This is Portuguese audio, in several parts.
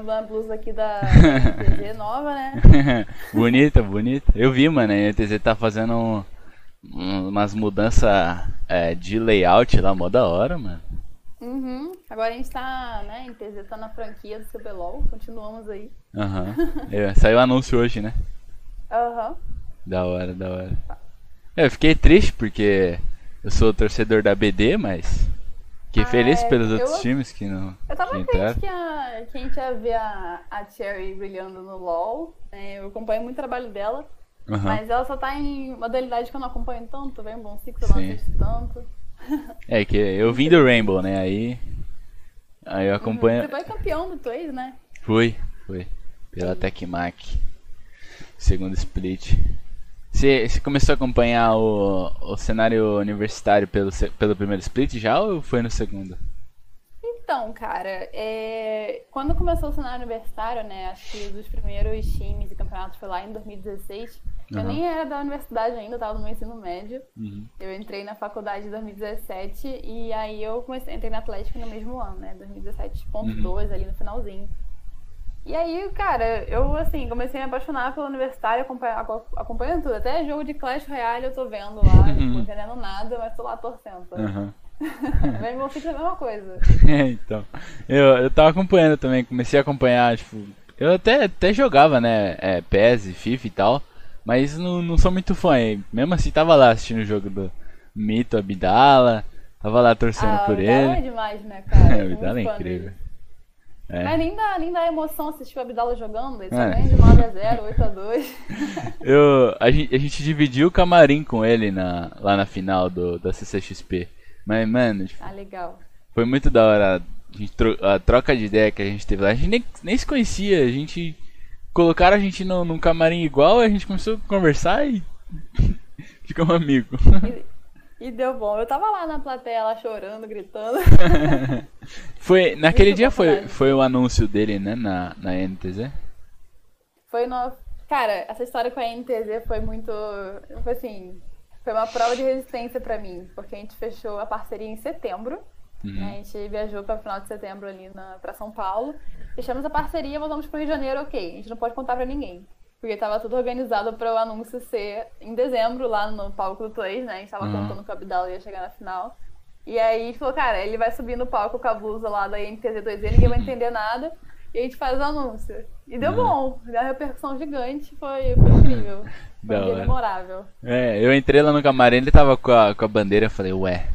uma blusa aqui da NTZ nova, né? bonita, bonita. Eu vi, mano, a NTZ tá fazendo um, um, umas mudanças é, de layout lá, mó da hora, mano. Uhum. Agora a gente tá, né, NTZ tá na franquia do CBLOL, continuamos aí. Aham. Uhum. Saiu o anúncio hoje, né? Aham. Uhum. Da hora, da hora. Eu fiquei triste porque eu sou torcedor da BD, mas Fiquei ah, feliz pelos eu, outros times que não. Eu tava crente que a, que a gente ia ver a, a Cherry brilhando no LoL. Né? Eu acompanho muito o trabalho dela. Uhum. Mas ela só tá em modalidade que eu não acompanho tanto, vem um bom ciclo, eu não assisto tanto. É que eu vim do Rainbow, né? Aí. Aí eu acompanho. Uhum. Você foi campeão do Tways, né? Fui, fui. Pela Tecmac. Segundo split. Você, você começou a acompanhar o, o cenário universitário pelo, pelo primeiro split já ou foi no segundo? Então, cara, é... quando começou o cenário universitário, né, acho que dos primeiros times e campeonatos foi lá em 2016. Uhum. Eu nem era da universidade ainda, eu tava no meu ensino médio. Uhum. Eu entrei na faculdade em 2017 e aí eu comecei, entrei na Atlética no mesmo ano, né, 2017.2 uhum. ali no finalzinho. E aí, cara, eu assim, comecei a me apaixonar pelo universitário, acompanhando, acompanhando tudo. Até jogo de Clash Royale eu tô vendo lá, não tô entendendo nada, mas tô lá torcendo. Uhum. Six é a mesma coisa. É, então. Eu, eu tava acompanhando também, comecei a acompanhar, tipo. Eu até, até jogava, né? É, PES e FIFA e tal. Mas não, não sou muito fã. Mesmo assim, tava lá assistindo o jogo do Mito Abdala. Tava lá torcendo ah, por ele. é demais, né, cara? É, Abdala é incrível. Dele. É. Mas nem dá, nem dá emoção assistir o Abdala jogando, ele só é. ganha de 9x0, 8x2. Eu, a, gente, a gente dividiu o camarim com ele na, lá na final do, da CCXP. Mas, mano. Ah, legal. Foi muito da hora a, gente, a troca de ideia que a gente teve lá. A gente nem, nem se conhecia, a gente. Colocaram a gente no, num camarim igual, a gente começou a conversar e. ficamos amigos. E deu bom. Eu tava lá na plateia, lá chorando, gritando. foi, naquele dia foi, foi o anúncio dele, né, na, na NTZ? Foi no... Cara, essa história com a NTZ foi muito... Foi assim... Foi uma prova de resistência pra mim. Porque a gente fechou a parceria em setembro. Uhum. Né, a gente viajou para o final de setembro ali na, pra São Paulo. Fechamos a parceria, voltamos pro Rio de Janeiro, ok. A gente não pode contar pra ninguém. Porque tava tudo organizado para o anúncio ser em dezembro, lá no palco do né? A gente tava uhum. contando que o Abdala ia chegar na final. E aí a gente falou, cara, ele vai subir no palco com a blusa lá da NTZ2Z, ninguém vai entender nada. E a gente faz o anúncio. E deu uhum. bom, deu uma repercussão gigante, foi, foi incrível. Foi um memorável. É, eu entrei lá no camarim, ele tava com a, com a bandeira, eu falei, ué,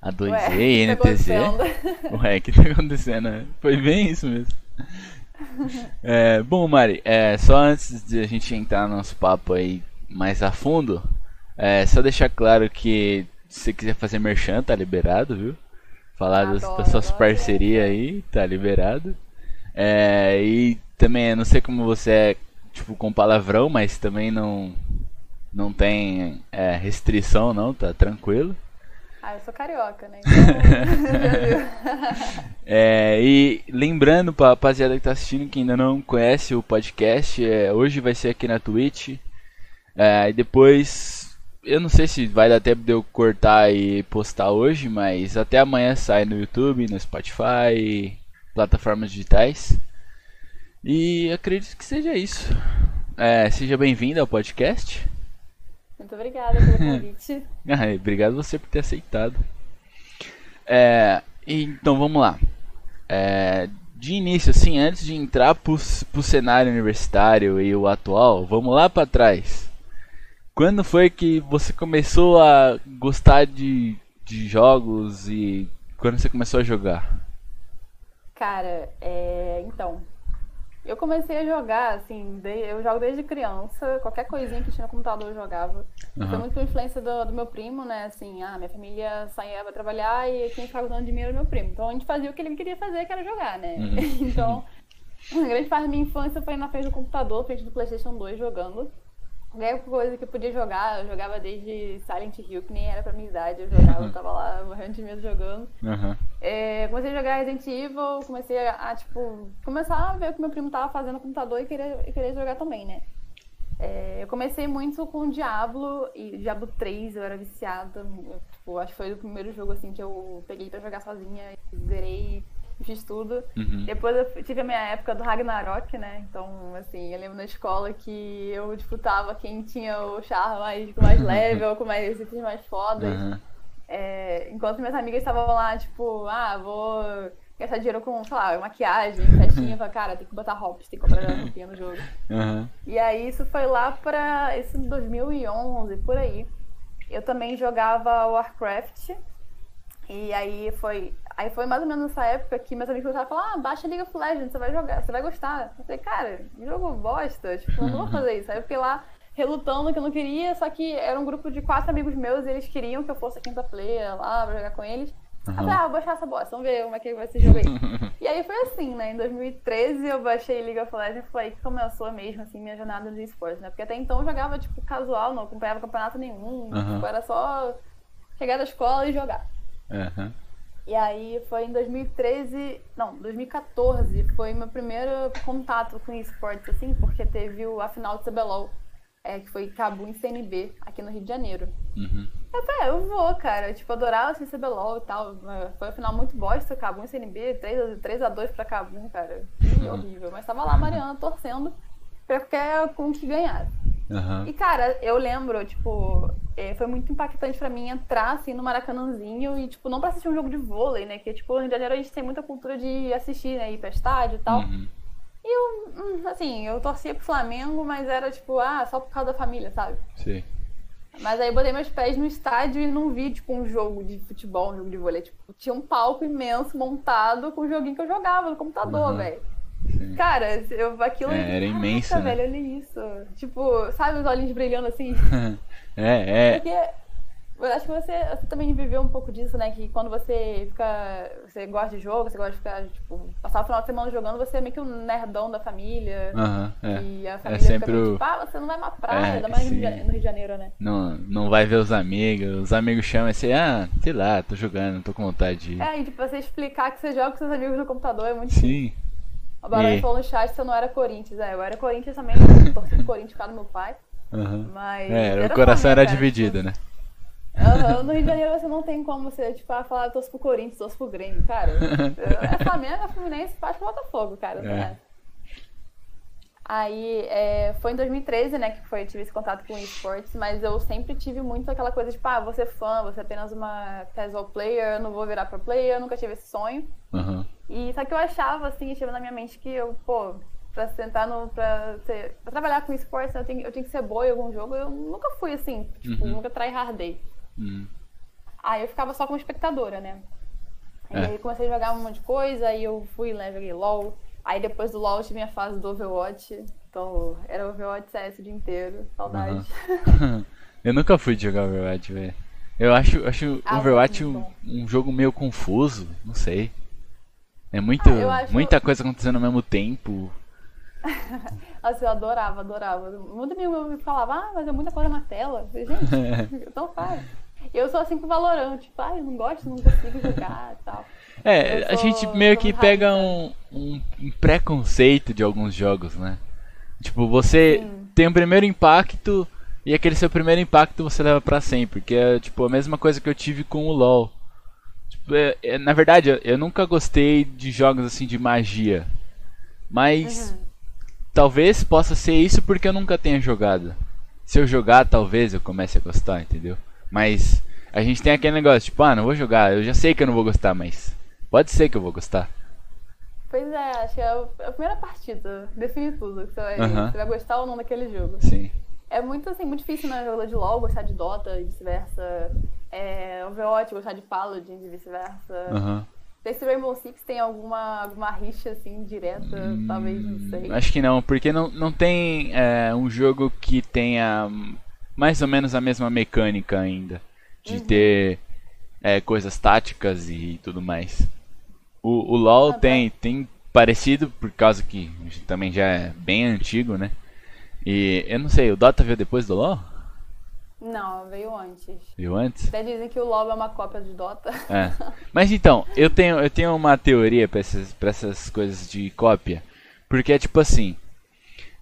a 2Z, ué, NTZ? Tá ué, o que tá acontecendo? Foi bem isso mesmo. É, bom, Mari, é, só antes de a gente entrar no nosso papo aí mais a fundo, é, só deixar claro que se você quiser fazer merchan, tá liberado, viu? Falar adoro, das, das suas parcerias aí, tá liberado. É, e também, não sei como você é, tipo, com palavrão, mas também não, não tem é, restrição, não, tá tranquilo. Ah, eu sou carioca, né? Então... é, e lembrando pra rapaziada que tá assistindo, que ainda não conhece o podcast, é, hoje vai ser aqui na Twitch. É, e depois, eu não sei se vai dar tempo de eu cortar e postar hoje, mas até amanhã sai no YouTube, no Spotify, plataformas digitais. E acredito que seja isso. É, seja bem-vindo ao podcast. Muito obrigada pelo convite. ah, obrigado você por ter aceitado. É, então vamos lá. É, de início, assim, antes de entrar pro, pro cenário universitário e o atual, vamos lá para trás. Quando foi que você começou a gostar de, de jogos e quando você começou a jogar? Cara, é, então, eu comecei a jogar, assim, de, eu jogo desde criança, qualquer coisinha que tinha no computador eu jogava. Uhum. Foi muito por influência do, do, meu primo, né? Assim, ah, minha família saía pra trabalhar e quem ficava dando dinheiro era meu primo. Então a gente fazia o que ele queria fazer, que era jogar, né? Uhum. então, uma grande parte da minha infância foi na frente do computador, frente do PlayStation 2 jogando. Qualquer coisa que eu podia jogar, eu jogava desde Silent Hill, que nem era pra minha idade, eu jogava, eu tava lá morrendo de medo jogando. Uhum. É, comecei a jogar Resident Evil, comecei a, a, tipo, começar a ver o que meu primo tava fazendo no computador e querer, e querer jogar também, né? É, eu comecei muito com Diablo e Diablo 3, eu era viciada. Eu, tipo, acho que foi o primeiro jogo assim que eu peguei pra jogar sozinha, zerei fiz tudo. Uhum. Depois eu tive a minha época do Ragnarok, né? Então, assim, eu lembro na escola que eu disputava quem tinha o char mais, com mais level, com mais itens mais fodas. Uhum. É, enquanto minhas amigas estavam lá, tipo, ah, vou gastar dinheiro com, sei lá, maquiagem, festinha, falei, cara, tem que botar hops, tem que comprar roupinha no jogo. Uhum. E aí isso foi lá pra esse 2011, por aí. Eu também jogava Warcraft. E aí foi. Aí foi mais ou menos nessa época que meus amigos começaram a falar, ah, baixa League of Legends, você vai jogar, você vai gostar. Eu falei, cara, jogo bosta, tipo, eu não vou fazer isso. Aí eu fiquei lá relutando que eu não queria, só que era um grupo de quatro amigos meus e eles queriam que eu fosse a quinta player lá pra jogar com eles. Uhum. Eu falei, ah, vou baixar essa bosta, vamos ver como é que vai ser jogo aí. e aí foi assim, né? Em 2013 eu baixei League of Legends e foi aí que começou mesmo, assim, minha jornada de esportes, né? Porque até então eu jogava, tipo, casual, não acompanhava campeonato nenhum. Uhum. Tipo, era só chegar da escola e jogar. Uhum. E aí foi em 2013, não, 2014 foi meu primeiro contato com esportes, assim, porque teve a final do CBLOL é, que foi Cabu em CNB, aqui no Rio de Janeiro. Uhum. Eu falei, é, eu vou, cara. Tipo, adorava assim, CBLOL e tal. Foi um final muito bosta, Cabu em CNB, 3, 3 a 2 pra Cabu, cara. Que horrível. Mas tava lá, Mariana, torcendo pra qualquer com que ganhasse. Uhum. E, cara, eu lembro, tipo, é, foi muito impactante pra mim entrar, assim, no Maracanãzinho e, tipo, não pra assistir um jogo de vôlei, né? Que, tipo, no Rio de Janeiro a gente tem muita cultura de assistir, né? Ir pra estádio e tal. Uhum. E eu, hum, assim, eu torcia pro Flamengo, mas era tipo, ah, só por causa da família, sabe? Sim. Mas aí eu botei meus pés no estádio e não vi, tipo, um jogo de futebol, um jogo de vôlei. Tipo, tinha um palco imenso montado com o joguinho que eu jogava no computador, uhum. velho. Cara, eu, aquilo. É, era imenso. Né? velho, olha isso. Tipo, sabe os olhinhos brilhando assim? é, é. Porque eu acho que você, você, também viveu um pouco disso, né? Que quando você fica. Você gosta de jogo, você gosta de ficar, tipo, passar o final de semana jogando, você é meio que um nerdão da família. Aham, é. E a família é sempre fica meio, tipo, ah, você não vai pra praia, é, ainda mais no Rio de Janeiro, né? Não, não vai ver os amigos, os amigos chamam assim, ah, sei lá, tô jogando, tô com vontade de ir. É, e tipo, você explicar que você joga com seus amigos no computador é muito Sim. O Barão falou no chat se eu não era Corinthians. É, eu era Corinthians também, torci pro Corinthians por causa do meu pai. Uhum. Mas. É, o coração era dividido, tipo, né? Uhum, no Rio de Janeiro você não tem como você, tipo, ah, falar, eu torço pro Corinthians, torço pro Grêmio, cara. é Flamengo, é Fluminense, parte pro Botafogo, cara. É. Aí é, foi em 2013, né, que foi, eu tive esse contato com esportes, mas eu sempre tive muito aquela coisa de, tipo, ah, você é fã, você é apenas uma casual player, eu não vou virar pro player, eu nunca tive esse sonho. Uhum. E só que eu achava, assim, tinha na minha mente que eu, pô, pra sentar no. pra, ser, pra trabalhar com esportes, eu tenho, eu tenho que ser boa em algum jogo. Eu nunca fui assim, tipo, uhum. nunca tryhardei. Uhum. Aí eu ficava só como espectadora, né? É. E aí comecei a jogar um monte de coisa, aí eu fui lá, joguei LOL. Aí depois do LOL tive minha fase do Overwatch. Então era Overwatch CS o dia inteiro. Saudade. Uhum. eu nunca fui jogar Overwatch, velho. Eu acho, acho ah, Overwatch um, um, jogo meio confuso, não sei. É muito, ah, acho... muita coisa acontecendo ao mesmo tempo. Nossa, eu adorava, adorava. Muito amigo me falava, ah, mas é muita coisa na tela. falei, gente, então faz. Eu sou assim com o Valorant, tipo, ah, eu não gosto, não consigo jogar e tal. É, a gente meio que pega um, um, preconceito de alguns jogos, né? Tipo, você Sim. tem um primeiro impacto e aquele seu primeiro impacto você leva para sempre, que é tipo a mesma coisa que eu tive com o LoL. Tipo, é, é, na verdade, eu, eu, nunca gostei de jogos assim de magia, mas uhum. talvez possa ser isso porque eu nunca tenha jogado. Se eu jogar, talvez eu comece a gostar, entendeu? Mas a gente tem aquele negócio, tipo, ah, não vou jogar, eu já sei que eu não vou gostar, mas pode ser que eu vou gostar. Pois é, acho que é a primeira partida, define tudo, que você vai, uhum. você vai gostar ou não daquele jogo. Sim. É muito assim, muito difícil na né, jogo de LoL gostar de Dota e vice-versa. É, Overwatch gostar de Paladin e vice-versa. Uhum. Se Rainbow Six tem alguma, alguma rixa assim direta, hum, talvez, não sei. Acho que não, porque não, não tem é, um jogo que tenha mais ou menos a mesma mecânica ainda. De uhum. ter é, coisas táticas e tudo mais. O, o LoL tem, tem parecido, por causa que também já é bem antigo, né? E eu não sei, o Dota veio depois do LoL? Não, veio antes. Veio antes? Até dizem que o LoL é uma cópia de Dota. É. Mas então, eu tenho, eu tenho uma teoria pra essas, pra essas coisas de cópia. Porque é tipo assim.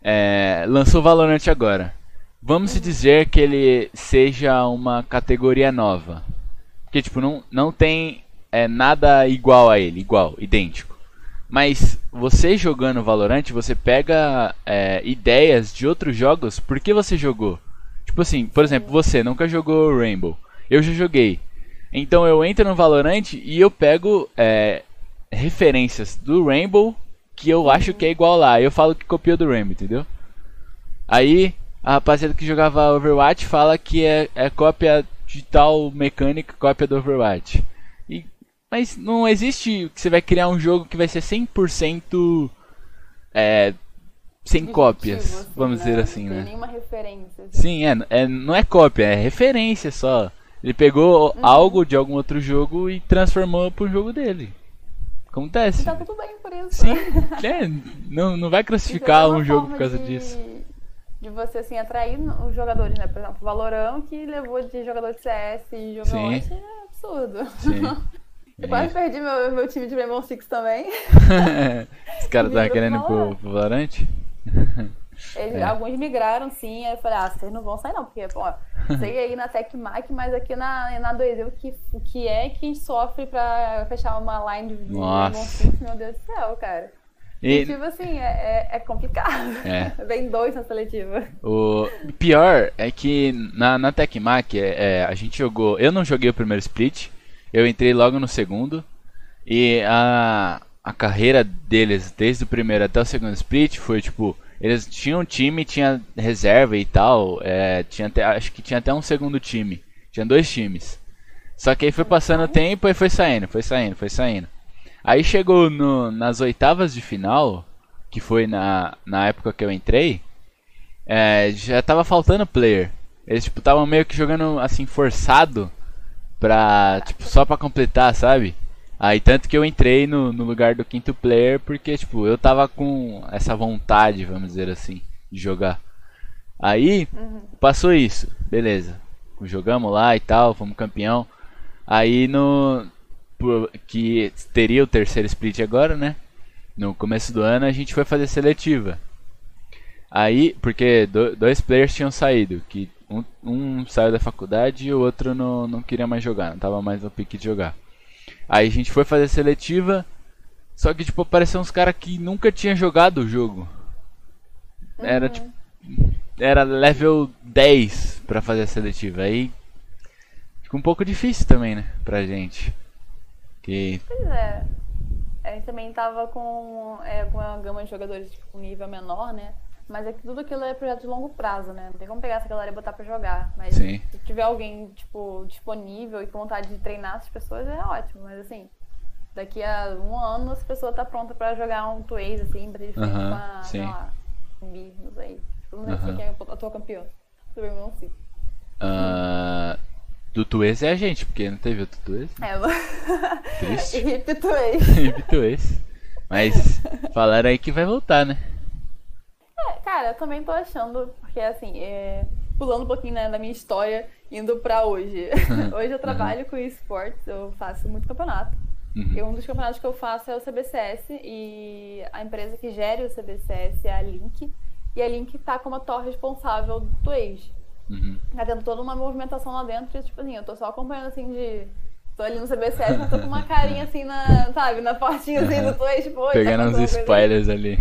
É, lançou Valorant agora. Vamos uhum. dizer que ele seja uma categoria nova. Porque, tipo, não, não tem é nada igual a ele, igual, idêntico. Mas você jogando Valorant, você pega é, ideias de outros jogos porque você jogou. Tipo assim, por exemplo, você nunca jogou Rainbow. Eu já joguei. Então eu entro no Valorant e eu pego é, referências do Rainbow que eu acho que é igual lá. Eu falo que copia do Rainbow, entendeu? Aí a rapaziada que jogava Overwatch fala que é, é cópia de tal mecânica, cópia do Overwatch. Mas não existe que você vai criar um jogo que vai ser 100% é, sem cópias, vamos né? dizer assim, né? Nenhuma referência. Assim. Sim, é, é, não é cópia, é referência só. Ele pegou uhum. algo de algum outro jogo e transformou pro jogo dele. Acontece. E tá tudo bem por isso. Sim, é, não, não vai classificar um jogo por causa de... disso de você assim atrair os jogadores, né? Por exemplo, o Valorão que levou de jogador de CS e jogador é absurdo. Sim. Eu quase é. perdi meu, meu time de Rainbow Six também. Os caras estavam querendo ir pro, pro Valorant? Eles, é. Alguns migraram, sim. Aí eu falei, ah, vocês não vão sair não, porque, pô, sei aí na TecMac, mas aqui na, na 2 o que, o que é que a gente sofre pra fechar uma line de Rainbow Six, meu Deus do céu, cara. E, e tipo assim, é, é, é complicado. É. Vem dois na seletiva. O pior é que na, na Tecmac é, é, a gente jogou. Eu não joguei o primeiro split, eu entrei logo no segundo. E a, a carreira deles, desde o primeiro até o segundo split, foi tipo. Eles tinham um time, tinha reserva e tal. É, tinha até, acho que tinha até um segundo time. Tinha dois times. Só que aí foi passando o tempo e foi saindo, foi saindo, foi saindo. Aí chegou no, nas oitavas de final, que foi na, na época que eu entrei, é, já tava faltando player. Eles tipo estavam meio que jogando assim forçado pra tipo só para completar, sabe? Aí tanto que eu entrei no, no lugar do quinto player porque tipo eu tava com essa vontade, vamos dizer assim, de jogar. Aí uhum. passou isso, beleza. Jogamos lá e tal, fomos campeão. Aí no que teria o terceiro split agora, né? No começo do ano a gente foi fazer seletiva. Aí, porque dois players tinham saído, que um, um, saiu da faculdade e o outro não, não queria mais jogar, não tava mais no pique de jogar. Aí a gente foi fazer seletiva, só que tipo apareceu uns caras que nunca tinha jogado o jogo. Era uhum. tipo era level 10 para fazer a seletiva. Aí fica um pouco difícil também, né, pra gente. Que... Pois é. A gente também tava com é, uma gama de jogadores tipo, com nível menor, né? Mas é que tudo aquilo é projeto de longo prazo, né? Não tem como pegar essa galera e botar pra jogar. Mas Sim. se tiver alguém, tipo, disponível e com vontade de treinar essas pessoas, é ótimo. Mas assim, daqui a um ano essa pessoa tá pronta pra jogar um Tways, assim, pra gente uh -huh. com a, sei lá, um bi, não sei. Tipo, não sei uh -huh. quem é a tua campeã. Do Rainbow Six. Uh, Tutuês é a gente, porque não teve o Tutuês. Né? É, Triste. Hip Tutuês. Mas falaram aí que vai voltar, né? É, cara, eu também tô achando, porque assim, é... pulando um pouquinho né, da minha história, indo pra hoje. hoje eu trabalho uhum. com esportes, eu faço muito campeonato. Uhum. E um dos campeonatos que eu faço é o CBCS e a empresa que gere o CBCS é a Link. E a Link tá como a responsável do Twage. Uhum. Tá tendo toda uma movimentação lá dentro e, tipo assim, eu tô só acompanhando assim de. Tô ali no CBCS, mas tô com uma carinha assim na, sabe, na portinha assim do Twitch, tipo, Pegando tá uns spoilers ali.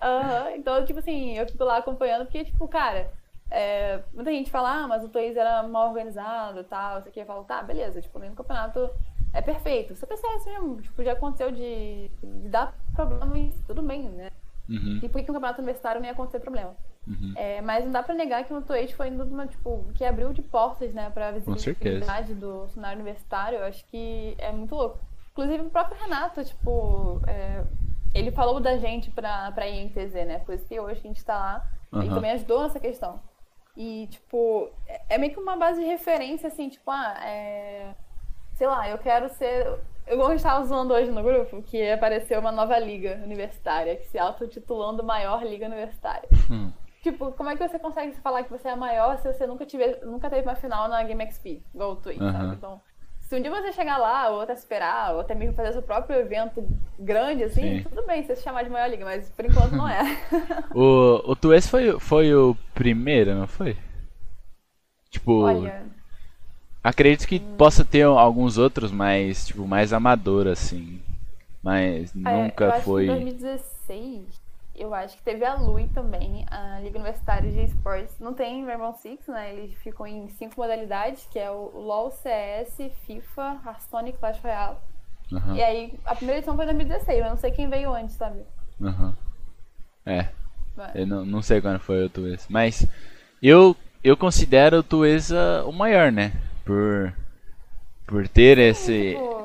Aham, uhum. então, tipo assim, eu fico lá acompanhando, porque, tipo, cara, é, muita gente fala, ah, mas o Twitch era mal organizado e tal, isso aqui. Eu falo, tá, beleza, tipo, nem no campeonato é perfeito. O CBCS mesmo, tipo, já aconteceu de, de dar problema e tudo bem, né? Uhum. E por que um campeonato universitário não ia acontecer problema? Uhum. É, mas não dá pra negar que o Twitch foi indo uma, tipo, que abriu de portas, né, pra visibilidade do cenário universitário. Eu acho que é muito louco. Inclusive o próprio Renato, tipo, é, ele falou da gente pra, pra INTZ, né? Por isso que hoje a gente tá lá. Uhum. Ele também ajudou nessa questão. E, tipo, é, é meio que uma base de referência, assim, tipo, ah, é, sei lá, eu quero ser. Eu estava usando hoje no grupo que apareceu uma nova liga universitária, que se autotitulando maior liga universitária. Hum. Tipo, como é que você consegue falar que você é maior se você nunca, tiver, nunca teve uma final na Game XP, igual o Twitch, uhum. sabe? Então, se um dia você chegar lá, ou até esperar, ou até mesmo fazer seu próprio evento grande, assim, Sim. tudo bem você se chamar de maior liga, mas por enquanto não é. o o Twitch foi, foi o primeiro, não foi? Tipo. Olha. Acredito que possa ter alguns outros, mas, tipo, mais amador, assim. Mas é, nunca foi. em 2016 eu acho que teve a LUI também, a Liga Universitária de Esportes. Não tem Rainbow Six, né? Eles ficam em cinco modalidades, que é o LoL, CS, FIFA, Hearthstone e Clash Royale. Uhum. E aí, a primeira edição foi em 2016, eu não sei quem veio antes, sabe? Uhum. É. Eu não, não sei quando foi o Tuesa. Mas eu, eu considero o Tuesa o maior, né? Por, por ter esse... Tipo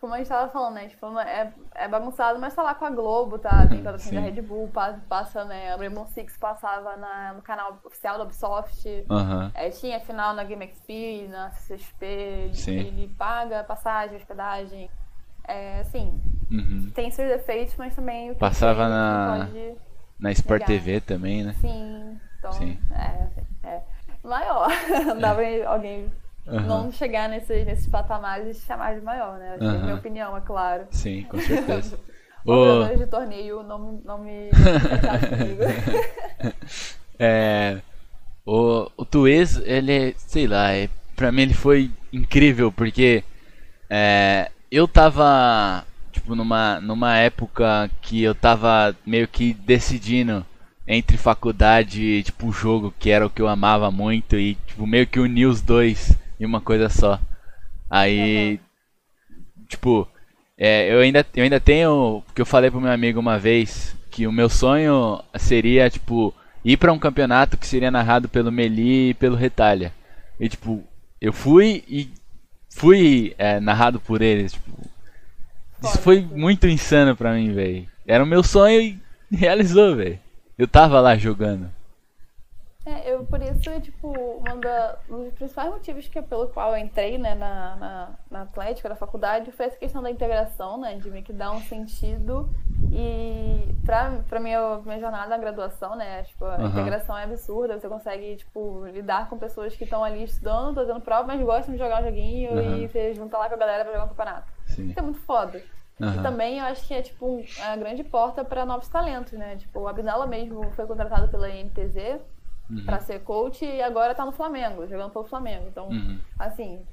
como a gente tava falando, né? Tipo, é, é bagunçado, mas tá lá com a Globo, tá? Tem toda a da Red Bull, passa, passa né? O Rainbow Six passava na, no canal oficial da Ubisoft. Uhum. É, tinha final na Game XP, na CCXP. Sim. Ele paga passagem, hospedagem. É, assim, uhum. tem seus defeitos, mas também... Passava na, na Sport TV também, né? Sim, então, Sim. é, maior. Dava alguém Uhum. Não chegar nesse, nesses patamares e chamar de maior, né? Uhum. é minha opinião, é claro. Sim, com certeza. o de torneio não, não me comigo. é, o, o Tuez, ele, sei lá, é, pra mim ele foi incrível, porque é, eu tava, tipo, numa, numa época que eu tava meio que decidindo entre faculdade e, tipo, jogo, que era o que eu amava muito, e, tipo, meio que unir os dois em uma coisa só. Aí, uhum. tipo, é, eu, ainda, eu ainda tenho. que eu falei pro meu amigo uma vez que o meu sonho seria, tipo, ir para um campeonato que seria narrado pelo Meli e pelo Retalha. E, tipo, eu fui e fui é, narrado por eles. Tipo, isso foi muito insano pra mim, velho. Era o meu sonho e realizou, velho. Eu tava lá jogando. É, eu por isso, tipo, um dos principais motivos que, pelo qual eu entrei, né, na, na, na Atlética, da faculdade, foi essa questão da integração, né, de meio que dar um sentido e pra, pra minha, minha jornada na graduação, né, tipo, a uhum. integração é absurda, você consegue, tipo, lidar com pessoas que estão ali estudando, fazendo prova, mas gostam de jogar um joguinho uhum. e você junta lá com a galera pra jogar um campeonato. Sim. Isso é muito foda. Uhum. E também eu acho que é tipo a grande porta para novos talentos, né? Tipo, o Abdala mesmo foi contratado pela NTZ uhum. para ser coach e agora tá no Flamengo, jogando pelo Flamengo. Então, uhum. assim,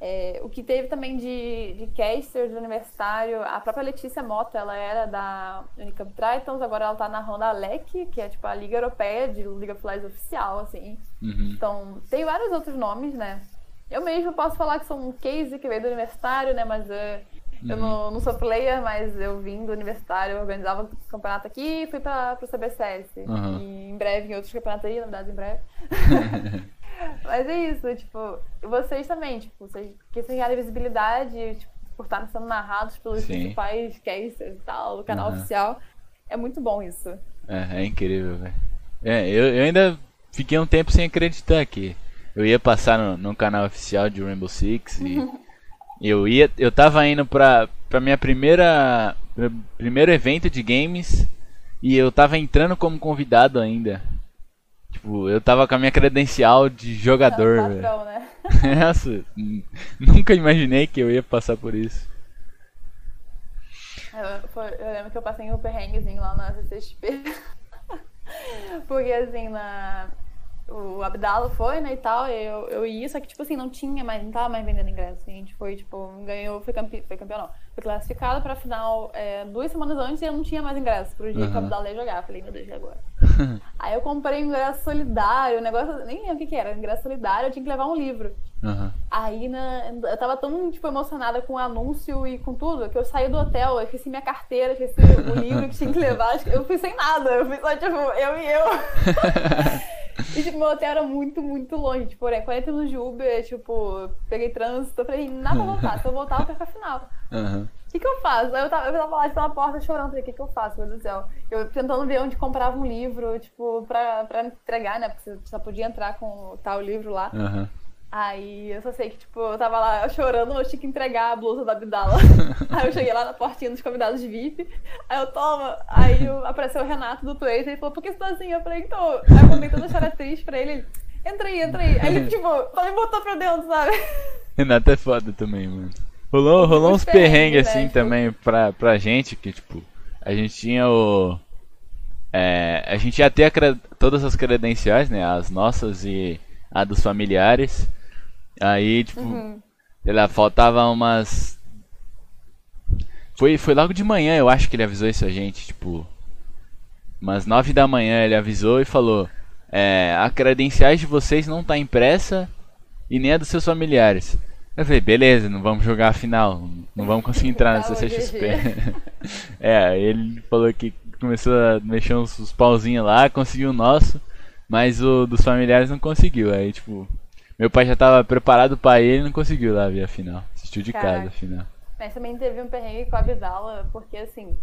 é, o que teve também de, de caster de universitário, a própria Letícia Mota, ela era da Unicamp Tritons, agora ela tá narrando a LEC, que é tipo a Liga Europeia de League of Legends oficial, assim. Uhum. Então, tem vários outros nomes, né? Eu mesmo posso falar que sou um case que veio do universitário, né? Mas uh, eu não, não, sou player, mas eu vim do universitário, organizava campeonato aqui e fui para o CBCS. Uhum. E em breve em outros campeonatos aí, novidades em breve. mas é isso, tipo, vocês também, tipo, vocês que vocês ganharam visibilidade, tipo, por estarem sendo narrados pelos Sim. principais casters e tal, do canal uhum. oficial. É muito bom isso. É, é incrível, velho. É, eu, eu ainda fiquei um tempo sem acreditar que eu ia passar no, no canal oficial de Rainbow Six e Eu ia, eu tava indo pra, pra minha primeira primeiro evento de games e eu tava entrando como convidado ainda. Tipo, eu tava com a minha credencial de jogador, velho. Né? Nossa, nunca imaginei que eu ia passar por isso. Eu, eu lembro que eu passei um perrenguezinho lá na CCXP. Porque assim, na, o Abdalo foi, né, e tal, eu, eu ia, só que, tipo assim, não tinha mais, não tava mais vendendo ingresso, assim, a gente foi, tipo, ganhou, foi, campe, foi campeão, não, foi classificado pra final é, duas semanas antes e eu não tinha mais ingresso pro dia uhum. que o Abdalo ia jogar, falei, meu Deus, e agora? Aí eu comprei ingresso solidário, o negócio, nem lembro o que que era, ingresso solidário, eu tinha que levar um livro. Uhum. Aí na, eu tava tão, tipo, emocionada com o anúncio e com tudo, que eu saí do hotel, eu esqueci minha carteira, esqueci o livro que tinha que levar, eu fui sem nada, eu fui só, tipo, eu e eu. E, tipo, meu hotel era muito, muito longe. Tipo, é 40 minutos de Uber, tipo, peguei trânsito. Eu falei, nada pra voltar. Se eu voltar, eu perco a final. Uhum. O que, que eu faço? Aí eu tava, eu tava lá pela porta chorando. Falei, o que, que eu faço, meu Deus do céu? Eu tentando ver onde comprava um livro, tipo, pra, pra entregar, né? Porque você só podia entrar com tal livro lá. Uhum. Aí eu só sei que, tipo, eu tava lá chorando, eu tinha que entregar a blusa da Abdala. aí eu cheguei lá na portinha dos convidados de VIP. Aí eu, toma. Aí eu, apareceu o Renato do Twitter e falou, por que você tá assim? Eu falei, então. Aí eu comentei toda a história triste pra ele. Entra aí, entra aí. Aí ele, tipo, só me botou pra dentro, sabe? Renato é foda também, mano. Rolou, rolou uns perrengues assim né, também pra, pra gente, que, tipo, a gente tinha o. É, a gente ia ter a, todas as credenciais, né? As nossas e a dos familiares. Aí, tipo, uhum. lá, faltava umas. Foi, foi logo de manhã, eu acho que ele avisou isso a gente, tipo. Umas nove da manhã ele avisou e falou: é, a credenciais de vocês não tá impressa e nem a dos seus familiares. Eu falei, beleza, não vamos jogar a final, não vamos conseguir entrar nessa CXP. é, ele falou que começou a mexer uns, uns pauzinhos lá, conseguiu o nosso, mas o dos familiares não conseguiu. Aí, tipo, meu pai já tava preparado pra ir e não conseguiu lá ver a final. Assistiu de Caraca. casa a final. Mas também teve um perrengue com a Abdala, porque assim,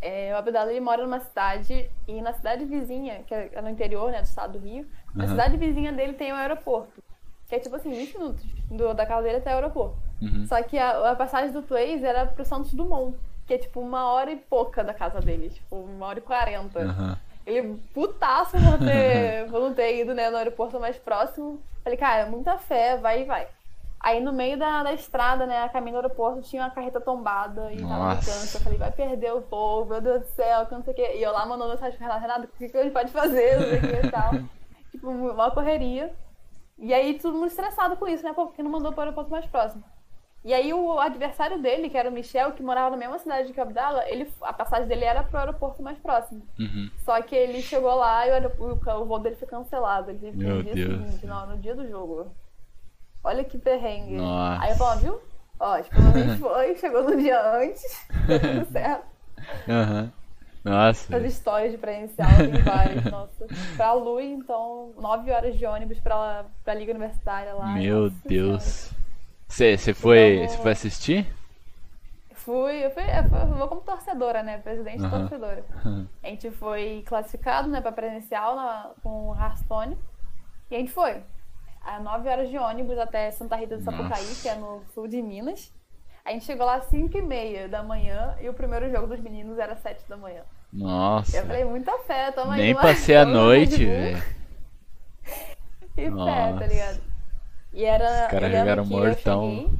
é, o Abdala ele mora numa cidade e na cidade vizinha, que é no interior, né, do estado do Rio, uhum. na cidade vizinha dele tem um aeroporto. Que é tipo assim, 20 minutos do, da casa dele até o aeroporto. Uhum. Só que a, a, passagem do Twaze era pro Santos Dumont, que é tipo uma hora e pouca da casa dele, tipo uma hora e quarenta. Uhum. Ele putaço por, ter, por não ter ido né, no aeroporto mais próximo. Falei, cara, muita fé, vai e vai. Aí no meio da, da estrada, né, a caminho do aeroporto, tinha uma carreta tombada e tava no canto. Eu falei, vai perder o povo, meu Deus do céu, que não sei o quê. E eu lá mandando mensagem pro Renato, Renato, o que, que a gente pode fazer, não sei o que e tal. tipo, uma correria. E aí todo mundo estressado com isso, né? porque não mandou para o aeroporto mais próximo. E aí o adversário dele, que era o Michel, que morava na mesma cidade que Abdala, ele, a passagem dele era pro aeroporto mais próximo. Uhum. Só que ele chegou lá e o, o, o voo dele foi cancelado. Ele teve no dia Deus. seguinte, não, no dia do jogo. Olha que perrengue. Nossa. Aí eu falo, viu? Ó, tipo, foi, chegou no dia antes, tudo certo. Aham. Uhum. Nossa. As histórias de presencial tem várias, nossa. Pra Lu, então, nove horas de ônibus pra, pra Liga Universitária lá. Meu nossa, Deus. Você foi, então, foi assistir? Fui, eu fui, eu vou como torcedora, né? Presidente uhum. torcedora. A gente foi classificado, né, pra presencial na, com o Hearthstone. E a gente foi. A nove horas de ônibus até Santa Rita do Sapucaí, Nossa. que é no sul de Minas. A gente chegou lá às 5 e meia da manhã e o primeiro jogo dos meninos era às 7 da manhã. Nossa. Eu falei, muita fé, toma Nem passei a noite, velho. E fé, tá ligado? E era. Os caras jogaram mortão.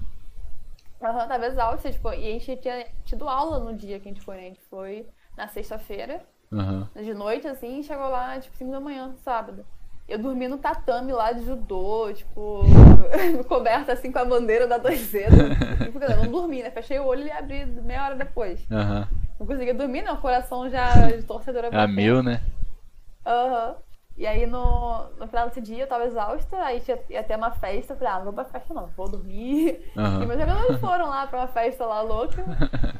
Aham, tava exausta, tipo, e a gente tinha tido aula no dia que a gente foi, né? A gente foi na sexta-feira, uhum. de noite, assim, e chegou lá, tipo, 5 da manhã, sábado. Eu dormi no tatame lá de judô, tipo, coberta assim com a bandeira da doiseira. Tipo, eu não dormi, né? Fechei o olho e abri meia hora depois. Uhum. Não conseguia dormir, não. O coração já de torcedora. A mil, né? Aham. Uhum. E aí no, no final desse dia eu tava exausta, aí ia, ia ter uma festa, eu falei, ah, não vou pra festa não, vou dormir. Uhum. E meus jogadores foram lá pra uma festa lá louca.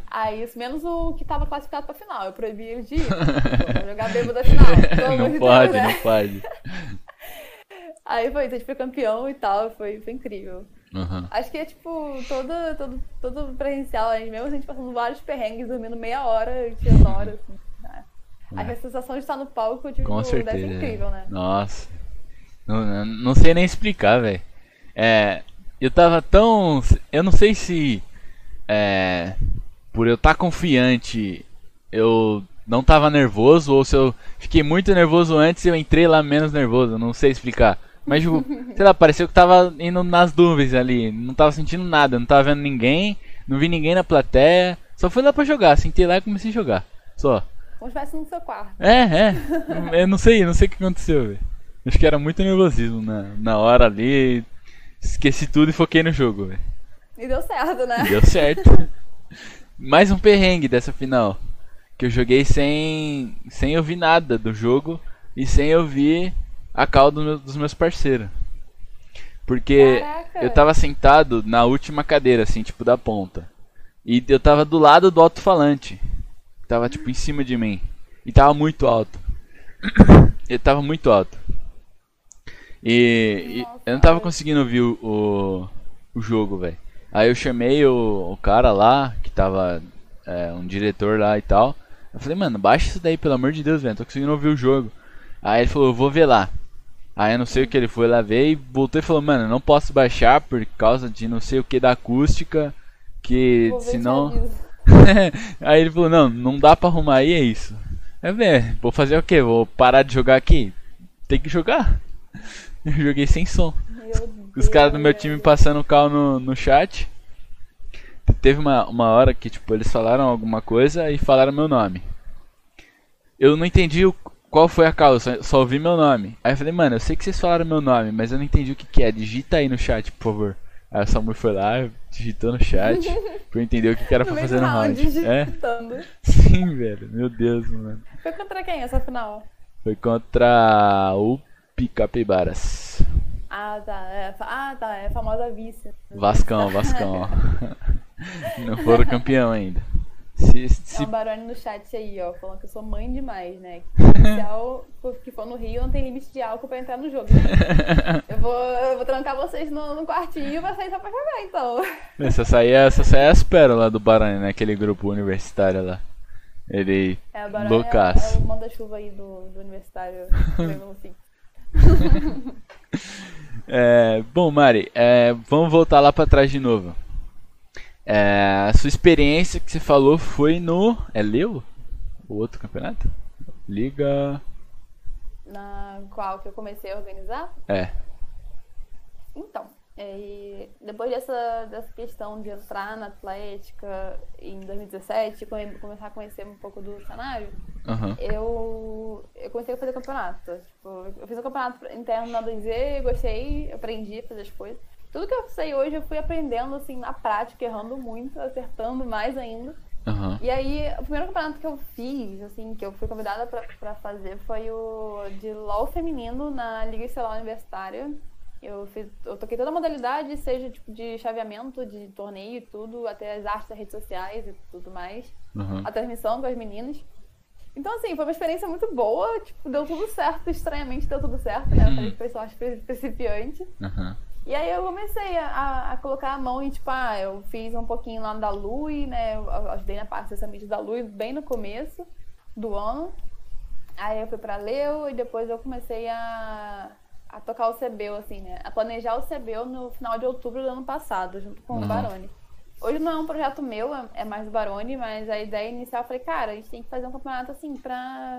Aí, isso menos o que tava classificado pra final. Eu proibi eles de ir. Vou jogar bêbado da final. não pode, Deus, né? não pode. Aí foi, a gente foi campeão e tal, foi, foi incrível. Uhum. Acho que é tipo, todo, todo, todo presencial, mesmo a gente passando vários perrengues, dormindo meia hora, tinha horas. Assim. É. A sensação de estar no palco tipo, Com certeza. deve ser incrível, né? Nossa. Não, não sei nem explicar, velho. É, eu tava tão. Eu não sei se. É, por eu estar tá confiante, eu não tava nervoso, ou se eu fiquei muito nervoso antes eu entrei lá menos nervoso, não sei explicar. Mas, tipo, sei lá, pareceu que tava indo nas nuvens ali, não tava sentindo nada, não tava vendo ninguém, não vi ninguém na plateia, só fui lá pra jogar, sentei lá e comecei a jogar, só. Como se no seu quarto. É, é. Eu não sei, não sei o que aconteceu, velho. Acho que era muito nervosismo na, na hora ali. Esqueci tudo e foquei no jogo, velho. E deu certo, né? E deu certo. Mais um perrengue dessa final. Que eu joguei sem, sem ouvir nada do jogo e sem ouvir a call do meu, dos meus parceiros. Porque Caraca. eu tava sentado na última cadeira, assim, tipo da ponta. E eu tava do lado do alto-falante. Tava tipo em cima de mim. E tava muito alto. Ele tava muito alto. E, e eu não tava conseguindo ouvir o, o, o jogo, velho. Aí eu chamei o, o, cara lá, que tava é, um diretor lá e tal. Eu falei, mano, baixa isso daí, pelo amor de Deus, velho. Tô conseguindo ouvir o jogo. Aí ele falou, eu vou ver lá. Aí eu não sei o que ele foi lá ver e voltou e falou, mano, não posso baixar por causa de não sei o que da acústica. Que senão. aí ele falou, não, não dá pra arrumar aí, é isso. É, ver, vou fazer o que? Vou parar de jogar aqui? Tem que jogar. Eu joguei sem som. Os caras do meu time passando o cal no, no chat. Teve uma, uma hora que tipo, eles falaram alguma coisa e falaram meu nome. Eu não entendi o, qual foi a causa? Só ouvi meu nome. Aí eu falei, mano, eu sei que vocês falaram meu nome, mas eu não entendi o que, que é. Digita aí no chat, por favor. Aí a Samu foi lá, digitou no chat, pra eu entender o que, que era pra fazer no round. É? Sim, velho. Meu Deus, mano. Foi contra quem essa final? Foi contra o Picapibaras. Ah, tá. É, ah, tá. É a famosa vice. Vascão, Vascão. não foram campeão ainda. Se, se... É o Baroni no chat aí, ó, falando que eu sou mãe demais, né? Que que for no Rio não tem limite de álcool pra entrar no jogo. Né? eu, vou, eu vou trancar vocês no, no quartinho e vocês só pra jogar, então. Essa sair, essa sair é as pérolas do Baroni, né? Aquele grupo universitário lá. Ele. É, o Baroni Lucas. É, é o manda-chuva aí do, do universitário. assim. é, bom, Mari, é, vamos voltar lá pra trás de novo. É, a sua experiência que você falou foi no. É Leo? O outro campeonato? Liga. Na qual que eu comecei a organizar? É. Então, depois dessa, dessa questão de entrar na Atlética em 2017, começar a conhecer um pouco do cenário, uhum. eu, eu comecei a fazer campeonato. Tipo, eu fiz um campeonato interno na 2Z, gostei, aprendi a fazer as coisas. Tudo que eu sei hoje eu fui aprendendo assim na prática, errando muito, acertando mais ainda. Uhum. E aí, o primeiro campeonato que eu fiz, assim, que eu fui convidada para fazer foi o de LOL feminino na Liga Estelar Universitária. Eu, fiz, eu toquei toda a modalidade, seja tipo de chaveamento, de torneio e tudo, até as artes das redes sociais e tudo mais. Uhum. A transmissão com as meninas. Então, assim, foi uma experiência muito boa, tipo, deu tudo certo, estranhamente deu tudo certo, né? Eu falei que foi sorte principiante. Uhum. E aí eu comecei a, a, colocar a mão e, tipo, ah, eu fiz um pouquinho lá da Lui, né? Eu ajudei na parte dessa mídia da Lui bem no começo do ano. Aí eu fui pra Leu e depois eu comecei a, a tocar o CBU, assim, né? A planejar o CBU no final de outubro do ano passado, junto com uhum. o Barone. Hoje não é um projeto meu, é, é mais do Barone, mas a ideia inicial eu falei, cara, a gente tem que fazer um campeonato assim pra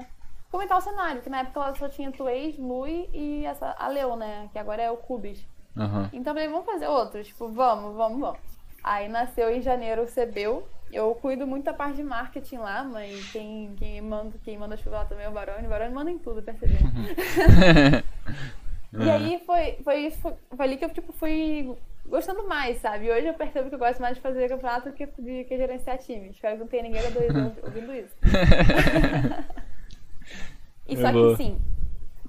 comentar o cenário, que na época ela só tinha Tuês, Lui e essa, a Leu, né? Que agora é o Cubis. Uhum. Então falei, vamos fazer outro, tipo, vamos, vamos, vamos. Aí nasceu em janeiro o CBU. Eu cuido muito da parte de marketing lá, mas quem, quem, manda, quem manda chuva lá também é o Barone. O Barone manda em tudo, percebeu? e aí foi, foi, foi, foi, ali que eu tipo, fui gostando mais, sabe? Hoje eu percebo que eu gosto mais de fazer campeonato do que de que gerenciar time. Espero que não tenha ninguém dois ouvindo isso. e só que sim,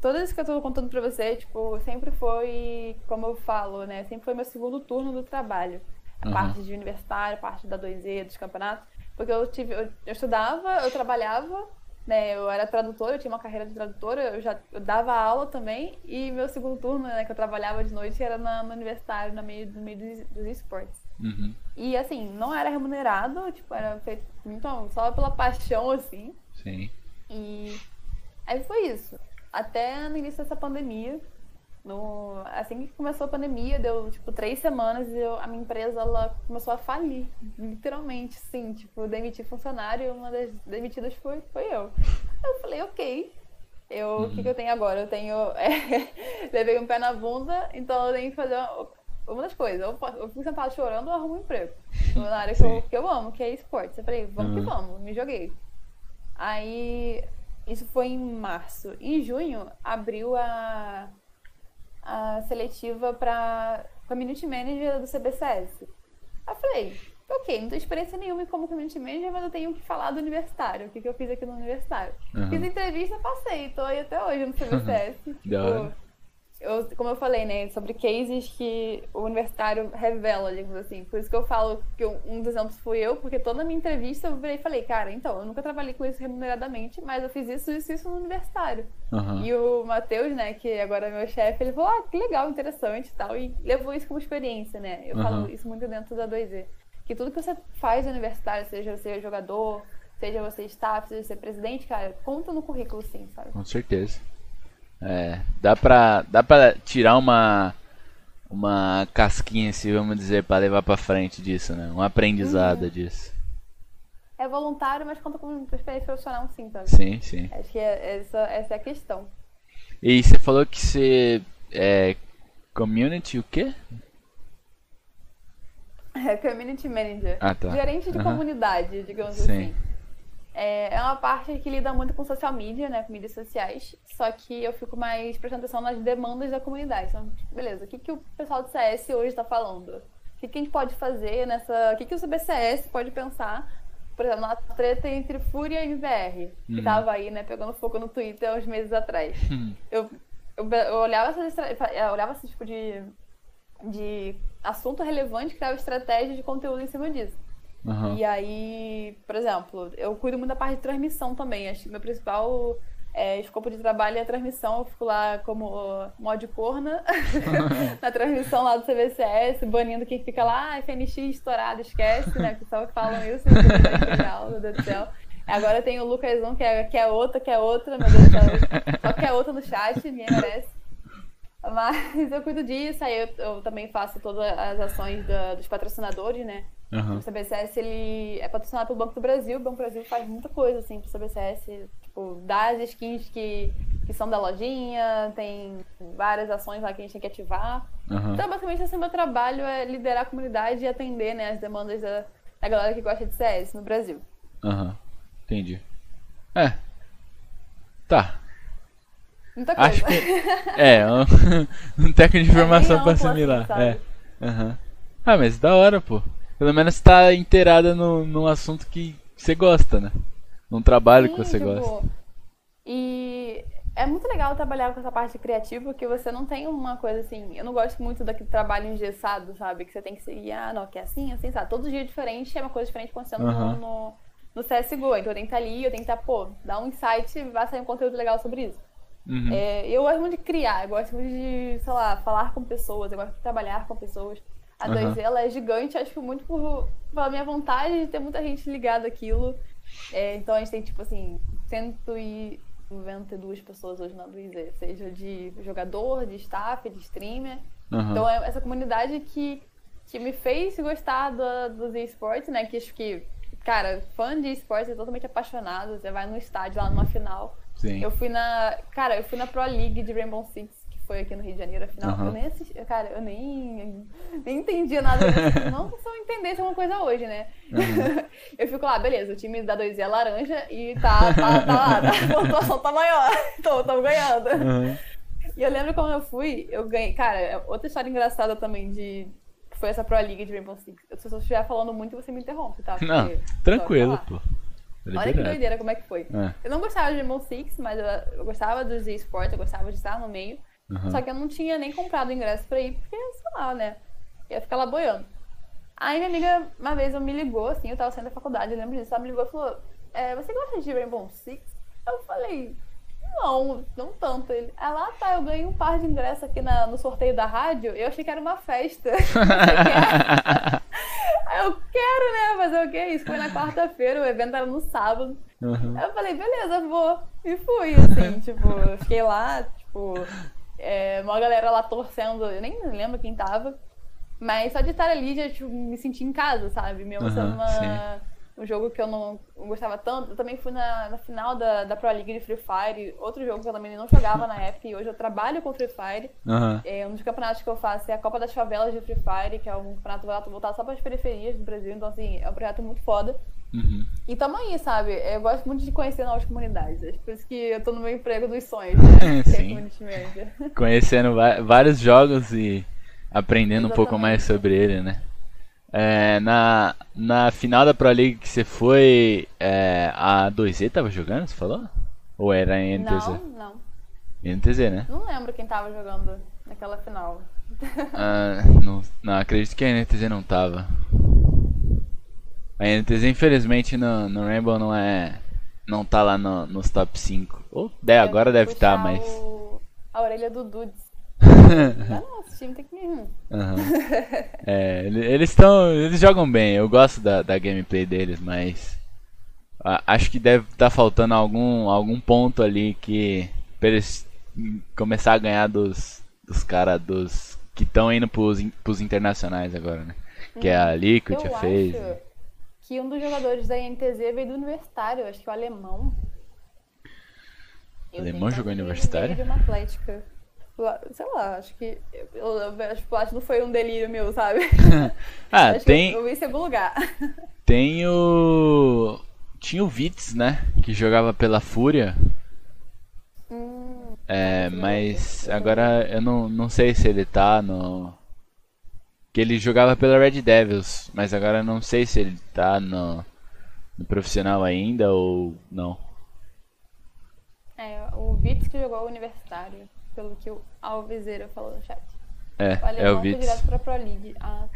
tudo isso que eu tô contando pra você, tipo, sempre foi, como eu falo, né? Sempre foi meu segundo turno do trabalho. A uhum. parte de universitário, a parte da 2E, dos campeonatos. Porque eu tive. Eu, eu, estudava, eu trabalhava, né? Eu era tradutora, eu tinha uma carreira de tradutora, eu já eu dava aula também. E meu segundo turno, né, que eu trabalhava de noite, era na, no universitário, no meio, no meio dos, dos esportes. Uhum. E assim, não era remunerado, tipo, era feito então, só pela paixão, assim. Sim. E aí foi isso até no início dessa pandemia. No, assim que começou a pandemia, deu tipo três semanas e eu, a minha empresa ela começou a falir, literalmente, sim, tipo, demitir funcionário e uma das demitidas foi, foi eu. Eu falei, ok, eu, o uhum. que, que, eu tenho agora? Eu tenho. É, levei um pé na bunda, então eu tenho que fazer uma, uma das coisas. Eu, eu fico sentado chorando ou arrumo um emprego. Na área que eu, que eu, amo, que é esporte. Eu falei, vamos uhum. que vamos, me joguei. Aí isso foi em março. Em junho, abriu a, a seletiva para Community Manager do CBCS. Eu falei, ok, não tenho experiência nenhuma como Community Manager, mas eu tenho que falar do universitário. O que, que eu fiz aqui no universitário. Uhum. Fiz entrevista, passei. Tô aí até hoje no CBCS. tipo, eu, como eu falei, né, sobre cases que o universitário revela, digamos assim. Por isso que eu falo que um dos exemplos fui eu, porque toda a minha entrevista eu virei e falei, cara, então, eu nunca trabalhei com isso remuneradamente, mas eu fiz isso, isso, isso no universitário. Uhum. E o Matheus, né, que agora é meu chefe, ele falou, ah, que legal, interessante e tal, e levou isso como experiência, né. Eu uhum. falo isso muito dentro da 2E. Que tudo que você faz no universitário, seja você jogador, seja você staff, seja você presidente, cara, conta no currículo sim, sabe? Com certeza. É, dá pra, dá pra tirar uma, uma casquinha, se vamos dizer, para levar para frente disso, né? Um aprendizado uhum. disso. É voluntário, mas conta com experiência profissional sim, tá? Sim, sim. Acho que é, essa, essa é a questão. E você falou que você é community o quê? É community manager. Ah, tá. Gerente de uhum. comunidade, digamos sim. assim. É, é uma parte que lida muito com social media, né, com mídias sociais, só que eu fico mais prestando atenção nas demandas da comunidade. Então, beleza, o que, que o pessoal do CS hoje está falando? O que, que a gente pode fazer nessa... O que, que o CBCS pode pensar por exemplo, na treta entre Fúria e MBR, que uhum. tava aí, né, pegando fogo no Twitter uns meses atrás. Uhum. Eu, eu, eu, olhava eu olhava esse tipo de, de assunto relevante, criava estratégia de conteúdo em cima disso. Uhum. E aí, por exemplo, eu cuido muito da parte de transmissão também. Acho que meu principal é, escopo de trabalho é a transmissão. Eu fico lá como mod corna na transmissão lá do CVCS, banindo quem fica lá, ah, FNX estourado, esquece, né? O pessoal que falam isso, legal, meu Deus do céu. Agora tem o Lucas 1, que é, que é outra, que é outra, meu Deus do céu. Só que é outra no chat, ninguém merece. Mas eu cuido disso, aí eu, eu também faço todas as ações da, dos patrocinadores, né? Uhum. O CBCS ele é patrocinado pelo Banco do Brasil. O Banco do Brasil faz muita coisa assim pro CBCS, tipo, dá as skins que, que são da lojinha, tem várias ações lá que a gente tem que ativar. Uhum. Então, basicamente, assim, meu trabalho é liderar a comunidade e atender né, as demandas da, da galera que gosta de CS no Brasil. Aham, uhum. entendi. É. Tá. Muita coisa. Acho que. É, um, um técnico de informação é pra assimilar. Assim, é. Uhum. Ah, mas da hora, pô. Pelo menos tá inteirada no, num assunto que você gosta, né? Num trabalho Sim, que você tipo, gosta. E é muito legal trabalhar com essa parte criativa, porque você não tem uma coisa assim. Eu não gosto muito daquele trabalho engessado, sabe? Que você tem que seguir, ah, não, que é assim, assim, sabe? Todo dia é diferente, é uma coisa diferente acontecendo uhum. no, no CSGO. Então eu tenho que estar ali, eu tenho que estar, pô, dar um insight e vai sair um conteúdo legal sobre isso. Uhum. É, eu gosto muito de criar, eu gosto muito de, sei lá, falar com pessoas, eu gosto de trabalhar com pessoas. A uhum. 2 ela é gigante, acho que muito por, pela minha vontade de ter muita gente ligada àquilo. É, então a gente tem, tipo assim, 192 pessoas hoje na 2Z, seja de jogador, de staff, de streamer. Uhum. Então é essa comunidade que, que me fez gostar do, dos esportes, né? Que acho que, cara, fã de esportes é totalmente apaixonado. Você vai no estádio lá numa final. Sim. Eu fui na. Cara, eu fui na Pro League de Rainbow Six foi aqui no Rio de Janeiro, afinal, uhum. eu nem assisti, cara, eu nem, nem entendia nada. Não se eu entendesse alguma coisa hoje, né? Uhum. eu fico lá, beleza, o time da 2 é laranja e tá, tá, tá lá, tá, a pontuação tá maior, então estamos ganhando. Uhum. E eu lembro quando eu fui, eu ganhei, cara, outra história engraçada também de foi essa Pro League de Rainbow Six. Se eu estiver falando muito, você me interrompe, tá? Porque, não, tranquilo, pô. Olha que doideira como é que foi. É. Eu não gostava de Rainbow Six, mas eu, eu gostava dos esportes, eu gostava de estar no meio. Uhum. Só que eu não tinha nem comprado ingresso pra ir, porque, sei lá, né? Ia ficar lá boiando. Aí minha amiga, uma vez, eu me ligou, assim, eu tava saindo da faculdade, eu lembro disso. Ela me ligou e falou: é, Você gosta de Rainbow Six? Eu falei: Não, não tanto. Ele, ela, ah, tá, eu ganhei um par de ingressos aqui na, no sorteio da rádio. Eu achei que era uma festa. Eu quero, né? Fazer o que? Isso foi na quarta-feira, o evento era no sábado. Uhum. Eu falei: Beleza, vou. E fui, assim, tipo, fiquei lá, tipo é, uma galera lá torcendo, eu nem lembro quem tava. Mas só de estar ali já tipo, me senti em casa, sabe? Me emocionando uhum, um jogo que eu não gostava tanto. Eu também fui na, na, final da, da Pro League de Free Fire, outro jogo que eu também não jogava na época e hoje eu trabalho com Free Fire. Uhum. É, um dos campeonatos que eu faço é a Copa das Favelas de Free Fire, que é um campeonato voltado só para as periferias do Brasil. Então, assim, é um projeto muito foda. Uhum. E tamo aí, sabe? Eu gosto muito de conhecer novas comunidades. É por isso que eu tô no meu emprego dos sonhos, né? Sim. É Conhecendo vários jogos e aprendendo Exatamente. um pouco mais sobre ele, né? É, na, na final da Pro League que você foi, é, a 2Z tava jogando, você falou? Ou era a NTZ? Não, não. NTZ, né? Não lembro quem tava jogando naquela final. Ah, não, não, acredito que a NTZ não tava. A NTZ, infelizmente, no, no Rainbow não é. Não tá lá no, nos top 5. Ou é, agora deve estar, tá, mas. O, a orelha do Dudes. esse time tem que me. Uhum. É, eles estão. Eles jogam bem, eu gosto da, da gameplay deles, mas. Acho que deve estar tá faltando algum, algum ponto ali que. Pra eles começar a ganhar dos, dos caras dos. que estão indo pros, pros internacionais agora, né? Que é a. Liquid, a FaZe que um dos jogadores da INTZ veio do universitário, acho que o alemão. Alemão jogou universitário? De uma atlética. Sei lá, acho que. Eu, eu, acho que não foi um delírio meu, sabe? ah, tem. Eu, eu vi em segundo lugar. Tem o. tinha o Vitz, né? Que jogava pela Fúria. Hum, É, mas agora eu não, não sei se ele tá no. Que ele jogava pela Red Devils, mas agora eu não sei se ele tá no, no profissional ainda ou não. é, o Vitz que jogou o universitário, pelo que o Alviseira falou no chat. É, O é o Vitz. direto pra. Ah,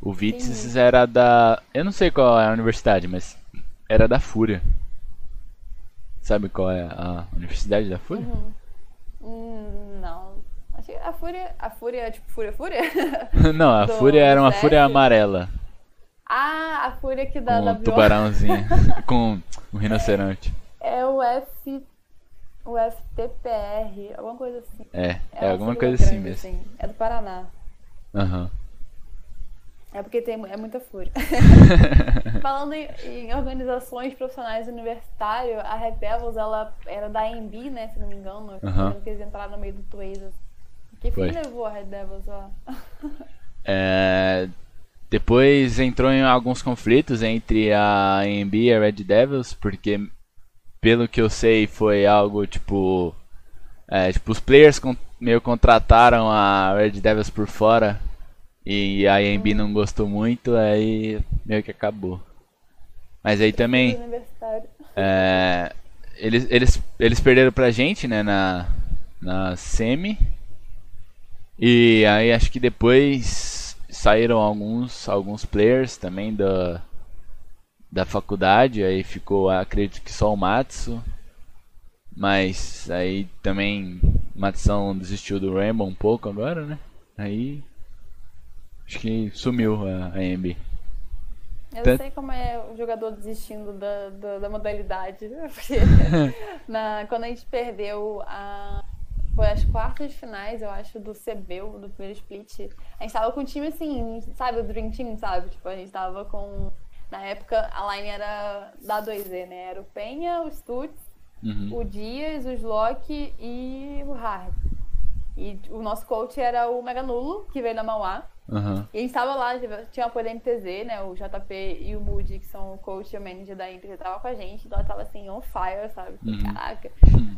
O Vitz era da. Eu não sei qual é a universidade, mas era da Fúria. Sabe qual é a universidade da Fúria? uhum. Hum, não. Acho que a Fúria. A Fúria é tipo Fúria Fúria? não, a Do Fúria era uma CS? Fúria amarela. ah, a Fúria que dá com da um tubarãozinho. com um rinoceronte. É o F. O FTPR, alguma coisa assim. É, é, uma alguma coisa assim mesmo. assim. É do Paraná. Aham. É porque tem é muita fúria. Falando em, em organizações profissionais universitárias, a Red Devils, ela era da AMB, né, se não me engano. Lembro que eles entraram no meio do Twazers. Que fim levou a Red Devils lá? É, depois entrou em alguns conflitos entre a AMB e a Red Devils, porque pelo que eu sei foi algo tipo. é, tipo, os players con- meio contrataram a Red Devils por fora e a AMB não gostou muito, aí meio que acabou. Mas aí também. É, eles, eles, eles perderam pra gente, né, na, na semi. E aí acho que depois saíram alguns, alguns players também da, da faculdade. Aí ficou, acredito que só o Matsu. Mas aí também o Matsão desistiu do Rainbow um pouco agora, né? Aí acho que sumiu a, a AMB. Eu Tanto- sei como é o jogador desistindo da, da, da modalidade. Porque na, quando a gente perdeu a. Foi as quartas de finais, eu acho, do CBU, do primeiro split. A gente tava com um time assim, sabe, o Dream Team, sabe? Tipo, a gente tava com. Na época a line era da 2Z, né? Era o Penha, o Stutz, Uhum. o Dias, o Slock e o Hard. E o nosso coach era o Meganulo, que veio da Mauá. Aham. E a gente tava lá, tinha apoio da MTZ, né? O JP e o Moody, que são o coach e o manager da MTZ, tava com a gente. Então ela tava assim, on fire, sabe? Uhum. Caraca.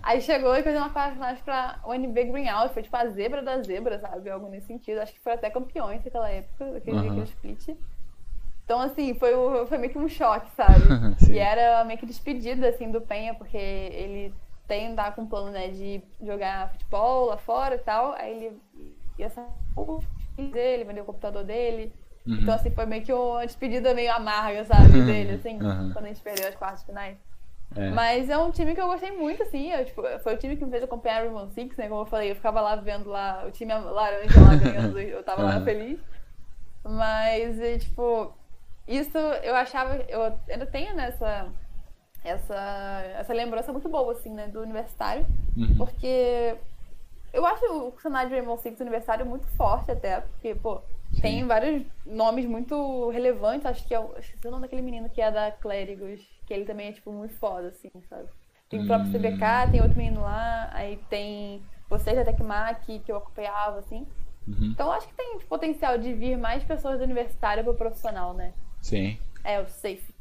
Aí chegou e fez uma personagem pra o NB Green Out, foi tipo a zebra da zebra, sabe? Algo nesse sentido. Acho que foi até campeões naquela época, daquele, Uhum. aquele split. Então, assim, foi, o- foi meio que um choque, sabe? E era meio que despedida, assim, do Penha, porque ele tem, tá com um plano, né, de jogar futebol lá fora e tal. Aí ele ia sair o dele, vendeu o computador dele. Uhum. Então, assim, foi meio que uma despedida meio amarga, sabe, dele, assim, Uhum. quando a gente perdeu as quartas finais. É. Mas é um time que eu gostei muito, assim. Eu, tipo, foi o time que me fez acompanhar o Rainbow Six, né? Como eu falei, eu ficava lá vendo lá o time laranja lá ganhando, eu tava lá Aham. feliz. Mas, e, tipo, isso eu achava. Eu ainda tenho nessa. Essa, essa lembrança muito boa, assim, né? Do universitário. Uhum. Porque eu acho o cenário de Rainbow Six universitário muito forte até, porque, pô, tem Sim. vários nomes muito relevantes. Acho que é o. Esqueci o nome daquele menino que é da Clérigos, que ele também é, tipo, muito foda, assim, sabe? Tem o próprio Hum. CBK, tem outro menino lá, aí tem vocês da Tecmac, que eu acompanhava, assim. Uhum. Então acho que tem potencial de vir mais pessoas do universitário pro profissional, né? Sim. É, o Safe,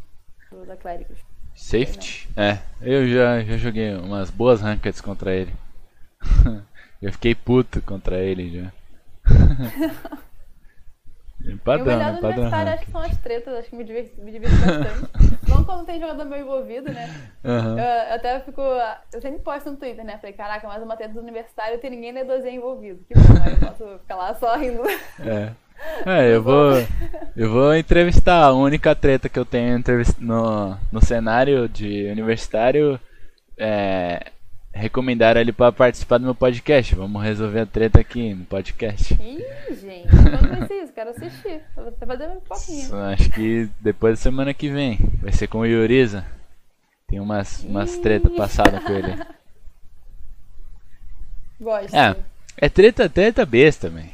da Clérigos. Safety? É, eu já, já joguei umas boas rankeds contra ele. eu fiquei puto contra ele já. e o melhor né? do universitário acho que são as tretas, acho que me divirto, me divirto bastante. Não quando tem jogador meu envolvido, né? Aham. Eu, eu até fico. Eu sempre posto no Twitter, né? Falei, caraca, mais uma treta do universitário e tem ninguém da 2 envolvido. Que bom, aí eu posso ficar lá só rindo. É. É, eu vou. Eu vou entrevistar a única treta que eu tenho no, no cenário de universitário. É. Recomendar ele pra participar do meu podcast. Vamos resolver a treta aqui no podcast. Ih, gente, ser isso? Quero assistir. Vou até fazer uma pipoquinha. Acho que depois da semana que vem. Vai ser com o Yuriza. Tem umas, umas treta passadas com ele. Gosto. É, é treta, treta besta, também.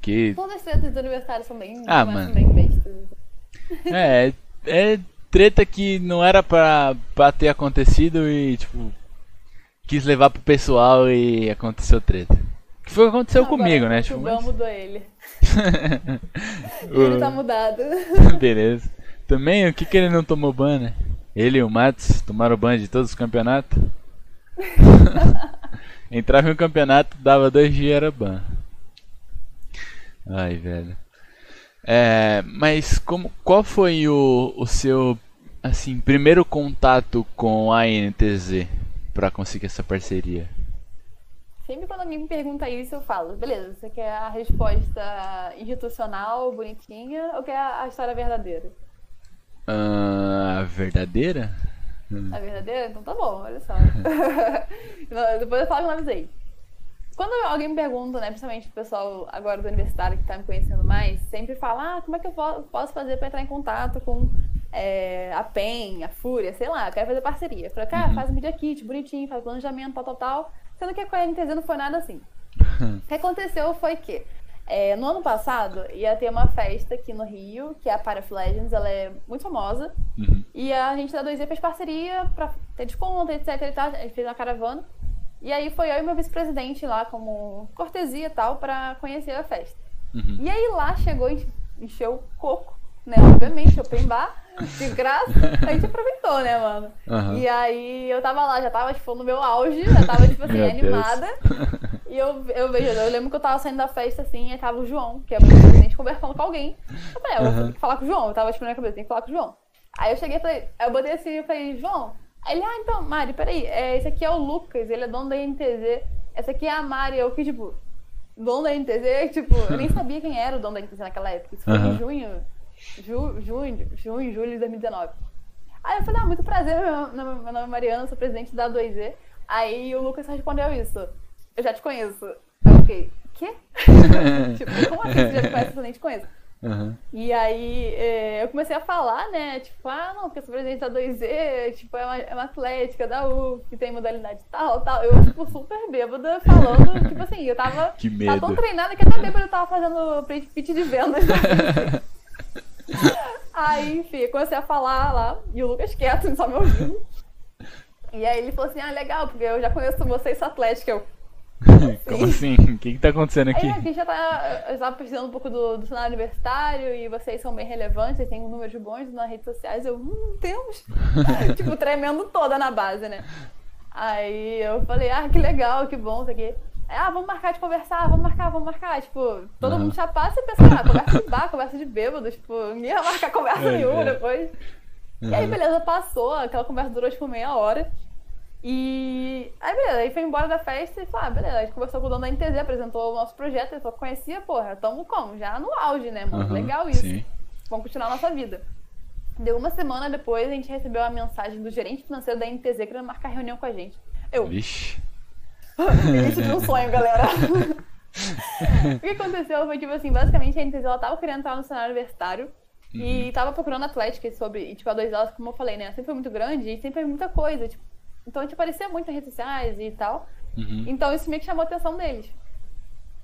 Que Todas as tretas do universitário são bem, Ah, mano. bem bestas. É, é treta que não era pra, pra ter acontecido e, tipo, quis levar pro pessoal e aconteceu treta. Que foi o que aconteceu Agora, comigo, né? O Tipo, mas... mudou ele. Ele tá mudado. Beleza. Também, o que que ele não tomou ban, né? Ele e o Matos tomaram ban de todos os campeonatos. Entrava em um campeonato, dava dois dias, era ban. Ai, velho. É, mas como, qual foi o, o seu assim primeiro contato com a NTZ para conseguir essa parceria? Sempre quando alguém me pergunta isso, eu falo, beleza, você quer a resposta institucional, bonitinha, ou quer a história verdadeira? Uh, a verdadeira? A verdadeira? Então tá bom, olha só. Depois eu falo que não avisei. Quando alguém me pergunta, né, principalmente o pessoal agora do universitário que tá me conhecendo mais, sempre fala, ah, como é que eu posso fazer para entrar em contato com é, a PEN, a Fúria, sei lá, eu quero fazer parceria. Eu falei, cara, uhum. faz um media kit bonitinho, faz planejamento, tal, tal, tal. Sendo que com a NTZ não foi nada assim. o que aconteceu foi que é, no ano passado ia ter uma festa aqui no Rio, que é a Para Legends, ela é muito famosa. Uhum. E a gente da 2 e fez parceria pra ter desconto, etc. E tal. A gente fez uma caravana. E aí foi eu e meu vice-presidente lá como cortesia e tal pra conhecer a festa. Uhum. E aí lá chegou e encheu o coco né? Obviamente, open bar, de graça, a gente aproveitou, né, mano? Uhum. E aí eu tava lá, já tava, tipo, no meu auge, já tava, tipo assim, animada. E eu, eu vejo, eu lembro que eu tava saindo da festa, assim, e tava o João, que é muito presente, conversando com alguém. Eu falei, é, eu vou ter que falar com o João, eu tava, tipo, na minha cabeça, tem que falar com o João. Aí eu cheguei e falei, eu botei assim, eu falei, João, ele, ah, então, Mari, peraí, é, esse aqui é o Lucas, ele é dono da NTZ, essa aqui é a Mari, eu que, tipo, dono da NTZ, tipo, eu nem sabia quem era o dono da NTZ naquela época, isso foi uhum. em junho Ju, junho, junho, julho de 2019. Aí eu falei, ah, muito prazer, meu, meu nome é Mariana, sou presidente da 2E. Aí o Lucas respondeu isso. Eu já te conheço. Eu fiquei, quê? tipo, como assim você já me conhece? Eu nem te conheço. Uhum. E aí é, eu comecei a falar, né? Tipo, ah, não, porque sou presidente da 2E, tipo, é uma, é uma atlética da U, que tem modalidade tal, tal. Eu, tipo, super bêbada falando, tipo assim, eu tava, que medo. tava tão treinada que até bêbada eu tava fazendo pitch de vendas. Aí, enfim, eu comecei a falar lá, e o Lucas quieto, só me ouvindo. E aí ele falou assim, ah, legal, porque eu já conheço vocês Atlético. Eu, Como assim? O que, que tá acontecendo aqui? Aí, a gente já tá, eu estava pesquisando um pouco do, do cenário universitário e vocês são bem relevantes, tem um número de bons nas redes sociais. Eu, hum, temos. tipo, tremendo toda na base, né? Aí eu falei, ah, que legal, que bom, isso aqui. Ah, vamos marcar de conversar, vamos marcar, vamos marcar. Tipo, todo uhum. mundo já passa e pensa, ah, conversa de bar, conversa de bêbado, tipo, ninguém ia marcar conversa é, nenhuma é. depois. Uhum. E aí, beleza, passou, aquela conversa durou tipo meia hora. E aí, beleza, aí foi embora da festa e falou, ah, beleza, a gente conversou com o dono da NTZ, apresentou o nosso projeto, ele falou, conhecia, porra, tamo como? Já no auge, né, mano? Uhum, Legal isso. Sim. Vamos continuar a nossa vida. Deu uma semana depois, a gente recebeu a mensagem do gerente financeiro da NTZ querendo marcar reunião com a gente. Eu. Vixe. Início de um sonho, galera. o que aconteceu foi, tipo assim, basicamente a NTZ ela tava querendo entrar no cenário universitário uhum. e tava procurando Atlética sobre, e, tipo, a dois aulas, como eu falei, né? Sempre foi muito grande e sempre foi muita coisa. Tipo, então a gente aparecia muito nas redes sociais e tal. Uhum. Então isso meio que chamou a atenção deles.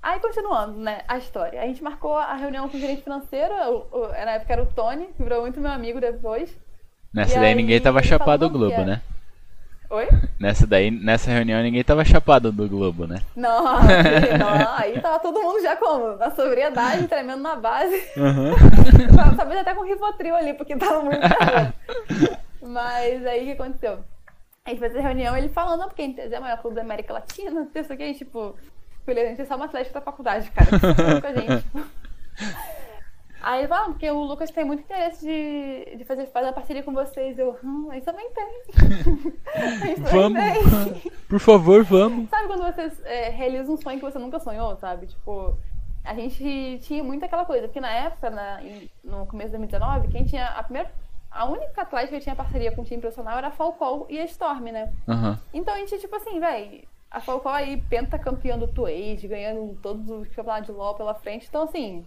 Aí, continuando, né, a história. A gente marcou a reunião com o gerente financeiro, o, o, na época era o Tony, que virou muito meu amigo depois. Nessa e daí ninguém tava chapado o Globo, né? Oi? Nessa daí, nessa reunião ninguém tava chapado do Globo, né? Não, não, aí tava todo mundo já como? Na sobriedade, tremendo na base. Uhum. Talvez até com Rivotril ali, porque tava muito Mas aí o que aconteceu? A gente fez essa reunião, ele falando, não, porque a gente é o maior clube da América Latina, isso aqui, tipo, beleza, a gente é só uma atlética da faculdade, cara, com a gente, tipo. Aí ele falou, ah, porque o Lucas tem muito interesse de, de fazer, fazer uma parceria com vocês. Eu, hum, a gente também tem. vamos, tem. por favor, vamos. Sabe quando você é, realiza um sonho que você nunca sonhou, sabe? Tipo, a gente tinha muito aquela coisa, porque na época, na, no começo de 2019, quem tinha a primeira a única atleta que tinha parceria com o time profissional era a Falcão e a Storm, né? Uhum. Então a gente, tipo assim, velho, a Falcão aí pentacampeã do Twage, ganhando todos os campeonatos de LoL pela frente. Então, assim,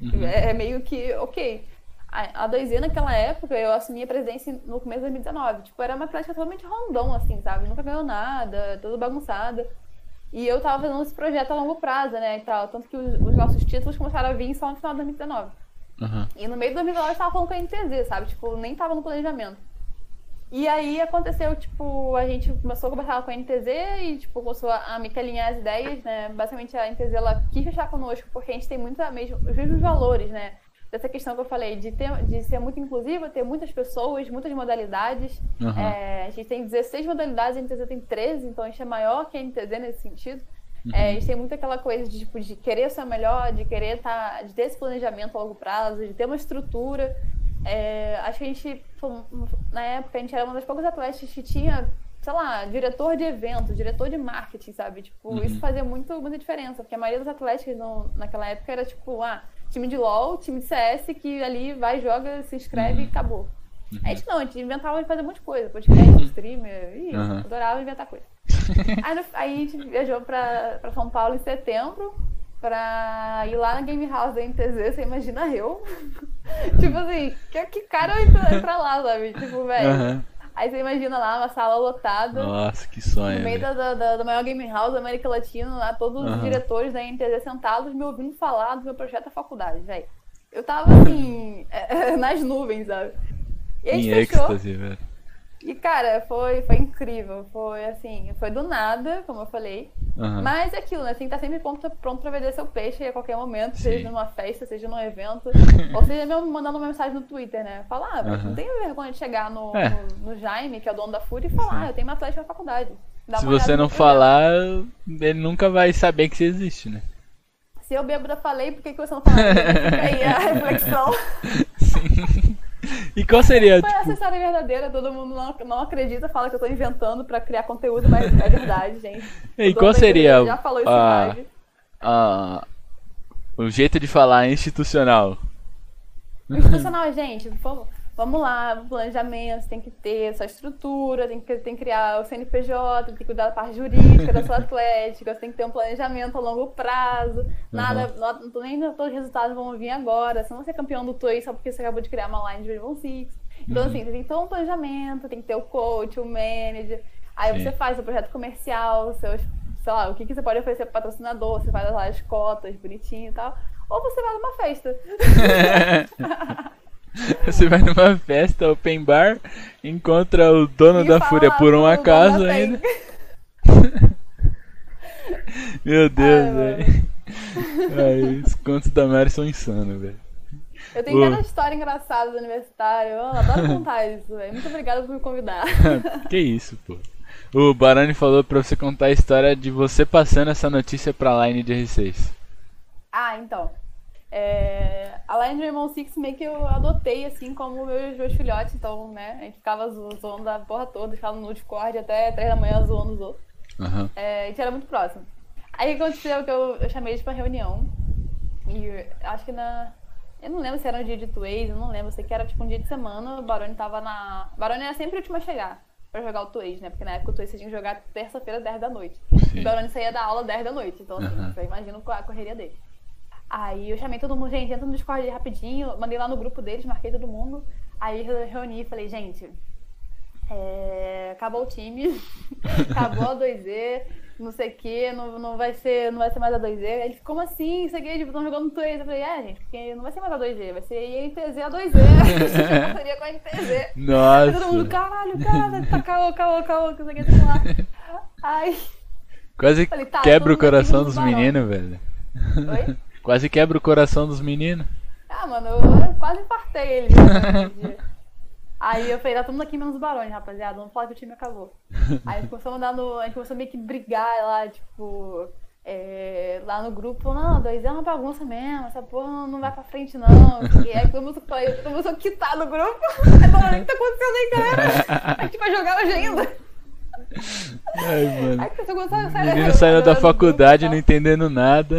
Uhum. É, é, meio que, ok. A, a 2 naquela época, eu assumi a presidência no começo de 2019. Tipo, era uma atlética totalmente rondão, assim, sabe? Nunca ganhou nada, toda bagunçada. E eu tava fazendo esse projeto a longo prazo, né, e tal. Tanto que os, os nossos títulos começaram a vir só no final de 2019. Uhum. E no meio de 2019 eu tava falando com a NTZ, sabe? Tipo, nem tava no planejamento. E aí aconteceu, tipo, a gente começou a conversar com a NTZ e, tipo, começou a, me alinhar as ideias, né? Basicamente a NTZ, ela quis fechar conosco porque a gente tem muita mesmo, os mesmos valores, né? dessa questão que eu falei, de, ter, de ser muito inclusiva, ter muitas pessoas, muitas modalidades. Uhum. É, a gente tem 16 modalidades, a NTZ tem 13, então a gente é maior que a NTZ nesse sentido. Uhum. É, a gente tem muito aquela coisa de, tipo, de querer ser melhor, de querer tá, de ter esse planejamento a longo prazo, de ter uma estrutura. É, acho que a gente, na época, a gente era uma das poucas atletas que tinha, sei lá, diretor de evento, diretor de marketing, sabe? Tipo, uhum. isso fazia muito, muita diferença, porque a maioria dos atletas no, naquela época era tipo, ah, time de LOL, time de CS, que ali vai, joga, se inscreve uhum. e acabou. Uhum. A gente não, a gente inventava de fazer um monte de coisa, podcast, uhum. streamer, e uhum. adorava inventar coisa. aí, no, aí, a gente viajou pra, pra São Paulo em setembro, pra ir lá na Game House da NTZ, você imagina eu. tipo assim, que, que cara ir pra lá, sabe? Tipo, velho. Uhum. Aí você imagina lá uma sala lotada. Nossa, que sonho. No meio da, da, da, maior game house da América Latina, lá todos uhum. os diretores da NTZ sentados me ouvindo falar do meu projeto da faculdade, velho. Eu tava assim, nas nuvens, sabe? E em êxtase, velho. E, cara, foi, foi incrível. Foi assim, foi do nada, como eu falei. Uhum. Mas é aquilo, né? Tem que estar sempre pronto, pronto pra vender seu peixe a qualquer momento, Sim. seja numa festa, seja num evento, ou seja mesmo mandando uma mensagem no Twitter, né? Falar, ah, uhum. não tenho vergonha de chegar no, é. no, no, Jaime, que é o dono da FURIA, e falar, ah, eu tenho uma atleta na faculdade. Se você não falar, ele nunca vai saber que você existe, né? Se eu bêbada falei, por que, que você não falou? Fica aí a reflexão. Sim. E qual seria? Foi essa história verdadeira, todo mundo não, não acredita, fala que eu tô inventando pra criar conteúdo, mas é verdade, gente. E qual seria já falou isso a, a, o jeito de falar institucional? Institucional, gente, por favor vamos lá, planejamento, tem que ter sua estrutura, tem que, tem que criar o CNPJ, tem que cuidar da parte jurídica da sua atlética, você tem que ter um planejamento a longo prazo. Nada, uhum. não, nem todos os resultados vão vir agora. Você não vai ser campeão do Tour só porque você acabou de criar uma line de Rainbow Six. Então, uhum. assim, você tem que ter um planejamento, tem que ter o coach, o manager. Aí Sim. você faz o projeto comercial, seus, sei lá, o que, que você pode oferecer para patrocinador, você faz as cotas bonitinho e tal. Ou você vai numa festa. Você vai numa festa, open bar, encontra o dono e da Fúria por um acaso ainda. Meu Deus, velho. Os contos da Mary são insanos, velho. Eu tenho cada história engraçada do universitário. Eu adoro contar isso, velho. Muito obrigada por me convidar. que isso, pô. O Barani falou pra você contar a história de você passando essa notícia pra line de R6. Ah, então. É, a Line Rainbow Six meio que eu adotei, assim, como meus, meus filhotes. Então, né, a gente ficava zoando a porra toda, ficava no Discord até 3 da manhã zoando os outros. Uhum. É, a gente era muito próximo. Aí o que aconteceu que eu, eu chamei eles pra reunião. E acho que na. Eu não lembro se era um dia de Tways, eu não lembro. Eu sei que era tipo um dia de semana, o Barone tava na. O Barone era sempre o último a chegar pra jogar o Tways, né? Porque na época o você tinha que jogar terça-feira, 10 da noite. Sim. O Barone saía da aula 10 da noite. Então, assim, uhum. eu imagino a correria dele. Aí eu chamei todo mundo, gente, entra no Discord rapidinho, mandei lá no grupo deles, marquei todo mundo. Aí eu reuni e falei, gente, é, acabou o time, acabou a 2Z, não sei o que, não, não, vai ser, não vai ser mais a 2Z. Ele ficou como assim? Isso aqui, tipo, estão jogando 2 Eu falei, é, gente, porque não vai ser mais a 2Z, vai ser INTZ a 2Z. Seria com a INTZ. Nossa. Aí todo mundo, caralho, cara, tá caô, caô, caô, que isso aqui, sei lá. Ai. Quase falei, tá, quebra o coração dos meninos, velho. Oi? Quase quebra o coração dos meninos. Ah, mano, eu quase infartei eles. Né, Aí eu falei, tá todo mundo aqui menos os barões, rapaziada. Vamos falar que o time acabou. Aí a gente começou a mandar no. A gente começou meio que brigar lá, tipo. É, lá no grupo, não, dois é uma bagunça mesmo, essa porra não, não vai pra frente não. E aí todo mundo, todo mundo quitar do grupo. Aí falando, o que tá acontecendo aí, galera? A gente vai jogar hoje ainda. Ai, mano. Ai, Menino saindo da faculdade, não entendendo nada.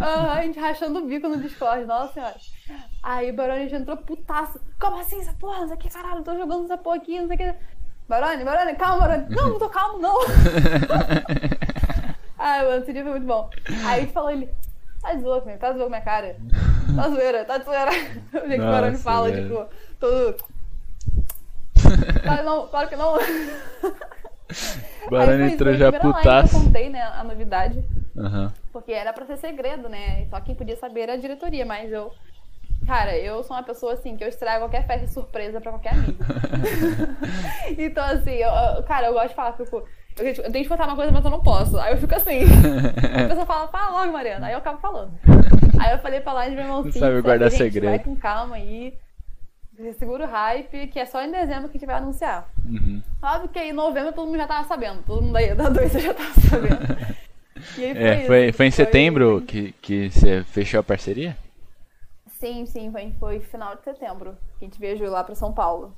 Aham, a gente rachando o bico no Discord, nossa senhora. Aí o Barone já entrou putaço. Como assim essa porra? Não sei o que, caralho, tô jogando essa porra aqui, não sei o que. Barone, Barone, calma, Barone. Não, não tô calmo, não. Ai, mano, esse dia foi muito bom. Aí a gente falou ele, tá de zoa, tá de zoa com minha cara. Tá zoeira, tá de zoeira. O jeito que o Barone fala, velho. tipo, todo. Claro, não, claro que não. Barani entrou já putaço. Eu contei, né, a novidade. Uhum. Porque era pra ser segredo, né? Só quem podia saber era a diretoria, mas eu. Cara, eu sou uma pessoa assim que eu estrago qualquer festa surpresa pra qualquer amigo. então, assim, eu, cara, eu gosto de falar, fico. Eu, eu tenho que contar uma coisa, mas eu não posso. Aí eu fico assim. a pessoa fala, fala logo, Mariana. Aí eu acabo falando. Aí eu falei pra lá de meu irmão, sabe guardar segredo. Vai com calma aí. Segura o hype, que é só em dezembro que a gente vai anunciar. Uhum. Óbvio que em novembro todo mundo já tava sabendo. Todo mundo aí da dois já tava sabendo. Foi, é, foi, foi, em setembro foi... Que, que você fechou a parceria? Sim, sim, foi, foi final de setembro que a gente viajou lá pra São Paulo.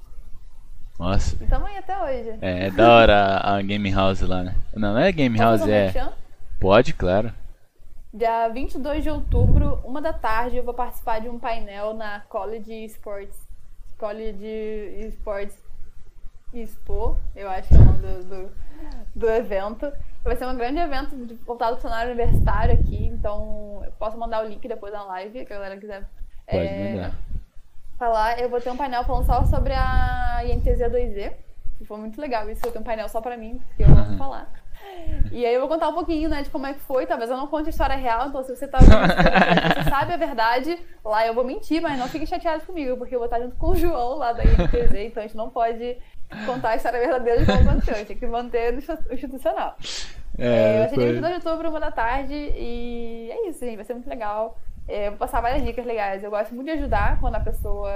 Nossa. E tamo aí até hoje. É, é da hora a, Game House lá, né? Não, não é Game House, é. Pode, claro. Dia 22 de outubro, uma da tarde, eu vou participar de um painel na College Sports. College Sports Expo, eu acho que é o nome do, do, do evento. Vai ser um grande evento voltado para o cenário universitário aqui, então eu posso mandar o link depois na live, se a galera quiser Pode é, falar. Eu vou ter um painel falando só sobre a INTZ 2Z, que foi muito legal isso, eu tenho um painel só para mim, porque eu amo falar. E aí eu vou contar um pouquinho, né, de como é que foi. Talvez eu não conte a história real, então se você tá você sabe a verdade, lá eu vou mentir, mas não fique chateado comigo, porque eu vou estar junto com o João lá da INTZ, então a gente não pode contar a história verdadeira de como aconteceu, a gente tem que manter no institucional. É, é, vai ser dia 22 de outubro, uma da tarde, e é isso, gente, vai ser muito legal. É, vou passar várias dicas legais. Eu gosto muito de ajudar quando a pessoa,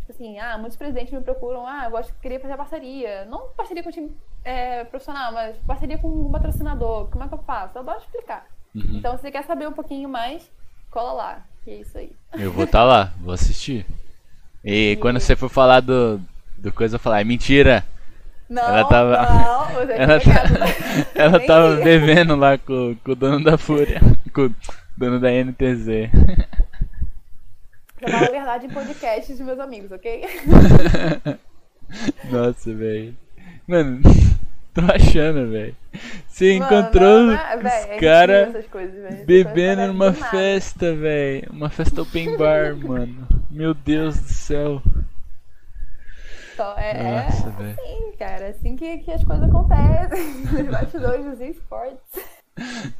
tipo assim, ah, muitos presidentes me procuram, ah, eu gosto, queria fazer parceria. Não parceria com o time é, profissional, mas parceria com um patrocinador. Como é que eu faço? Eu adoro explicar. Uhum. Então, se você quer saber um pouquinho mais, cola lá. Que é isso aí. Eu vou estar tá lá, vou assistir. E, e, quando você for falar do, do coisa, eu falar, é mentira. Não, ela tava, não, ela, tá, ela tava bebendo lá com, com o dono da Fúria. Com, Dono da NTZ. Falo a verdade em podcasts de meus amigos, ok? Nossa, velho. Mano, tô achando, velho. Você Mano, encontrou não, não, os caras bebendo numa festa, velho. Uma festa open bar, mano. Meu Deus do céu. É, é Nossa, é assim, cara. Assim que, que as coisas acontecem. Nos bastidores dos esportes.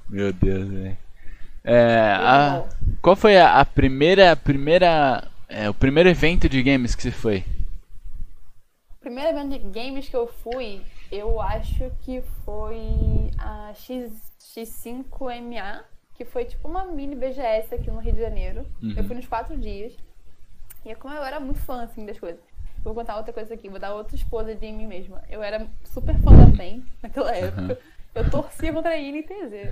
Meu Deus, velho. É, a, qual foi a, a primeira, primeira, é, o primeiro evento de games que você foi? O primeiro evento de games que eu fui, eu acho que foi a X, X5MA, que foi tipo uma mini BGS aqui no Rio de Janeiro. Uhum. Eu fui nos quatro dias. E é como eu era muito fã assim das coisas. Vou contar outra coisa aqui, vou dar outra esposa de mim mesma. Eu era super fã da PEN naquela época. Uhum. Eu torcia contra a INTZ.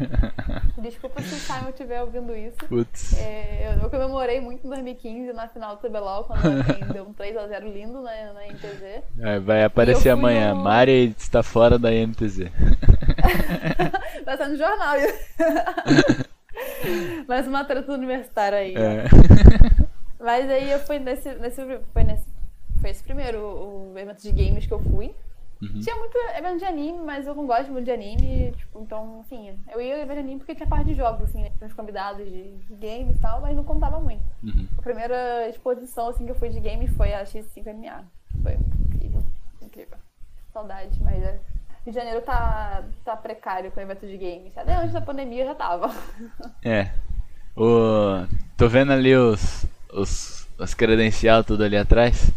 Desculpa se o Simon estiver ouvindo isso. Putz. É, eu, eu, comemorei muito em 2015 na final do CBLOL, quando deu um 3x0 lindo na, na INTZ. É, vai aparecer amanhã. No... Mari está fora da INTZ. vai estar no jornal. Mais uma treta universitária aí. É. Mas aí eu fui nesse, nesse, foi nesse. Foi esse primeiro o evento de games que eu fui. Uhum. Tinha muito evento de anime, mas eu não gosto muito de anime, tipo, então, enfim, eu ia evento de anime porque tinha parte de jogos, assim, né? Os convidados de, games e tal, mas não contava muito. Uhum. A primeira exposição, assim, que eu fui de game foi a X5MA. Foi incrível, incrível. Saudade, mas é. Rio de Janeiro tá, tá precário com evento de games. Até antes da pandemia já tava. É. O... Tô vendo ali os, os, as credencial tudo ali atrás.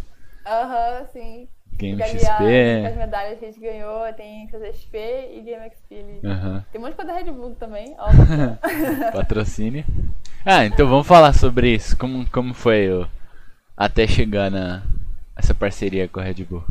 Aham, uhum, sim. Game XP. As medalhas que a gente ganhou, tem XP e Game XP. Uhum. Tem um monte de coisa da Red Bull também. Patrocínio. Ah, então vamos falar sobre isso. Como, como foi o, até chegar na essa parceria com a Red Bull?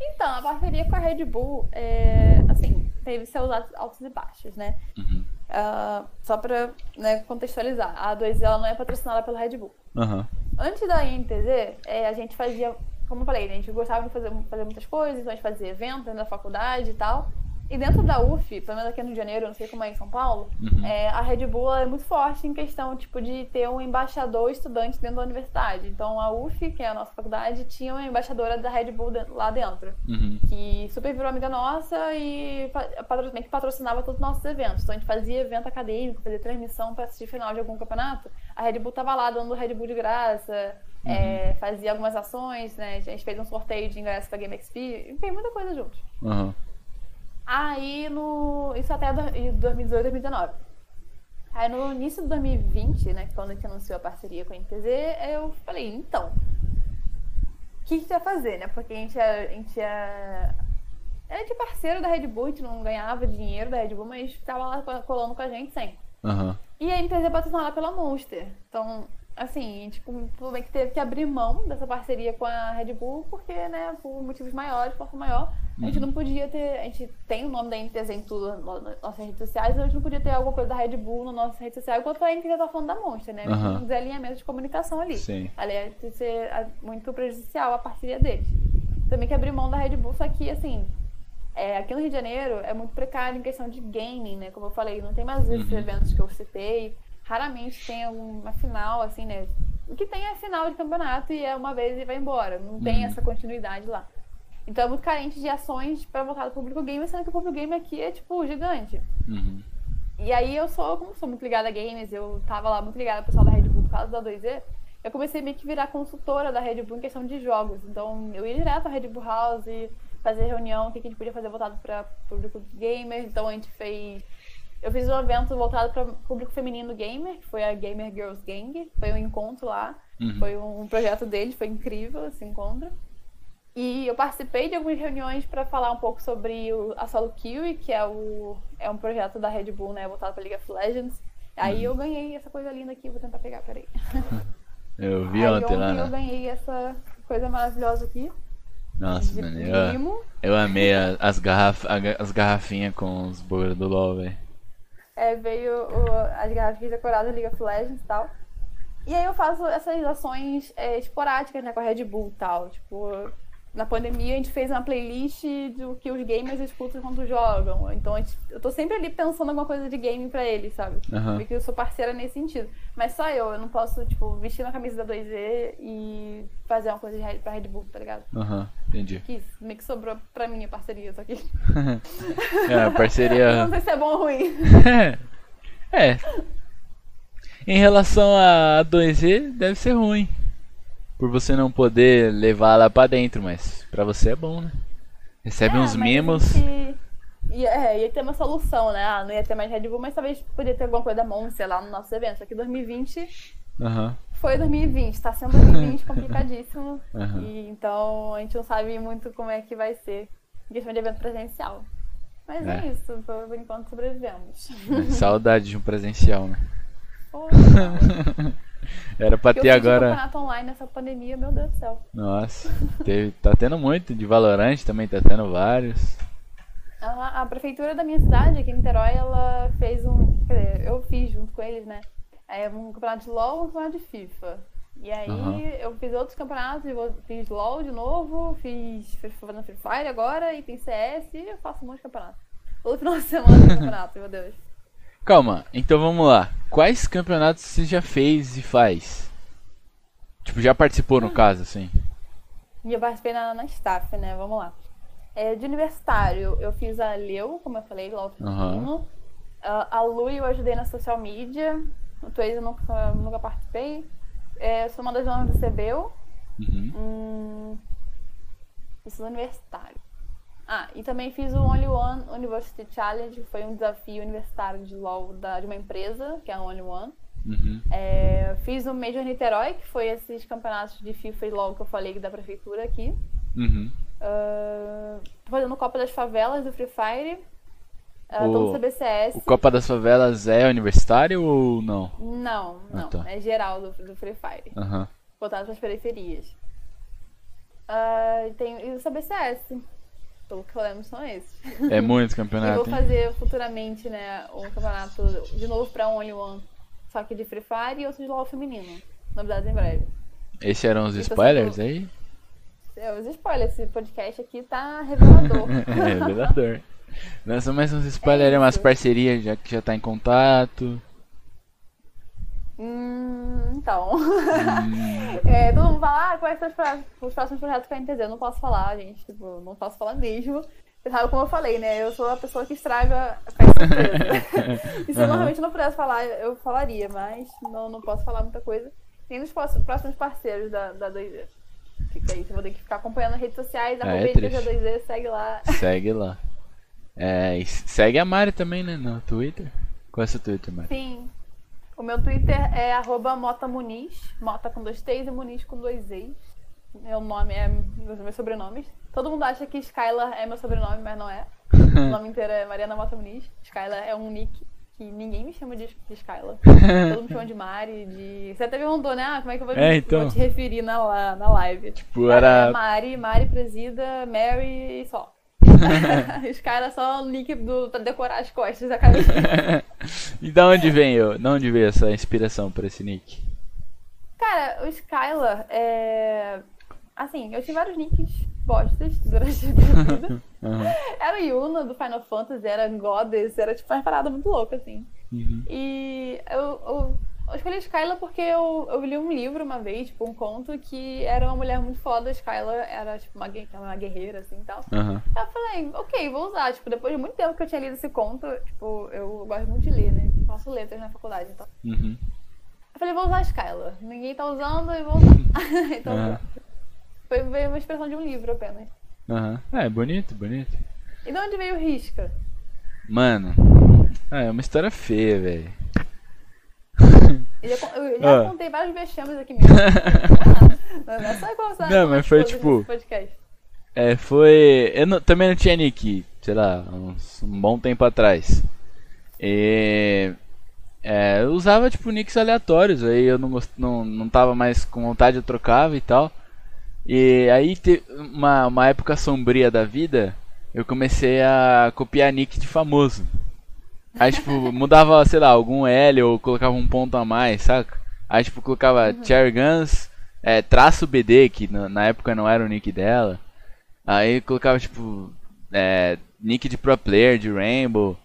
Então, a parceria com a Red Bull, é, assim, teve seus altos e baixos, né? Uhum. Uh, só pra né, contextualizar, a A2 ela não é patrocinada pela Red Bull. Uhum. Antes da INTZ, é, a gente fazia como eu falei, né, a gente gostava de fazer, fazer muitas coisas, então a gente fazia eventos dentro da faculdade e tal. E dentro da UF, pelo menos aqui no Rio de Janeiro, não sei como é em São Paulo, uhum. é, a Red Bull é muito forte em questão tipo, de ter um embaixador estudante dentro da universidade. Então a UF, que é a nossa faculdade, tinha uma embaixadora da Red Bull lá dentro, uhum. que super virou amiga nossa e que patrocinava todos os nossos eventos. Então a gente fazia evento acadêmico, fazia transmissão para assistir final de algum campeonato. A Red Bull tava lá dando Red Bull de graça. Uhum. É, fazia algumas ações, né? A gente fez um sorteio de ingresso pra Game XP, tem muita coisa junto. Uhum. Aí no. Isso até 2018, 2019. Aí no início de 2020, né, quando a gente anunciou a parceria com a NTZ, eu falei, então, o que a gente vai fazer, né? Porque a gente, é, a gente é, era de parceiro da Red Bull, a gente não ganhava dinheiro da Red Bull, mas estava lá colando com a gente sempre. Uhum. E a NTZ é patrocinada pela Monster. Então, assim, a gente tudo bem que teve que abrir mão dessa parceria com a Red Bull, porque, né, por motivos maiores, força maior, a gente uhum. não podia ter. A gente tem o nome da NTZ em tudo nas nossas redes sociais, a gente não podia ter alguma coisa da Red Bull nas nossas redes sociais, enquanto a NTZ tá falando da Monster, né? Uhum. Um desalinhamento de comunicação ali. Sim. Ali ia ser muito prejudicial a parceria deles. Também que abrir mão da Red Bull, só que, assim, é, aqui no Rio de Janeiro é muito precário em questão de gaming, né? Como eu falei, não tem mais esses uhum. eventos que eu citei. Raramente tem alguma final, assim, né? O que tem é final de campeonato e é uma vez e vai embora. Não tem uhum. essa continuidade lá. Então é muito carente de ações para voltar do público gamer, sendo que o público gamer aqui é, tipo, gigante. Uhum. E aí eu sou, como sou muito ligada a games, eu tava lá muito ligada ao pessoal da Red Bull por causa da 2E, eu comecei meio que virar consultora da Red Bull em questão de jogos. Então eu ia direto à Red Bull House, fazer reunião, o que a gente podia fazer voltado para público gamer. Então a gente fez. Eu fiz um evento voltado para público feminino gamer, que foi a Gamer Girls Gang. Foi um encontro lá. Uhum. Foi um projeto deles, foi incrível esse encontro. E eu participei de algumas reuniões para falar um pouco sobre o, a Solo Kiwi, que é, o, é um projeto da Red Bull, né, voltado para League of Legends. Aí uhum. eu ganhei essa coisa linda aqui, vou tentar pegar, peraí. Eu vi Aí ontem, ontem lá. Eu ganhei essa coisa maravilhosa aqui. Nossa, mano, eu, eu amei as, garraf, as garrafinhas com os burgers do LoL, velho. É, veio o, as garrafinhas decoradas League of Legends e tal. E aí eu faço essas ações é, esporádicas, né, com a Red Bull e tal. Tipo, na pandemia a gente fez uma playlist do que os gamers escutam quando jogam. Então gente, eu tô sempre ali pensando alguma coisa de game pra eles, sabe? Uhum. Porque eu sou parceira nesse sentido. Mas só eu, eu não posso, tipo, vestir uma camisa da 2Z e fazer uma coisa de, pra Red Bull, tá ligado? Aham, uhum, entendi. Que meio que sobrou pra mim a parceria isso aqui. é, parceria. não sei se é bom ou ruim. é. Em relação a 2Z, deve ser ruim por você não poder levar lá pra dentro, mas pra você é bom, né? Recebe é, uns mimos. Gente... Ia, é, ia ter uma solução, né? Ah, não ia ter mais Red Bull, mas talvez poderia ter alguma coisa da Monster lá no nosso evento. Só que 2020 uhum. foi 2020, tá sendo 2020 complicadíssimo. Uhum. E, então a gente não sabe muito como é que vai ser em questão de evento presencial. Mas é, é isso, por enquanto sobrevivemos. É, saudade de um presencial, né? Pô, Era pra ter agora. campeonato online nessa pandemia, meu Deus do céu. Nossa, teve, tá tendo muito de Valorant também, tá tendo vários. A, a, prefeitura da minha cidade, aqui em Niterói, ela fez um. Quer dizer, eu fiz junto com eles, né? É um campeonato de LOL e um campeonato de FIFA. E aí uhum. eu fiz outros campeonatos, fiz LOL de novo, fiz Free Fire agora e tem CS e eu faço um monte de campeonato. Todo final de semana campeonato, meu Deus. Calma, então vamos lá. Quais campeonatos você já fez e faz? Tipo, já participou no hum. caso, assim? Já participei na, na staff, né? Vamos lá. É, de universitário, eu fiz a Leu, como eu falei, lá uhum. uh, A Lu eu ajudei na social media. O Twaze eu nunca, nunca participei. É, sou uma das donas do CBU. Uhum. Hum, isso no universitário. Ah, e também fiz o Only One University Challenge, que foi um desafio universitário de LoL da, de uma empresa, que é a Only One. Uhum. É, fiz o Major Niterói, que foi esses campeonatos de FIFA e LoL que eu falei da prefeitura aqui. Uhum. Uh, tô fazendo Copa das Favelas do Free Fire. Uh, o, no CBCS. O Copa das Favelas é universitário ou não? Não, ah, não. Ah, tá. É geral do, do Free Fire. Uhum. Voltado para as periferias. Uh, tem, e o CBCS pelo que eu lembro, são esses. É muito campeonato. eu vou fazer futuramente, né, um campeonato de novo pra Only One, só que de Free Fire e outro de LoL feminino. Novidades em breve. Esses eram os spoilers aí? É, os spoilers. Esse podcast aqui tá revelador. é, revelador. Lança mais uns spoilers, é umas parcerias já que já tá em contato. Hum, então. Hum. é, todo mundo fala, ah, quais são os próximos projetos que a NTZ? Eu não posso falar, gente. Tipo, não posso falar mesmo. Você sabe como eu falei, né? Eu sou a pessoa que estraga a surpresa. e se eu normalmente não pudesse falar, eu falaria, mas não, não posso falar muita coisa. Nem nos próximos parceiros da, da 2Z. Fica aí, você vai ter que ficar acompanhando nas redes sociais, a é, 2Z, segue lá. Segue lá. É, segue a Mari também, né? No Twitter. Qual é o seu Twitter, Mari? Sim. O meu Twitter é arroba motamuniz, mota com dois T's e muniz com dois E's. Meu nome é meus, meus sobrenomes. Todo mundo acha que Skylar é meu sobrenome, mas não é. o nome inteiro é Mariana Mota Muniz. Skylar é um nick. que ninguém me chama de, de Skyla. Todo mundo me chama de Mari, de. Você até perguntou, né? Ah, como é que eu vou, é, então... vou te referir na, na live? Tipo, era. É Mari, Mari presida, Mary e só. Skyla é só o nick do, pra decorar as costas da cabeça. e da onde vem eu? Da onde veio essa inspiração pra esse nick? Cara, o Skylar é. Assim, eu tive vários nicks bostas durante a minha vida. Uhum. Era Yuna do Final Fantasy, era Goddess, era tipo uma parada muito louca, assim. Uhum. E eu, eu, eu escolhi Skyla porque eu, eu li um livro uma vez, tipo, um conto, que era uma mulher muito foda. Skyla era, tipo, uma, uma guerreira, assim e tal. Uhum. Eu falei, ok, vou usar. Tipo, depois de muito tempo que eu tinha lido esse conto, tipo, eu gosto muito de ler, né? Faço letras na faculdade, então. Uhum. Eu falei, vou usar Skyla. Ninguém tá usando, eu vou usar. então, uhum. Foi uma expressão de um livro apenas. Aham. Uhum. É, bonito, bonito. E de onde veio o Risca? Mano, é uma história feia, velho. Eu já, eu já ah. contei vários vexames aqui mesmo. não, não é só Não, mas foi tipo. É, foi. Eu não, também não tinha nick, sei lá, uns, um bom tempo atrás. E. É, eu usava tipo nicks aleatórios, aí eu não, não, não tava mais com vontade, eu trocava e tal. E aí, uma, uma época sombria da vida, eu comecei a copiar nick de famoso. Aí, tipo, mudava, sei lá, algum L ou colocava um ponto a mais, saca? Aí, tipo, colocava uhum. Guns, é, traço BD, que na, na, época não era o nick dela. Aí colocava, tipo, é, nick de pro player, de Rainbow.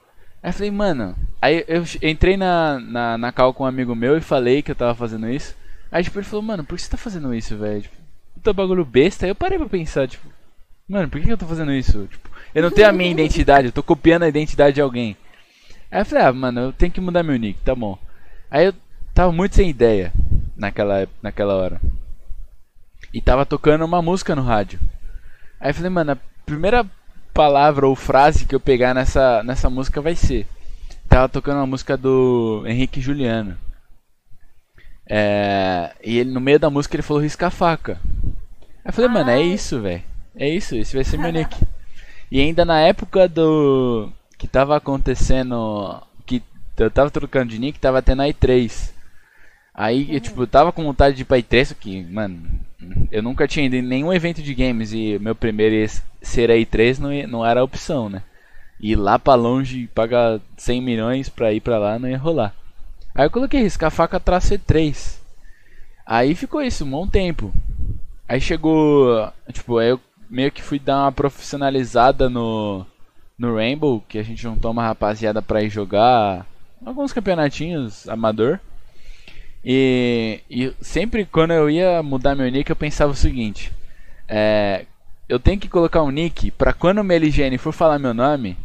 Aí falei, mano. Aí eu entrei na, na, na call com um amigo meu e falei que eu tava fazendo isso. Aí, tipo, ele falou, mano, por que você tá fazendo isso, velho? Tipo, puta bagulho besta. Aí eu parei pra pensar, tipo, mano, por que eu tô fazendo isso? Tipo, eu não tenho a minha identidade, eu tô copiando a identidade de alguém. Aí eu falei, ah, mano, eu tenho que mudar meu nick, tá bom. Aí eu tava muito sem ideia naquela, naquela hora. E tava tocando uma música no rádio. Aí eu falei, mano, a primeira palavra ou frase que eu pegar nessa, nessa música vai ser. Tava tocando uma música do Henrique Juliano. É, e ele, no meio da música ele falou risca-faca. Aí eu falei, mano, é isso, velho. É isso, esse vai ser meu nick. e ainda na época do. Que tava acontecendo. que eu tava trocando de nick, tava tendo a E3. Aí, uhum. eu, tipo, eu tava com vontade de ir pra E3, que, mano, eu nunca tinha ido em nenhum evento de games e meu primeiro ia ser a E3 não, não era a opção, né? Ir lá pra longe, pagar 100 milhões pra ir pra lá não ia rolar. Aí eu coloquei riscar faca traço E3. Aí ficou isso um bom tempo. Aí chegou, tipo, aí eu meio que fui dar uma profissionalizada no no Rainbow, que a gente juntou uma rapaziada pra ir jogar alguns campeonatinhos amador. E, e sempre quando eu ia mudar meu nick, eu pensava o seguinte: é, eu tenho que colocar um nick pra quando o Meligene for falar meu nome,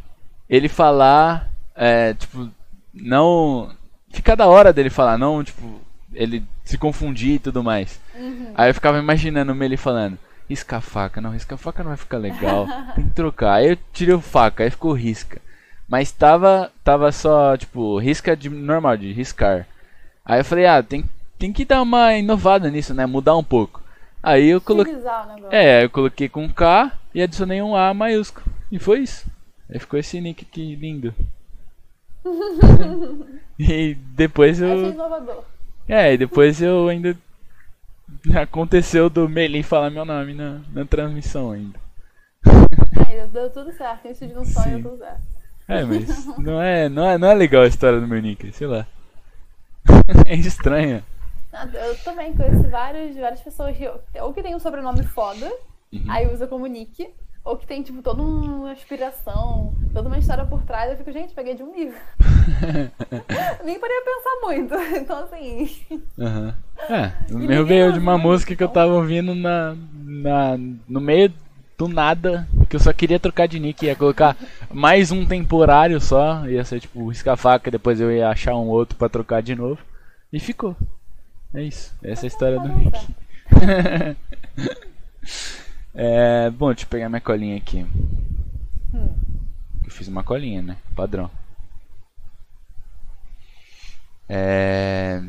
ele falar, é, tipo, não fica da hora dele falar, não, tipo, ele se confundir e tudo mais. Uhum. Aí eu ficava imaginando ele falando, risca a faca, não, risca a faca não vai ficar legal, tem que trocar. Aí eu tirei o faca, aí ficou risca. Mas tava, tava só, tipo, risca de normal, de riscar. Aí eu falei, ah, tem, tem que dar uma inovada nisso, né? Mudar um pouco. Aí eu coloquei. É, eu coloquei com K e adicionei um A maiúsculo. E foi isso. Aí ficou esse nick aqui lindo. e depois eu. É, e depois eu ainda. Aconteceu do Melim falar meu nome na, na transmissão ainda. É, deu tudo certo. Isso de um sonho tudo certo. É, mas não é, não, é, não é legal a história do meu nick, sei lá. é estranha. Eu também conheço várias, várias pessoas que, ou que tem um sobrenome foda, uhum. aí usa como nick, ou que tem, tipo, toda uma inspiração, toda uma história por trás. Eu fico, gente, peguei de um livro. Nem poderia pensar muito. Então, assim. Uhum. É, o meu veio de uma música que eu tava ouvindo na, na, no meio do nada, que eu só queria trocar de nick, ia colocar mais um temporário só, ia ser tipo risca-faca, depois eu ia achar um outro para trocar de novo. E ficou. É isso. Essa é a história do Nick. é, bom, deixa eu pegar minha colinha aqui. Eu fiz uma colinha, né? Padrão. É...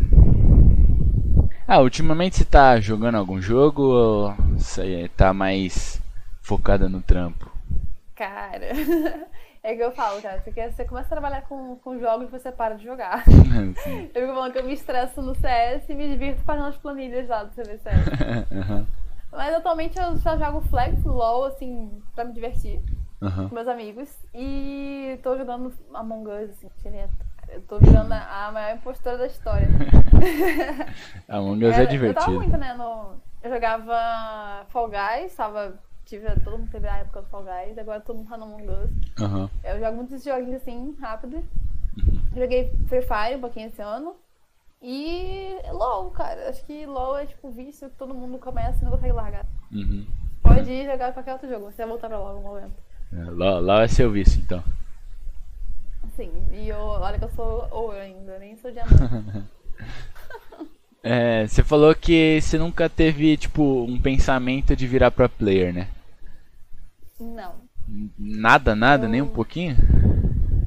Ah, ultimamente você tá jogando algum jogo ou você tá mais focada no trampo? Cara, É que eu falo, cara, você, começa a trabalhar com, com jogos e você para de jogar. Sim. Eu fico falando que eu me estresso no CS e me divirto fazendo as planilhas lá do CBCS. uhum. Mas atualmente eu só jogo Flex, LOL, assim, pra me divertir uhum. com meus amigos. E tô jogando Among Us, assim, direto. Eu tô virando a maior impostora da história. Among Us é, é divertido. Eu tava muito, né, no... Eu jogava Fall Guys, tava tive, todo mundo teve a época do Fall Guys, agora todo mundo tá no Among Us. Uhum. Eu jogo muitos joguinhos assim, rápido. Uhum. Joguei Free Fire um pouquinho esse ano. E LOL, cara. Acho que LOL é tipo vício que todo mundo começa e não consegue largar. Uhum. Pode ir jogar qualquer outro jogo, você vai voltar pra LOL no momento. É, LOL, LOL é seu vício, então. Sim, e eu, olha que eu sou ouro ainda, nem sou diamante. é, você falou que você nunca teve, tipo, um pensamento de virar pro player, né? Não. Nada, nada, eu... nem um pouquinho?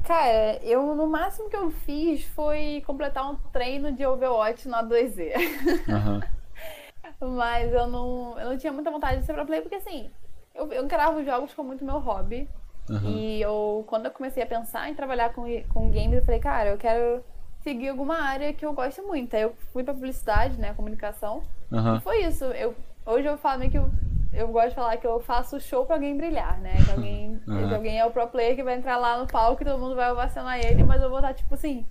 Cara, eu no máximo que eu fiz foi completar um treino de Overwatch na 2Z. Uhum. Mas eu não, eu não tinha muita vontade de ser pro player, porque assim, eu, eu os jogos como muito meu hobby. Uhum. E eu, quando eu comecei a pensar em trabalhar com, com games, eu falei, cara, eu quero seguir alguma área que eu gosto muito. Aí eu fui pra publicidade, né, comunicação. Uhum. E foi isso. Eu, hoje eu falo meio que eu eu gosto de falar que eu faço show pra alguém brilhar, né? Que alguém, uhum. que alguém é o pro player que vai entrar lá no palco e todo mundo vai ovacionar ele, mas eu vou estar tipo assim.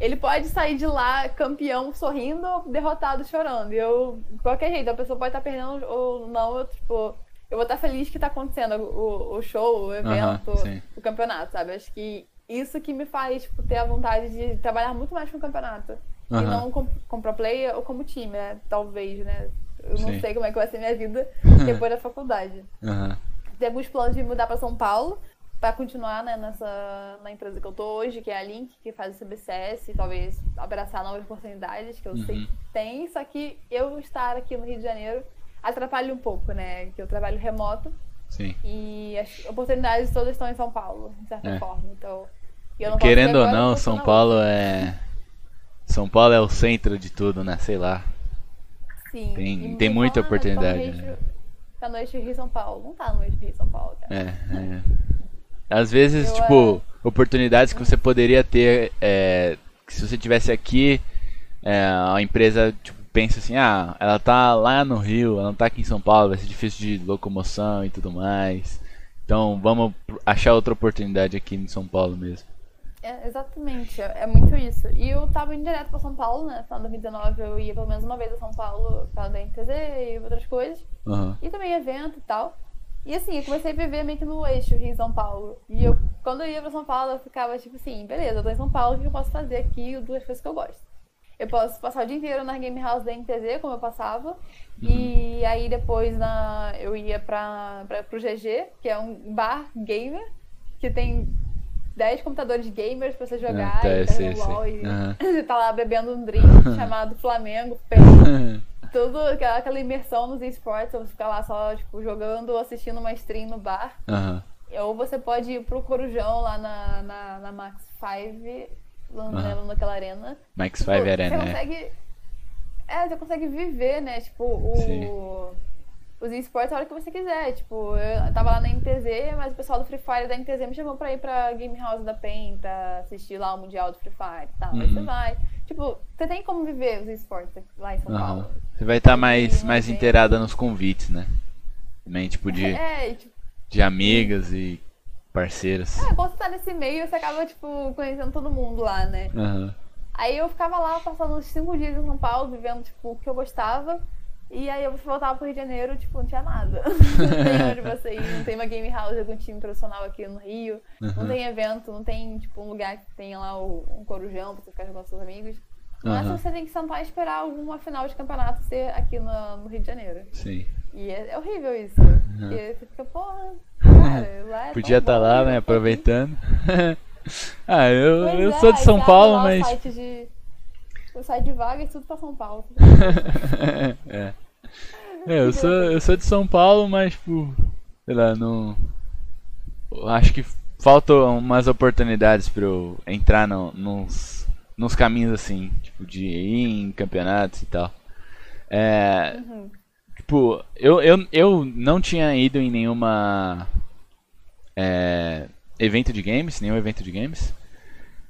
Ele pode sair de lá campeão sorrindo ou derrotado chorando. E eu, de qualquer jeito, a pessoa pode estar perdendo ou não, eu, tipo, eu vou estar feliz que está acontecendo o, o show, o evento, uhum, o campeonato, sabe? Acho que isso que me faz tipo, ter a vontade de trabalhar muito mais com o campeonato. Uhum. E não com, com pro player ou como time, né? Talvez, né? Eu não Sim. sei como é que vai ser minha vida depois da faculdade. Uhum. Tem alguns planos de mudar para São Paulo para continuar né, nessa na empresa que eu tô hoje, que é a Link, que faz o CBCS, e talvez abraçar novas oportunidades que eu uhum. sei que tem, só que eu estar aqui no Rio de Janeiro atrapalha um pouco, né? Que eu trabalho remoto. Sim. E as oportunidades todas estão em São Paulo, de certa é. forma. Então, Querendo ou não, São Paulo é São Paulo é o centro de tudo, né? Sei lá. Sim. Tem, tem muita fala, oportunidade. Né? Tá no eixo Rio São Paulo. Não tá no eixo Rio São Paulo, cara. É, é. Às vezes, eu, tipo, é... oportunidades que você poderia ter. É, se você tivesse aqui, é, a empresa tipo, pensa assim, ah, ela tá lá no Rio, ela não tá aqui em São Paulo, vai ser difícil de locomoção e tudo mais. Então vamos achar outra oportunidade aqui em São Paulo mesmo. É, exatamente, é, é, muito isso. E eu tava indo direto pra São Paulo, né? No final de 2019 eu ia pelo menos uma vez a São Paulo pra da NTZ e outras coisas. Uhum. E também evento e tal. E assim, eu comecei a viver meio que no eixo Rio São Paulo. E eu, quando eu ia pra São Paulo, eu ficava tipo assim, beleza, eu tô em São Paulo, o que eu posso fazer aqui? Duas coisas que eu gosto. Eu posso passar o dia inteiro na Game House da NTZ, como eu passava. Uhum. E aí depois na, eu ia pra, pra, pro GG, que é um bar gamer, que tem 10 computadores gamers pra você jogar é, tá, e, LOL, e uhum. você tá lá bebendo um drink chamado Flamengo, tudo aquela, aquela imersão nos esportes, você ficar lá só tipo, jogando ou assistindo uma stream no bar. Uhum. Ou você pode ir pro Corujão lá na, na, na Max 5, lá uhum. naquela arena. Max 5 tipo, Arena, você é. consegue, é. você consegue viver, né? Tipo, o. Sim os esportes a hora que você quiser. Tipo, eu tava lá na NTZ, mas o pessoal do Free Fire da NTZ me chamou pra ir pra Game House da PEN, pra assistir lá o Mundial do Free Fire e tal. Uhum. Aí você vai. Tipo, você tem como viver os esportes lá em São uhum. Paulo. Você vai estar tá mais, mais inteirada nos convites, né? Também, tipo, de, é, tipo, de amigas e parceiras. É, quando você tá nesse meio, você acaba, tipo, conhecendo todo mundo lá, né? Uhum. Aí eu ficava lá passando uns cinco dias em São Paulo, vivendo, tipo, o que eu gostava. E aí eu voltava pro Rio de Janeiro, tipo, não tinha nada. não tem onde você ir, não tem uma game house, algum time profissional aqui no Rio, uhum. não tem evento, não tem, tipo, um lugar que tenha lá um corujão pra você ficar jogando com seus amigos. Mas uhum. você tem que sentar e esperar alguma final de campeonato ser aqui no, no Rio de Janeiro. Sim. E é, é horrível isso. Uhum. E você fica, porra, cara, lá é Podia estar tá lá, né, aproveitando. ah, eu, eu é, sou de São Paulo, mas. Site de eu saio de vaga e tudo pra São Paulo. é. é. eu sou, eu sou de São Paulo, mas, tipo, sei lá, não. Acho que faltam umas oportunidades pra eu entrar no, nos, nos caminhos assim, tipo, de ir em campeonatos e tal. É. Uhum. Tipo, eu, eu, eu não tinha ido em nenhuma. É, evento de games, nenhum evento de games.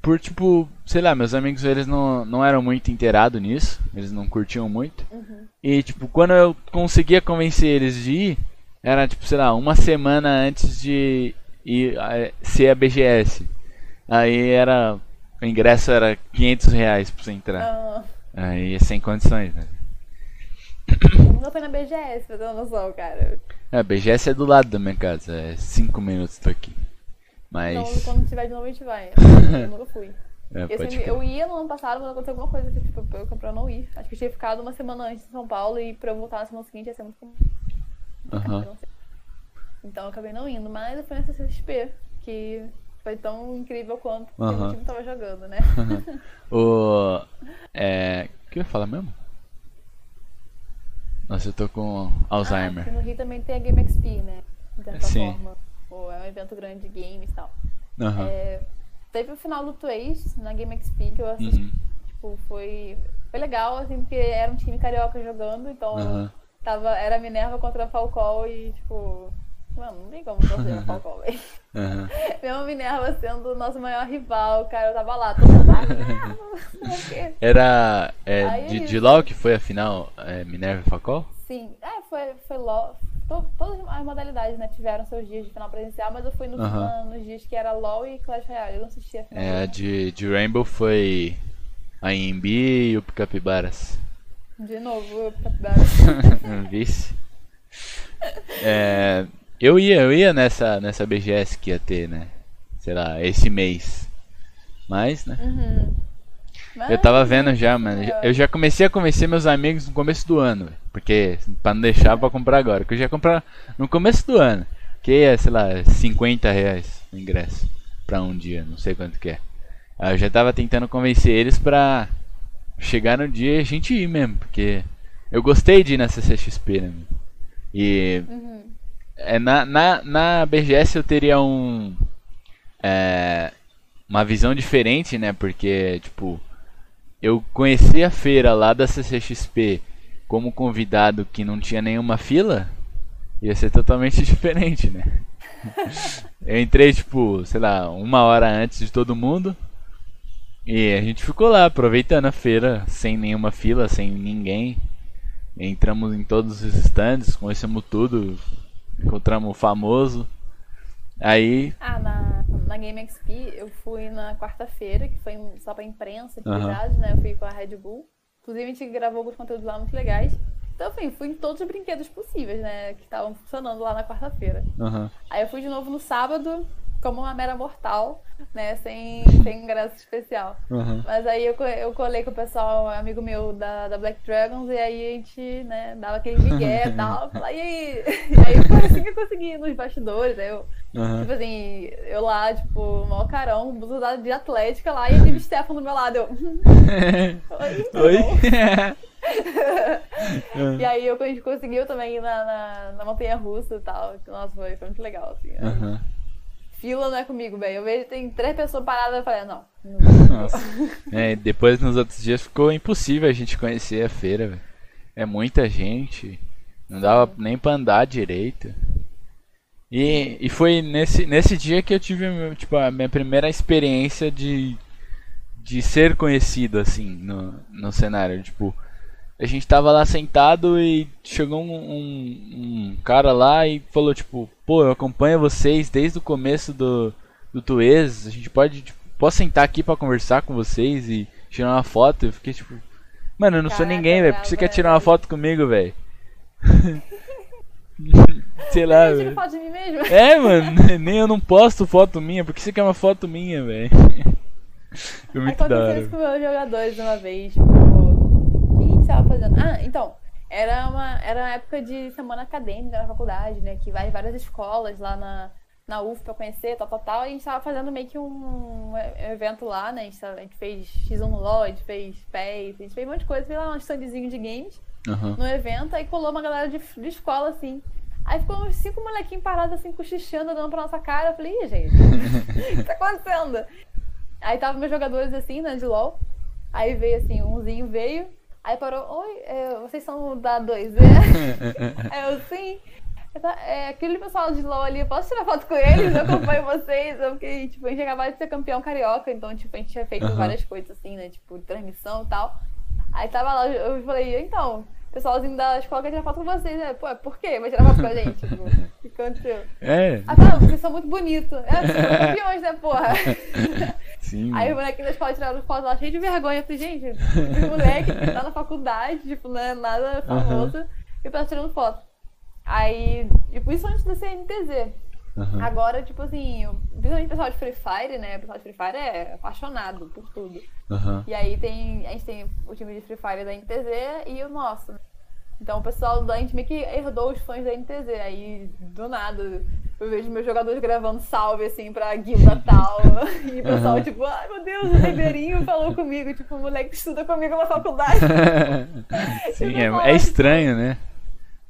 Por, tipo, sei lá, meus amigos, eles não, não eram muito inteirados nisso. Eles não curtiam muito. Uhum. E, tipo, quando eu conseguia convencer eles de ir, era, tipo, sei lá, uma semana antes de ir, ser a BGS. Aí era... O ingresso era 500 reais pra você entrar. Oh. Aí, sem condições, né? Nunca fui na BGS, pra ter uma noção, cara. É, a BGS é do lado da minha casa, é 5 minutos daqui. Mas. Então, quando tiver de novo, a gente vai. Eu nunca fui. É, eu, sempre, eu, ia no ano passado, mas aconteceu alguma coisa que tipo, eu, pra eu não ir. Acho que eu tinha ficado uma semana antes em São Paulo e pra eu voltar na semana seguinte ia ser muito comum. Uhum. Então eu acabei não indo, mas eu fui na CCXP, que foi tão incrível quanto uhum. o time tava jogando, né? o. É. O que eu ia falar mesmo? Nossa, eu tô com Alzheimer. Ah, no Rio também tem a Game XP, né? De certa Sim. forma. Ou é um evento grande de games e tal. Uhum. É, teve o final do Tways na Game XP que eu assisti. Uhum. Tipo, foi, foi legal, assim, porque era um time carioca jogando, então uhum. tava, era Minerva contra a Falcão e, tipo, Mano, não tem como torcer no Falcão, velho. Uhum. Mesmo Minerva sendo o nosso maior rival, cara, eu tava lá, todo Era é, de, de LoL que foi a final é, Minerva e Falcão? Sim, é, foi, foi LoL. Todas as modalidades, né, tiveram seus dias de final presencial, mas eu fui no, uhum. na, nos dias que era LoL e Clash Royale, eu não assisti a final. É, de, de Rainbow foi a IMB e o Capibaras. De novo, o Capibaras. Vice. É, eu ia, eu ia nessa, nessa BGS que ia ter, né? Sei lá, esse mês. Mas, né? Uhum. Mas, eu tava vendo já, mano. Eu já comecei a convencer meus amigos no começo do ano, porque pra não deixar pra comprar agora. Porque eu já comprar no começo do ano. Que é, sei lá, 50 reais o ingresso pra um dia, não sei quanto que é. Aí eu já tava tentando convencer eles pra chegar no dia e a gente ir mesmo, porque eu gostei de ir na CCXP, né? E uhum. É, na, na, na BGS eu teria um. É, uma visão diferente, né? Porque, tipo, eu conheci a feira lá da CCXP como convidado que não tinha nenhuma fila, ia ser totalmente diferente, né? eu entrei, tipo, sei lá, uma hora antes de todo mundo. E a gente ficou lá aproveitando a feira sem nenhuma fila, sem ninguém. Entramos em todos os stands, conhecemos tudo, Encontramos o famoso. Aí. Ah, na, na Game XP eu fui na quarta-feira, que foi só pra imprensa, atividades, uhum. né? Eu fui com a Red Bull. Inclusive a gente gravou alguns conteúdos lá muito legais. Então, enfim, fui em todos os brinquedos possíveis, né? Que estavam funcionando lá na quarta-feira. Uhum. Aí eu fui de novo no sábado, como uma mera mortal, né? Sem, sem ingresso especial. Uhum. Mas aí eu, eu colei com o pessoal, amigo meu da, da Black Dragons, e aí a gente, né, dava aquele migué e tal. e aí, e aí foi assim que eu consegui nos bastidores. Aí eu, uhum. tipo assim, eu lá, tipo, maior carão, blusa de atlética lá, e a Jimmy Stefan do meu lado. Eu. Oi? Oi? e aí eu, a gente conseguiu também ir na, na, na montanha russa e tal. Nossa, foi, foi muito legal, assim. Uhum fila não é comigo, velho. Eu vejo tem três pessoas paradas eu falei, não. Nossa. é, depois nos outros dias ficou impossível a gente conhecer a feira, velho. É muita gente. Não dava nem pra andar direito. E, e foi nesse, nesse dia que eu tive tipo, a minha primeira experiência de, de ser conhecido assim no, no cenário. Tipo, a gente tava lá sentado e chegou um, um, um, cara lá e falou, tipo, pô, eu acompanho vocês desde o começo do, do Tuês, a gente pode, tipo, posso sentar aqui para conversar com vocês e tirar uma foto? Eu fiquei tipo, mano, eu não Caraca, sou ninguém, velho, por que você quer tirar uma foto comigo, velho? Sei lá, velho. É, mano, nem eu não posto foto minha, por que você quer uma foto minha, velho? Foi muito Aconteceu da hora. isso com meus jogadores uma vez, tipo estava fazendo? Ah, então, era uma, era uma época de semana acadêmica na faculdade, né? Que vai várias escolas lá na, na UF pra conhecer, tal, tal, tal. E a gente tava fazendo meio que um, evento lá, né? A gente, a gente fez X1 no LOL, a gente fez PES, a gente fez um monte de coisa, fez lá um standzinho de games uhum. no evento, aí colou uma galera de, de escola, assim. Aí ficou uns cinco molequinhos parados assim, cochichando, dando pra nossa cara. Eu falei, Ih, gente, o que tá acontecendo? Aí tava meus jogadores assim, né, de LOL. Aí veio assim, umzinho veio, Aí parou, oi, é, vocês são da 2 é? Eu, sim. É, aquele pessoal de LOL ali, eu posso tirar foto com eles? Eu acompanho vocês. Eu fiquei, tipo, a gente acabou de ser campeão carioca, então, tipo, a gente tinha feito uhum. várias coisas assim, né? Tipo, transmissão e tal. Aí tava lá, eu falei, então, o pessoalzinho da escola quer tirar foto com vocês, né? Pô, por quê? Vai tirar foto com a gente? Tipo, o que aconteceu? É. Ah, tá, vocês são muito bonitos. É, vocês são campeões, né, porra? Sim. Aí o moleque da escola tirando foto lá, cheio de vergonha. Eu falei, gente, esse moleque que tá na faculdade, tipo, não é nada famoso, uhum. e tá tirando foto. Aí, tipo, isso antes do CNTZ. Uhum. Agora, tipo assim, principalmente o pessoal de Free Fire, né? O pessoal de Free Fire é apaixonado por tudo. Uhum. E aí tem. A gente tem o time de Free Fire da NTZ e o nosso. Então o pessoal da gente meio que herdou os fãs da NTZ. Aí, do nada, eu vejo meus jogadores gravando salve, assim, pra guilda tal. e o pessoal, uhum. tipo, ai meu Deus, o Ribeirinho falou comigo. Tipo, o moleque que estuda comigo na faculdade. Sim, é, é, estranho, né?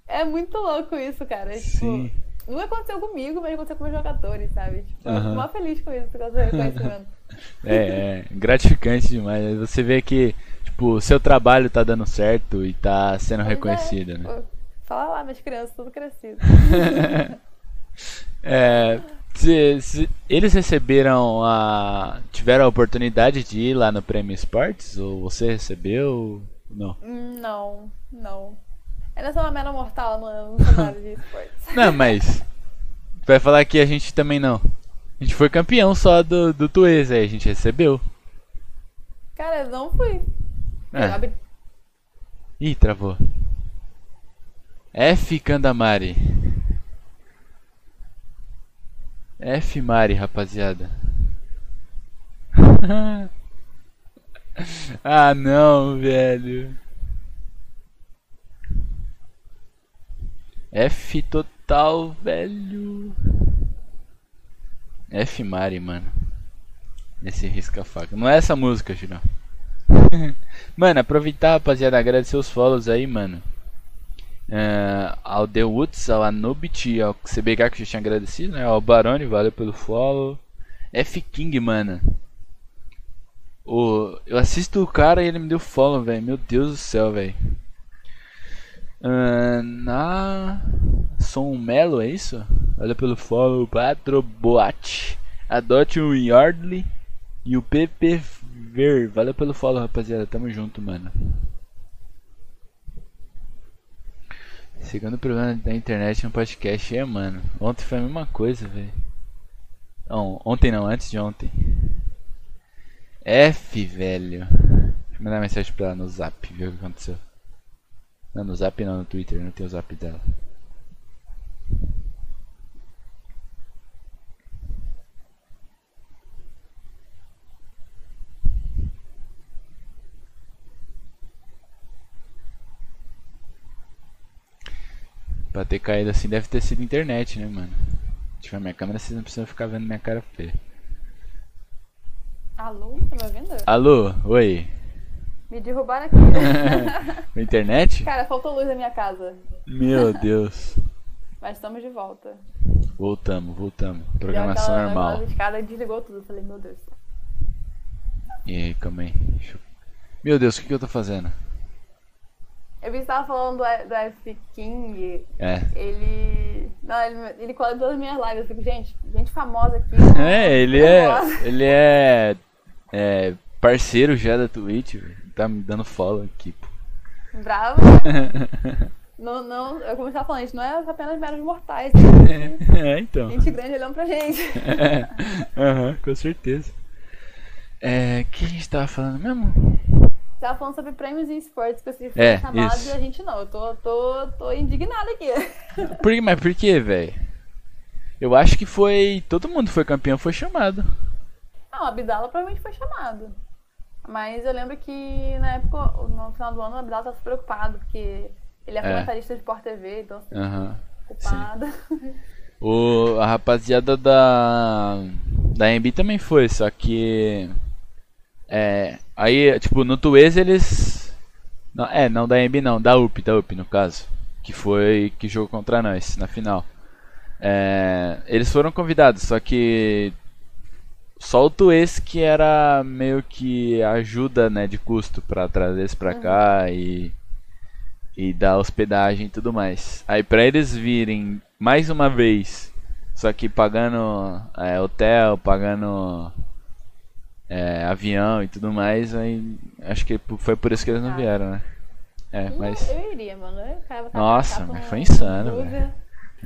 É muito louco isso, cara. Tipo, Sim. Não aconteceu comigo, mas aconteceu com meus jogadores, sabe? Tipo, uhum. eu fico mó feliz com isso, por causa do reconhecimento. é, é, gratificante demais. Você vê que, tipo, seu trabalho tá dando certo e tá sendo é, reconhecido, é. né? fala lá, minhas crianças, tudo crescido. é, se, se, eles receberam a. tiveram a oportunidade de ir lá no Prêmio Esportes? Ou você recebeu? Não. Hum, não, não. Era só uma mera mortal no, no cenário de esportes. Não, mas. Vai falar que a gente também não. A gente foi campeão só do, do Tuês, aí a gente recebeu. Cara, eu não fui. É. Ih, travou. F Kandamari. F Mari, rapaziada. ah não, velho. F total, velho. F Mari, mano. Esse risca-faca. Não é essa música, Girão. mano, aproveitar, rapaziada, agradecer os follows aí, mano. Uh, ao The Woods, ao Anubit, ao CBH que eu já tinha agradecido, né? Ao Barone, valeu pelo follow. F King, mano. Oh, eu assisto o cara e ele me deu follow, velho. Meu Deus do céu, velho. Uh, na Som Melo, é isso? Olha pelo follow, Patroboat. Adote um Yardley e o PP Ver. Valeu pelo follow, rapaziada. Tamo junto, mano. Segundo problema da internet no podcast é, mano. Ontem foi a mesma coisa, velho. ontem não, antes de ontem. F, velho. Deixa eu mandar mensagem pra ela no zap, ver o que aconteceu. Não, no zap não, no Twitter, não tem o zap dela. Pra ter caído assim deve ter sido internet, né, mano? Se tiver minha câmera, vocês não precisam ficar vendo minha cara feia. Alô, tá me ouvindo? Alô, oi. Me derrubaram aqui. Na internet? Cara, faltou luz na minha casa. Meu Deus. Mas estamos de volta. Voltamos, voltamos. Programação aquela, normal. Escada desligou tudo. Eu falei, meu Deus. E aí, calma aí. Eu... Meu Deus, o que, que eu tô fazendo? Eu vi que você tava falando do, do F. King. É. Ele. Não, ele, ele cola todas as minhas lives. Eu fico, gente, gente famosa aqui. É, ele é. Ele é. É. Parceiro já da Twitch, tá me dando follow aqui, pô. Bravo, né? não, não, eu estava falando, a gente não é apenas meros mortais. Né? É, então. Gente grande olhando pra gente. É, uhum, com certeza. É, o que a gente tava falando mesmo? Tava falando sobre prêmios e esportes que você foi é, chamado isso. e a gente não. Eu tô, tô, tô indignado aqui. Por, mas por que, velho? Eu acho que foi. Todo mundo foi campeão, foi chamado. Não, a Abdala provavelmente foi chamado. Mas eu lembro que na época, no final do ano, o Abdal estava preocupado, porque ele é, é. comentarista de Sport TV, então assim, uhum. preocupada. O, a rapaziada da. Da MB também foi, só que. É. Aí, tipo, no Tuês eles. Não, é, não da MB não, da UP, da UP no caso. Que foi que jogou contra nós na final. É, eles foram convidados, só que só o Tuês que era meio que ajuda, né, de custo para trazer esse pra uhum. cá e e da hospedagem e tudo mais. Aí pra eles virem mais uma vez, só que pagando é, hotel, pagando é, avião e tudo mais, aí acho que foi por isso que eles não ah. vieram, né? É, mas... Eu iria, mano. Nossa, mas foi insano, velho.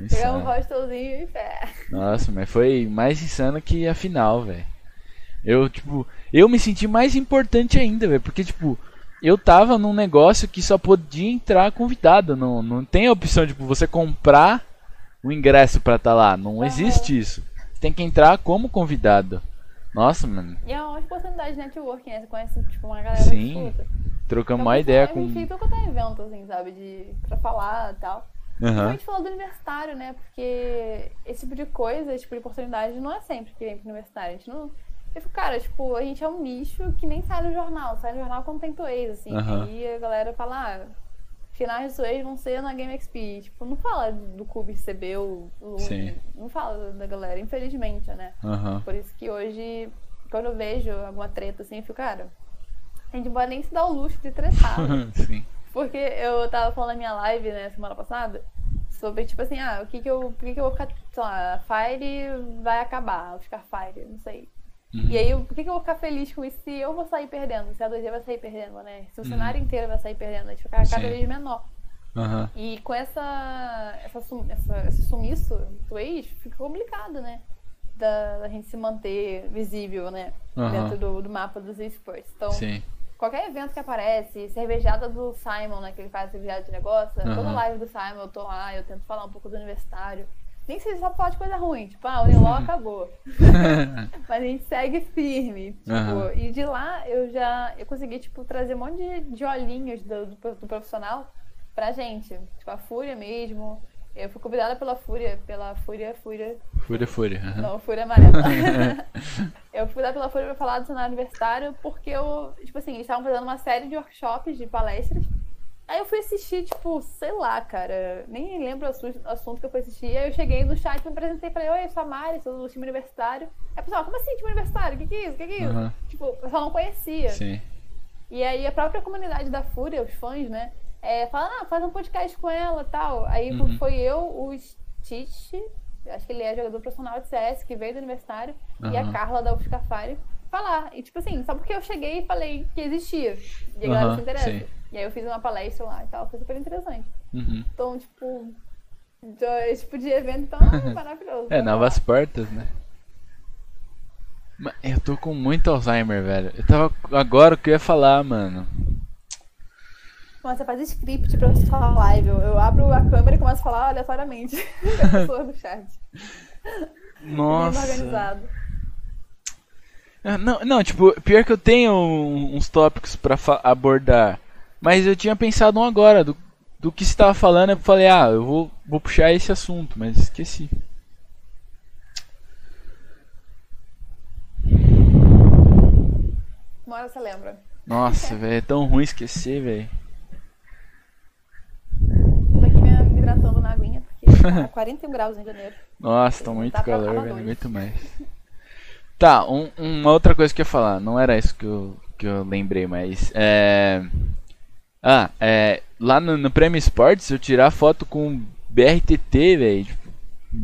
Pegar um hostelzinho e fé. Nossa, mas foi mais insano que a final, velho. Eu, tipo, eu me senti mais importante ainda, velho, porque, tipo, eu tava num negócio que só podia entrar convidado. Não, não tem a opção de tipo, você comprar o ingresso pra estar tá lá. Não uhum. existe isso. Você tem que entrar como convidado. Nossa, mano. E é uma oportunidade de networking, né? Você conhece, tipo, uma galera Sim. Trocamos então, uma ideia com. Enfim, tô com evento, assim, sabe? De, pra falar e tal. Uhum. a gente falou do universitário, né? Porque esse tipo de coisa, esse tipo de oportunidade não é sempre que vem pro universitário. A gente não. Eu fico, cara, tipo, a gente é um nicho que nem sai no jornal, sai no jornal quando tem Toeis, assim. Uhum. E a galera fala, ah, finais de Toeis vão ser na Game XP. Tipo, não fala do Cube CB ou não fala da galera, infelizmente, né? Uhum. Por isso que hoje, quando eu vejo alguma treta assim, eu fico, cara, a gente não pode nem se dar o luxo de tretar. Sim. Porque eu tava falando na minha live, né, semana passada, sobre, tipo assim, ah, o que que eu, o que que eu vou ficar, sei lá, Fire vai acabar, vou ficar Fire, não sei. Uhum. E aí, por que, que eu vou ficar feliz com isso se eu vou sair perdendo? Se a 2G vai sair perdendo, né? Se o uhum. cenário inteiro vai sair perdendo, a gente ficar cada vez menor. Uhum. E com essa, essa, essa, esse sumiço do ex, fica complicado, né? Da, da, gente se manter visível, né? Dentro do, do mapa dos esportes. Então, Sim qualquer evento que aparece, cervejada do Simon, né, que ele faz cervejada de negócio, toda live do Simon eu tô lá, eu tento falar um pouco do universitário. Nem sei se só pode coisa ruim, tipo, ah, o Uniló acabou. Mas a gente segue firme. Tipo, uhum. E de lá eu já eu consegui, tipo, trazer um monte de, de olhinhos do, do, do profissional pra gente. Tipo, a Fúria mesmo. Eu fui convidada pela Fúria, pela Fúria, Fúria. Fúria, Fúria. Uhum. Não, Fúria Amarela. eu fui convidada pela Fúria pra falar do cenário universitário porque eu, tipo assim, eles estavam fazendo uma série de workshops, de palestras. Aí eu fui assistir, tipo, sei lá, cara, nem lembro o assunto que eu fui assistir. Aí eu cheguei no chat, me apresentei e falei, oi, eu sou a Mari, sou do time universitário. Aí o pessoal, como assim time universitário? O que, que é isso? O que, que é isso? Uhum. Tipo, o pessoal não conhecia. Sim. E aí a própria comunidade da Fúria, os fãs, né, é, fala, ah, faz um podcast com ela tal. Aí uhum. foi eu, o Stitch, acho que ele é jogador profissional de CS, que veio do universitário, uhum. e a Carla da UFSCafari falar. E tipo assim, só porque eu cheguei e falei que existia. E a galera uhum, se interessa. Sim. E aí eu fiz uma palestra lá e tal, foi super interessante. Uhum. Então, tipo, esse tipo de evento tão maravilhoso. É, novas portas, né? Eu tô com muito Alzheimer, velho. Eu tava. Agora o que eu ia falar, mano. Você faz script pra você falar live. Eu, eu abro a câmera e começo a falar aleatoriamente. a pessoa no chat. Nossa. Bem organizado. Ah, não, não, tipo, pior que eu tenho uns tópicos pra abordar. Mas eu tinha pensado um agora, do, do que você estava falando, eu falei, ah, eu vou, vou puxar esse assunto, mas esqueci. Uma hora você lembra. Nossa, velho, é tão ruim esquecer, velho. hidratando na aguinha, porque tá 41 graus em janeiro. Nossa, tá muito calor, velho, não aguento mais. Tá, um, uma outra coisa que eu ia falar, não era isso que eu, que eu lembrei, mas. É... Ah, é. Lá no, no Prêmio Esportes eu tirar foto com BRTT, velho, tipo,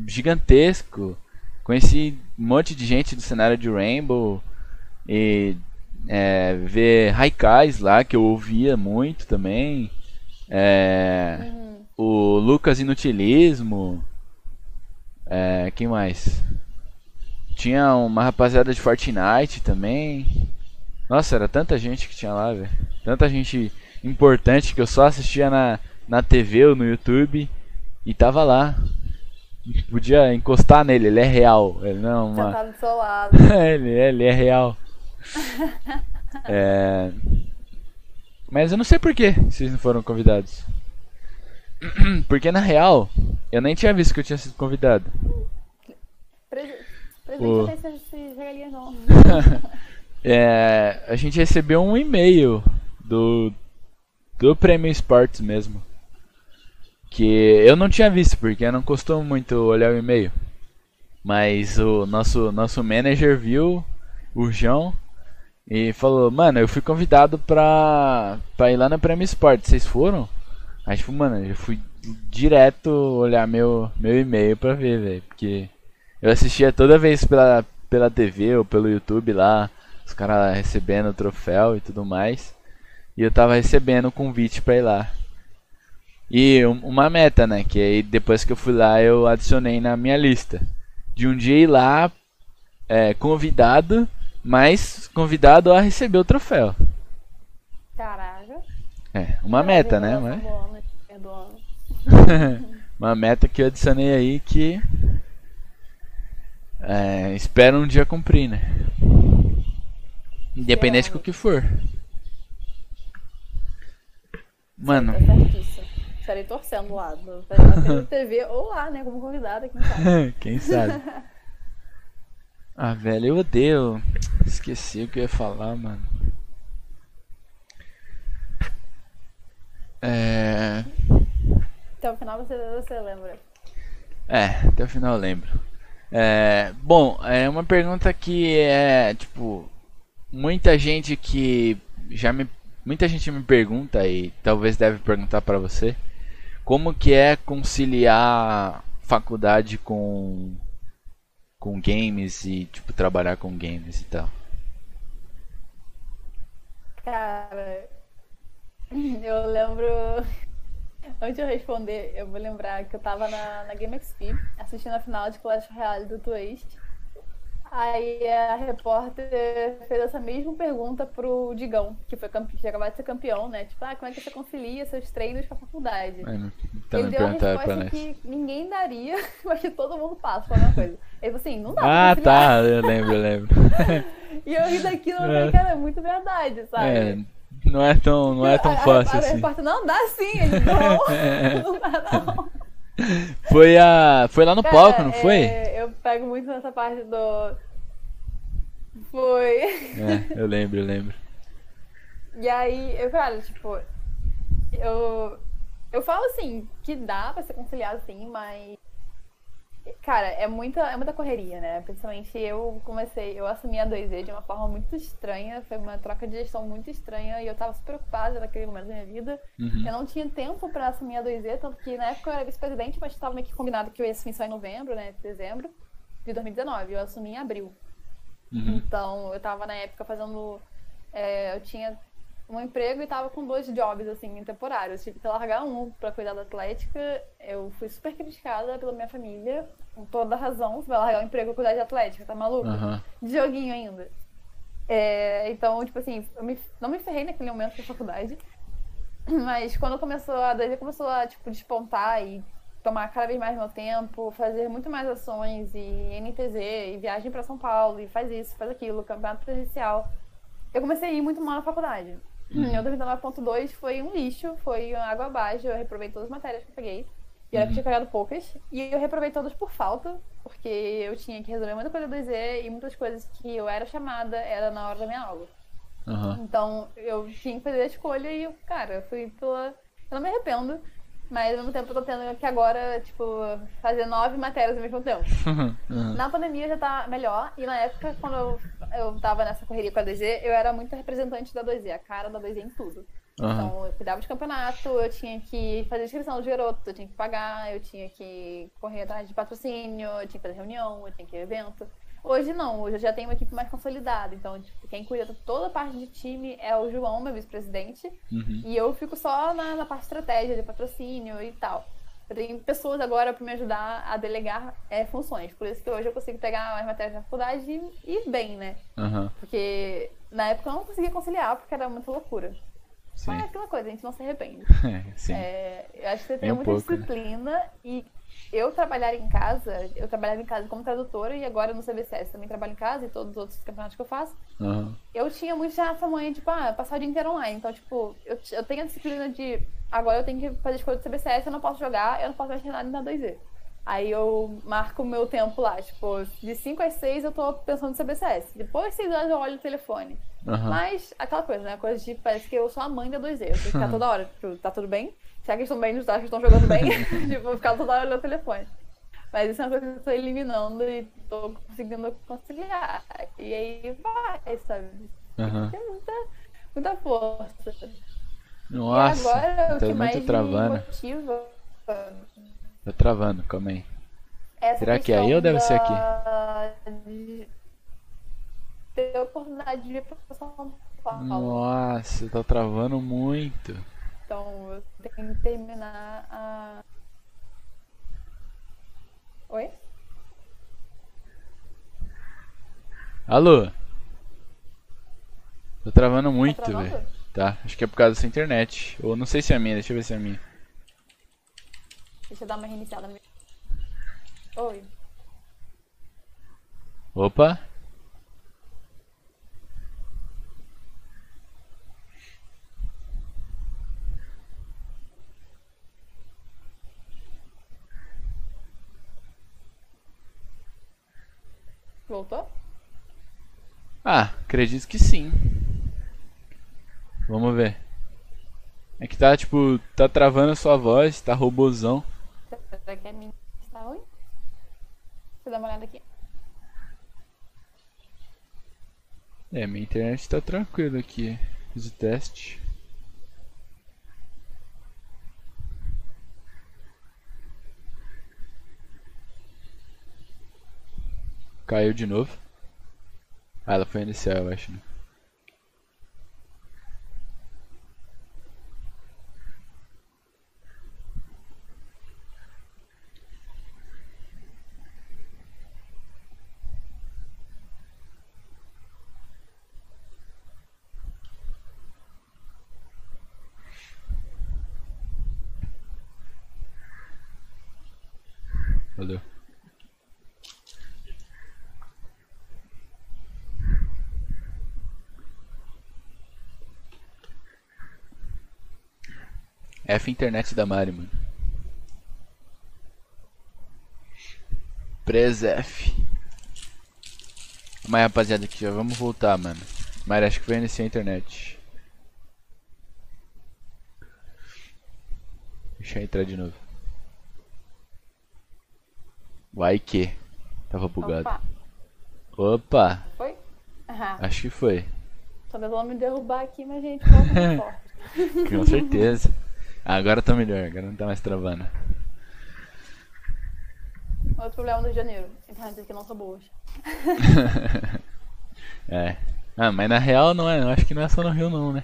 gigantesco. Conheci um monte de gente do cenário de Rainbow. E é, ver Raikais lá, que eu ouvia muito também. É, uhum o Lucas Inutilismo. É, quem mais? Tinha uma rapaziada de Fortnite também. Nossa, era tanta gente que tinha lá, velho. Tanta gente importante que eu só assistia na, na TV ou no YouTube e tava lá. Podia encostar nele, ele é real. Ele não é uma... Tá do seu lado. ele, ele é real. é... Mas eu não sei por que vocês não foram convidados. Porque na real, eu nem tinha visto que eu tinha sido convidado. O... é, a gente recebeu um e-mail do do Prêmio Esportes mesmo. Que eu não tinha visto, porque eu não costumo muito olhar o e-mail. Mas o nosso, nosso manager viu, o João, e falou: Mano, eu fui convidado pra, pra ir lá no Prêmio Esportes, vocês foram? Aí, tipo, mano, eu fui direto olhar meu, meu e-mail pra ver, velho. Porque eu assistia toda vez pela, pela TV ou pelo YouTube lá, os caras recebendo o troféu e tudo mais. E eu tava recebendo o convite pra ir lá. E uma meta, né? Que aí depois que eu fui lá eu adicionei na minha lista. De um dia ir lá é, convidado, mas convidado a receber o troféu. Caraca. É, uma meta, né? Mas... uma meta que eu adicionei aí que é, espero um dia cumprir, né? Independente do que for. Mano. Tá Estarei torcendo lá, na TV ou lá, né, como convidada, quem sabe. quem sabe. Ah, velho, eu odeio. Esqueci o que eu ia falar, mano. É. Até o final você, você lembra. É, até o final eu lembro. É, bom, é uma pergunta que é tipo muita gente que já me muita gente me pergunta e talvez deve perguntar para você como que é conciliar faculdade com com games e tipo trabalhar com games e tal. Cara, eu lembro. Antes de eu responder, eu vou lembrar que eu tava na, na Game XP assistindo a final de Clash Royale do Twist. Aí a repórter fez essa mesma pergunta pro Digão, que foi campe... que acabou de ser campeão, né? Tipo, ah, como é que você concilia seus treinos com a faculdade? Tá Ele deu uma resposta que ninguém daria, mas que todo mundo passa com a mesma coisa. Ele falou assim, não dá Ah, tá, eu lembro, eu lembro. e eu ri daquilo, falei, cara, é muito verdade, sabe? É, não é tão, não é tão fácil a, a, assim. Repórter, não, dá sim, ele não, não dá não. Foi, a, foi lá no Cara, palco, não foi? É, eu pego muito nessa parte do. Foi. É, eu lembro, eu lembro. E aí, eu, cara, tipo, eu. Eu falo assim, que dá pra ser conciliado sim, mas Cara, é muita, é muita correria, né? Principalmente eu comecei, eu assumi a 2E de uma forma muito estranha, foi uma troca de gestão muito estranha e eu tava super ocupada naquele momento da minha vida. Uhum. Eu não tinha tempo pra assumir a 2E, tanto que na época eu era vice-presidente, mas tava meio que combinado que eu ia assumir só em novembro, né? Dezembro de 2019. Eu assumi em abril. Uhum. Então, eu tava na época fazendo. É, eu tinha um emprego e tava com dois jobs, assim, temporários. Tive que largar um pra cuidar da Atlética. Eu fui super criticada pela minha família, com toda razão. Você vai largar um emprego pra cuidar de Atlética, tá maluco? Uhum. De joguinho ainda. É, então, tipo assim, eu me, não me ferrei naquele momento da faculdade. Mas quando começou a daí começou a, tipo, despontar e tomar cada vez mais meu tempo, fazer muito mais ações e NTZ, e viagem para São Paulo, e faz isso, faz aquilo, campeonato presencial. Eu comecei a ir muito mal na faculdade. Uhum. Eu 99.2 foi um lixo, foi água abaixo, eu reprovei todas as matérias que eu peguei. E era que tinha pegado poucas. E eu reprovei todas por falta, porque eu tinha que resolver muita coisa do Z e muitas coisas que eu era chamada era na hora da minha aula. Uhum. Então eu tinha que fazer a escolha e, cara, eu fui pela. Eu não me arrependo, mas ao mesmo tempo eu tô tendo que agora, tipo, fazer nove matérias ao mesmo tempo. Uhum. Na pandemia já tá melhor. E na época, quando eu, eu tava nessa correria com a 2Z, eu era muito representante da 2Z, a cara da 2Z em tudo. Uhum. Então, eu cuidava de campeonato, eu tinha que fazer inscrição do garoto, eu tinha que pagar, eu tinha que correr atrás de patrocínio, eu tinha que fazer reunião, eu tinha que ir evento. Hoje não, hoje eu já tenho uma equipe mais consolidada. Então, tipo, quem cuida de toda a parte de time é o João, meu vice-presidente. Uhum. E eu fico só na, na parte de estratégia, de patrocínio e tal. Eu tenho pessoas agora para me ajudar a delegar é, funções. Por isso que hoje eu consigo pegar as matérias da faculdade e ir bem, né? Uhum. Porque na época eu não conseguia conciliar porque era muita loucura. Sim. Mas é aquela coisa, a gente não se arrepende. É. É, eu acho que você tem um muita pouco, né? disciplina né? e eu trabalhar em casa, eu trabalhava em casa como tradutora e agora no CBCS também trabalho em casa e todos os outros campeonatos que eu faço. Uhum. Eu tinha muito já essa manhã, tipo, ah, passar o dia inteiro online. Então, tipo, eu, eu tenho a disciplina de agora eu tenho que fazer escolha do CBCS, eu não posso jogar, eu não posso mais nada na 2Z. Aí eu marco o meu tempo lá, tipo, de 5 às 6 eu tô pensando no CBCS. Depois de 6 horas eu olho o telefone. Uhum. Mas aquela coisa, né? Coisa de parece que eu sou a mãe da 2Z. Eu tenho que ficar toda hora, tipo, tá tudo bem? Será que estão bem? Será que estão jogando bem? tipo, ficar toda hora olhando o telefone. Mas isso é uma coisa que eu tô eliminando e tô conseguindo conciliar. E aí vai, sabe? Uhum. Tem muita, muita força. Nossa, e agora, o tá que mais travando. me motiva... Tá travando, calma aí. Essa Será que é aí ou deve ser aqui? de ter a oportunidade de vir pra São Paulo. Nossa, tá travando muito. Então, eu tenho que terminar a... Oi? Alô? Tá travando muito, travando? velho. Tá, acho que é por causa dessa internet. Ou não sei se é a minha, deixa eu ver se é a minha. Deixa eu dar uma reiniciada. no- Oi. Opa! Voltou? Ah, acredito que sim. Vamos ver. É que tá, tipo, tá travando a sua voz, tá robozão. Será que a minha está ruim? Deixa eu dar uma olhada aqui. É, minha internet tá tranquila aqui. Fiz o teste. Caiu de novo. Ah, ela foi iniciar, eu acho, né? Valeu. F internet da Mari, mano. Pres F. Mas rapaziada aqui, ó, vamos voltar, mano. Mari, acho que vai iniciar a internet. Deixa eu entrar de novo. Vai que. Tava bugado. Opa. Opa! Foi? Aham. Acho que foi. Tô tentando me derrubar aqui, mas gente, volta muito forte. Com certeza. Agora tá melhor, agora não tá mais travando. Outro problema do Rio de Janeiro. Internet aqui não são boas. É. Ah, mas na real não é, eu acho que não é só no Rio não, né?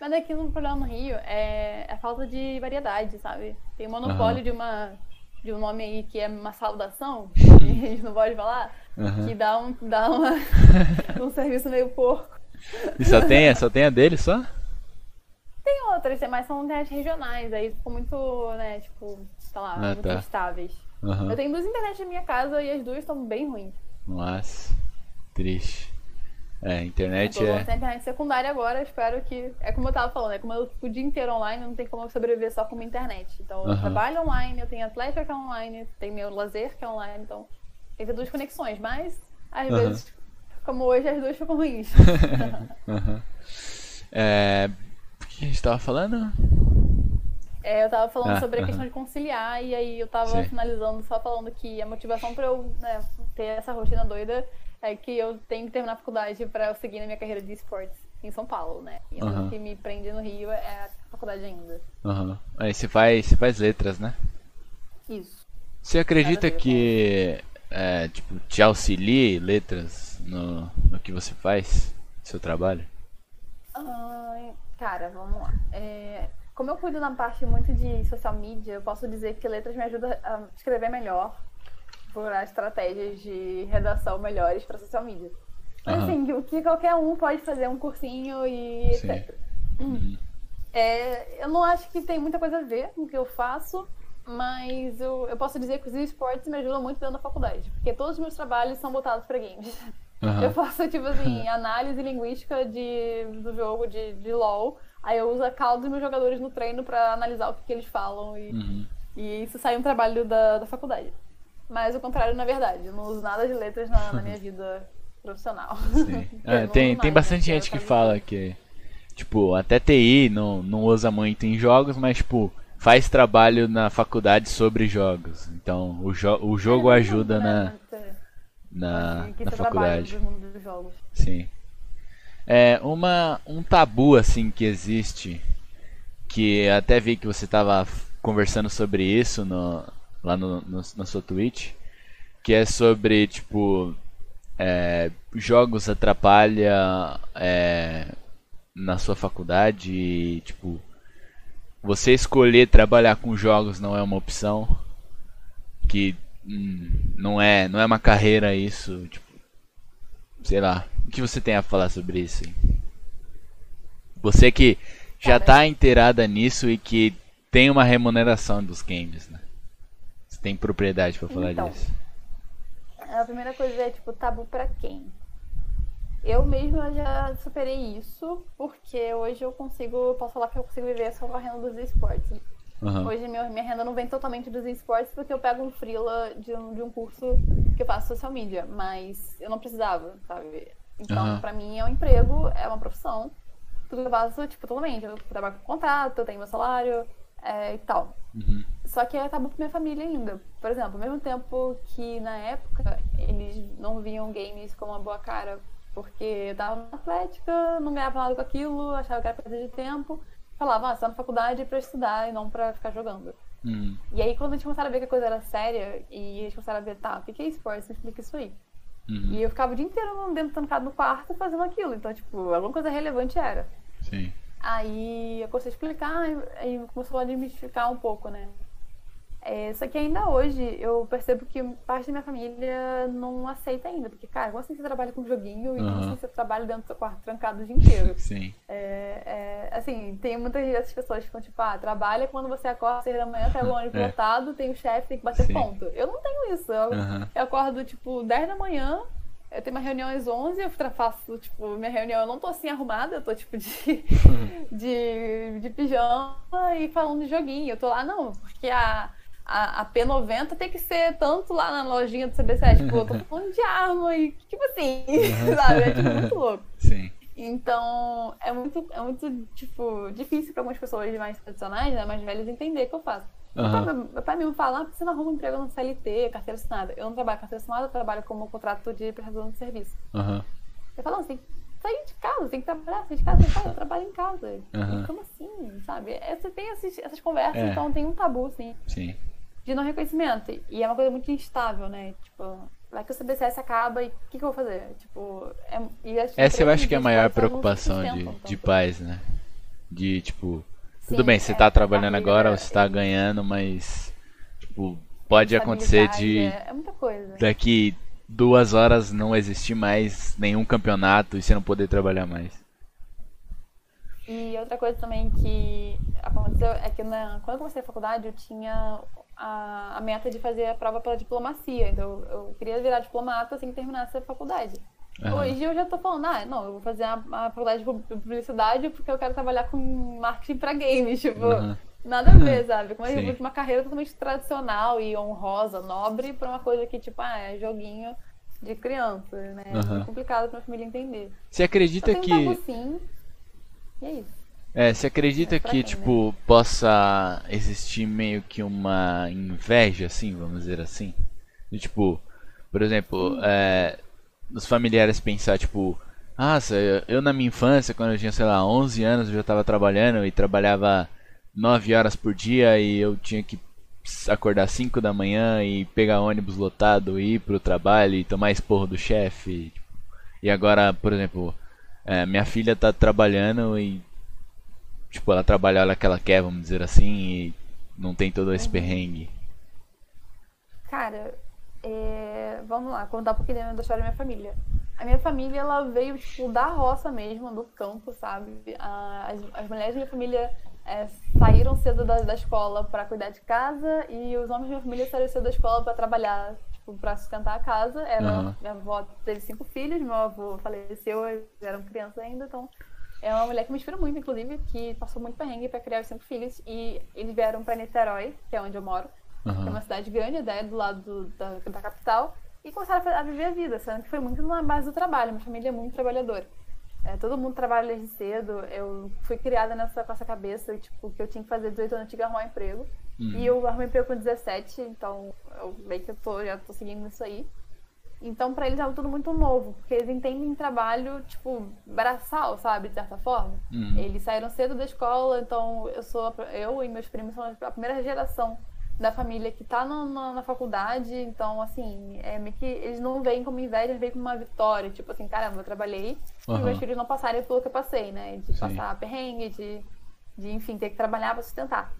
Mas aqui no problema no Rio é a falta de variedade, sabe? Tem monopólio Aham. de uma de um nome aí que é uma saudação, que a gente não pode falar, Aham. que dá um dá uma, um serviço meio porco. E só tem, só tem a dele só? Tem outras, mas são internet regionais, aí ficam muito, né, tipo, sei lá, Ah, muito tá. estáveis. Aham. Eu tenho duas internet na minha casa e as duas estão bem ruins. Nossa, triste. É, internet tô é. sem internet secundária agora, espero que. É como eu tava falando, é como eu fico o dia inteiro online, não tem como eu sobreviver só com uma internet. Então eu trabalho online, eu tenho Atlética que é online, tenho meu lazer que é online, então tem que ter duas conexões, mas às Aham. vezes, como hoje, as duas ficam ruins. Aham. É. A gente tava falando? É, eu tava falando Ah, sobre a aham. questão de conciliar, e aí eu tava Sim. finalizando só falando que a motivação pra eu né, ter essa rotina doida é que eu tenho que terminar a faculdade pra eu seguir na minha carreira de esportes em São Paulo, né? E Aham. o que me prende no Rio é a faculdade ainda. Aham. Aí você faz, você faz letras, né? Isso. Você acredita que é, tipo, te auxilie letras no, no que você faz, seu trabalho? Ai, cara, vamos lá. É, como eu cuido na parte muito de social media, eu posso dizer que letras me ajudam a escrever melhor, procurar estratégias de redação melhores para social media. Mas assim, o que qualquer um pode fazer um cursinho e Sim. etc. É, eu não acho que tem muita coisa a ver com o que eu faço, mas eu, eu posso dizer que os esportes me ajudam muito dentro da faculdade, porque todos os meus trabalhos são voltados para games. Aham. Eu faço, tipo assim, análise linguística de, do jogo de, de LoL. Aí eu uso a call dos meus jogadores no treino pra analisar o que, que eles falam. E, Uhum. e isso sai um trabalho da, da faculdade. Mas o contrário, na verdade. Eu não uso nada de letras na, na minha vida profissional. É, tem, tem bastante né? gente que fala que, tipo, até TI não, não usa muito em jogos, mas, tipo, faz trabalho na faculdade sobre jogos. Então, o, jo o jogo É, ajuda na, na, na faculdade. do mundo dos jogos. Sim. É uma um tabu assim que existe, que até vi que você estava conversando sobre isso no, lá no, no, na sua Twitch, que é sobre tipo é, jogos atrapalha é, na sua faculdade e, tipo você escolher trabalhar com jogos não é uma opção? Que hum, não é não é uma carreira isso tipo sei lá. O que você tem a falar sobre isso você que já está inteirada nisso e que tem uma remuneração dos games né? Você tem propriedade para falar então, disso? A primeira coisa é tipo tabu para quem eu mesma já superei isso, porque hoje eu consigo, posso falar que eu consigo viver só com a renda dos esportes. Uhum. Hoje minha, minha renda não vem totalmente dos esportes porque eu pego um freela de um, de um curso que eu faço social media, mas eu não precisava, sabe? Então, uhum. pra mim é um emprego, é uma profissão. Tudo que eu faço, tipo, totalmente. Eu trabalho com contrato, eu tenho meu salário é, e tal. Uhum. Só que é tabu pra minha família ainda. Por exemplo, ao mesmo tempo que na época eles não viam games como uma boa cara porque eu tava na atlética, não ganhava nada com aquilo, achava que era perda de tempo. Falava, ah, você tá na faculdade pra estudar e não pra ficar jogando. Hum. E aí, quando a gente começaram a ver que a coisa era séria, e a gente começaram a ver, tá, o que é esporte? Você explica isso aí. Uhum. E eu ficava o dia inteiro dentro, trancado no quarto fazendo aquilo. Então, tipo, alguma coisa relevante era. Sim. Aí eu comecei a explicar e começou a desmistificar um pouco, né? É, só que ainda hoje eu percebo que parte da minha família não aceita ainda. Porque, cara, como assim você trabalha com joguinho e como assim você trabalha dentro do seu quarto trancado o dia inteiro? Sim. É, é, assim, tem muitas dessas pessoas que ficam tipo, ah, trabalha quando você acorda às seis da manhã, pega o ônibus é. lotado, tem o chefe, tem que bater Sim. ponto. Eu não tenho isso. Eu, uhum. eu acordo, tipo, 10 da manhã, eu tenho uma reunião às 11, eu faço, tipo, minha reunião, eu não tô assim arrumada, eu tô, tipo, de, de, de pijama e falando de joguinho. Eu tô lá, não, porque a a, a, P90 tem que ser tanto lá na lojinha do CB7. Tipo, eu tô falando de arma e tipo assim, sabe? É tipo, muito louco. Sim. Então, é muito, é muito, tipo, difícil para algumas pessoas mais tradicionais, né, mais velhas, entender o que eu faço. Uhum. Meu pai mesmo fala, ah, você não arruma um emprego no CLT, carteira assinada. Eu não trabalho carteira assinada, eu trabalho como contrato de prestador de serviço. Uhum. Eu falo assim, sair de casa, tem que trabalhar, sair de casa, fala, eu trabalho em casa. Uhum. Como assim, sabe? É, você tem esses, essas conversas, é. então tem um tabu, assim. Sim de não reconhecimento. E é uma coisa muito instável, né? Tipo, vai que o CBCS acaba e o que, que, eu vou fazer? Tipo, é, Essa eu acho que é a maior preocupação de, de pais, né? De, tipo, Sim, tudo bem, você é, tá trabalhando agora, você tá ganhando, mas, tipo, pode acontecer de. É, é muita coisa. Daqui duas horas não existir mais nenhum campeonato e você não poder trabalhar mais. E outra coisa também que aconteceu é que na, quando eu comecei a faculdade eu tinha a, a meta de fazer a prova pela diplomacia. Então eu queria virar diplomata assim que terminasse a faculdade. Uhum. Hoje eu já tô falando, ah, não, eu vou fazer a, a faculdade de publicidade porque eu quero trabalhar com marketing pra games. Tipo, uhum. nada a ver, sabe? Como eu vou de uma carreira totalmente tradicional e honrosa, nobre, pra uma coisa que, tipo, ah, é joguinho de criança, né? Uhum. É complicado pra família entender. Você acredita que. Um tabu, sim, e é isso. É, você acredita é que, quem, tipo, né? possa existir meio que uma inveja, assim, vamos dizer assim? Tipo, por exemplo, é, os familiares pensar, tipo, eu, eu, na minha infância, quando eu tinha, sei lá, 11 anos, eu já estava trabalhando e trabalhava 9 horas por dia e eu tinha que acordar 5 da manhã e pegar ônibus lotado e ir pro trabalho e tomar esporro do chefe. Tipo, e agora, por exemplo, é, minha filha tá trabalhando e tipo, ela trabalha a hora que ela quer, vamos dizer assim, e não tem todo esse uhum. perrengue? Cara, é... vamos lá, contar um pouquinho da história da minha família. A minha família, ela veio, tipo, da roça mesmo, do campo, sabe? As, as mulheres da minha família é, saíram cedo da, da escola para cuidar de casa e os homens da minha família saíram cedo da escola para trabalhar, tipo, para sustentar a casa. Era, uhum. Minha avó teve cinco filhos, meu avô faleceu, eles eram crianças ainda, então é uma mulher que me inspira muito, inclusive, que passou muito perrengue para criar os cinco filhos. E eles vieram para Niterói, que é onde eu moro. Uhum. Que é uma cidade grande, né, do lado do, da, da capital. E começaram a, viver a vida, sendo que foi muito na base do trabalho. Minha família é muito trabalhadora. É, todo mundo trabalha desde cedo. Eu fui criada nessa, com essa cabeça, tipo, que eu tinha que fazer 18 anos, tinha que arrumar um emprego. Uhum. E eu arrumei emprego com 17, então eu meio que eu tô, já tô seguindo isso aí. Então, para eles é tudo muito novo, porque eles entendem trabalho, tipo, braçal, sabe, de certa forma. Uhum. Eles saíram cedo da escola, então eu sou eu e meus primos somos a primeira geração da família que está na, na, faculdade, então, assim, é meio que eles não veem como inveja, eles veem como uma vitória. Tipo assim, caramba, eu trabalhei uhum. e meus filhos não passarem pelo que eu passei, né? De Sim. passar perrengue, de, de, enfim, ter que trabalhar para sustentar.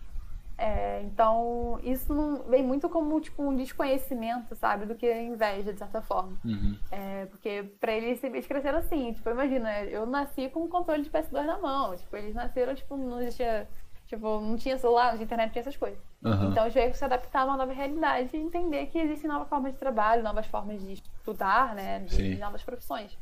É, então, isso não vem muito como tipo um desconhecimento, sabe, do que inveja, de certa forma. Uhum. É, porque para eles, eles cresceram assim, tipo, imagina, eu nasci com um controle de PS2 na mão, tipo, eles nasceram, tipo, não existia, tipo, não tinha celular, não tinha internet, não tinha essas coisas. Uhum. Então, eles veio se adaptar a uma nova realidade e entender que existem novas formas de trabalho, novas formas de estudar, né, de, de novas profissões.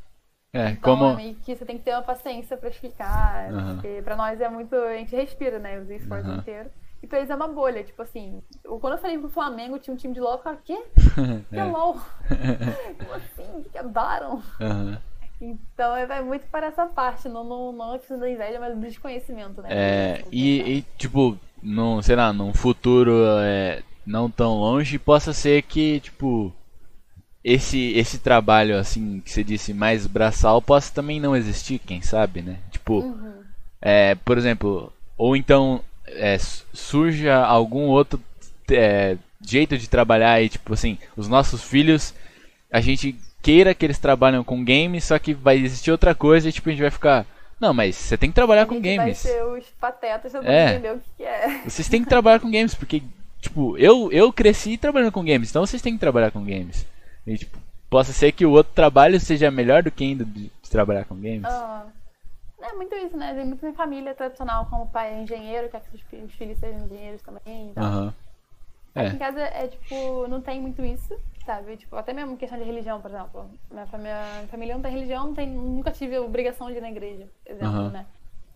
É, então, como... é que você tem que ter uma paciência para explicar, uhum. porque para nós é muito, a gente respira, né, os esforços uhum. inteiro. E pra eles é uma bolha, tipo assim. Quando eu falei pro Flamengo tinha um time de LOL, eu falei, quê? Que é LOL? Como assim? Que é Baron? Uhum. Então é, vai muito para essa parte, não, não, não questão da inveja, mas do desconhecimento, né? É, e, e, tipo, num, sei lá, num futuro é, não tão longe, possa ser que, tipo, esse, esse trabalho, assim, que você disse, mais braçal, possa também não existir, quem sabe, né? Tipo, uhum. é, por exemplo, ou então é, surja algum outro é, jeito de trabalhar e tipo assim, os nossos filhos, a gente queira que eles trabalhem com games, só que vai existir outra coisa e tipo a gente vai ficar não, mas você tem que trabalhar com games. Vai ser os patetas, eu é. entender o que é. Vocês têm que trabalhar com games, porque, tipo, eu, eu cresci trabalhando com games, então vocês têm que trabalhar com games. E, tipo, possa ser que o outro trabalho seja melhor do que ainda de, de trabalhar com games. Ah. É muito isso, né? Tem muito minha família tradicional, como o pai é engenheiro, quer que os filhos sejam engenheiros também. Então. Uhum. É. Aqui em casa é tipo, não tem muito isso, sabe? Tipo, até mesmo questão de religião, por exemplo. Minha família, minha família não tem religião, não tem, nunca tive a obrigação de ir na igreja, exemplo, uhum. né?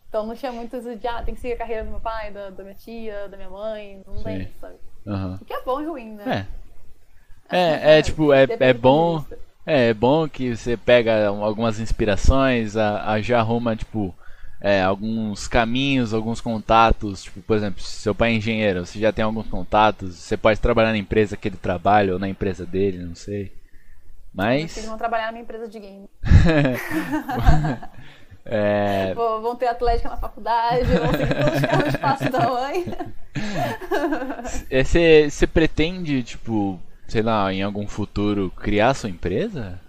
Então não tinha muito isso de, ah, tem que seguir a carreira do meu pai, da, da minha tia, da minha mãe, não Sim. tem, sabe? Uhum. O que é bom e ruim, né? É. É, é tipo, é, é bom. É, é bom que você pega algumas inspirações, a, a já arruma, tipo, é, alguns caminhos, alguns contatos. Tipo, por exemplo, se seu pai é engenheiro, você já tem alguns contatos, você pode trabalhar na empresa que ele trabalha ou na empresa dele, não sei. Mas. Eles vão trabalhar na minha empresa de game. é... Vão ter atlética na faculdade, vão ter todos os carros espaço da mãe. Você, você pretende, tipo, sei lá, em algum futuro criar sua empresa?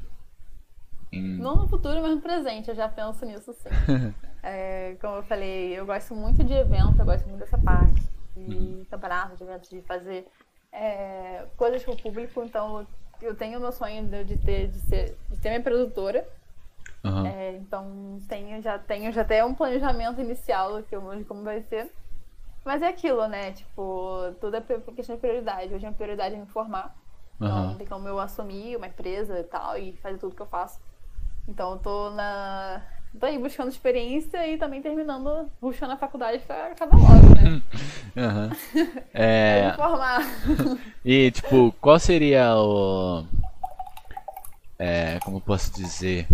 Em... Não no futuro, mas no presente, eu já penso nisso sim. é, como eu falei, eu gosto muito de evento, eu gosto muito dessa parte de uhum. campeonato, de eventos, de fazer é, coisas para o público, então eu tenho o meu sonho de ter, de ser, de ter minha produtora. Uhum. É, então tenho, já tenho já até um planejamento inicial de como vai ser. Mas é aquilo, né? Tipo, tudo é questão de prioridade. Hoje a minha prioridade é me formar. Então, tem como eu assumir uma empresa e tal e fazer tudo que eu faço. Então, eu tô na. tô aí buscando experiência e também terminando, puxando a faculdade pra acabar logo, né? uhum. É... formar. e, tipo, qual seria o. É, como posso dizer?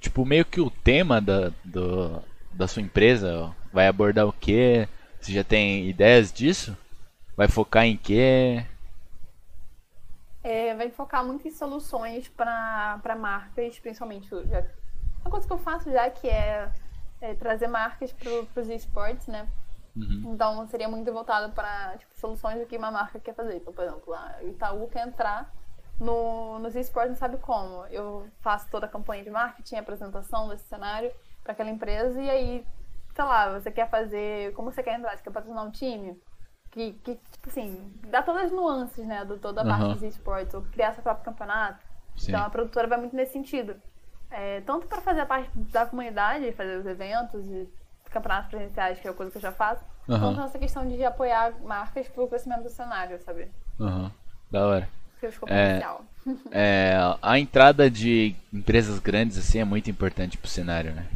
Tipo, meio que o tema da, do, da sua empresa vai abordar o quê? Você já tem ideias disso? Vai focar em quê? É, vai focar muito em soluções para marcas, principalmente. Já, uma coisa que eu faço já que é, é trazer marcas para os esportes, né? Uhum. Então seria muito voltado para tipo, soluções do que uma marca quer fazer. Então, por exemplo, a Itaú quer entrar no, nos esportes não sabe como. Eu faço toda a campanha de marketing, a apresentação desse cenário para aquela empresa e aí, sei lá, você quer fazer. Como você quer entrar? Você quer patrocinar um time? Que, que tipo assim, dá todas as nuances, né, do toda a parte uhum. dos esportes, ou criar seu próprio campeonato. Sim. Então a produtora vai muito nesse sentido. É, tanto para fazer a parte da comunidade, fazer os eventos e campeonatos presenciais, que é a coisa que eu já faço, uhum. quanto essa questão de apoiar marcas pro crescimento do cenário, sabe? Uhum. Da hora. É, é, a entrada de empresas grandes assim é muito importante pro cenário, né?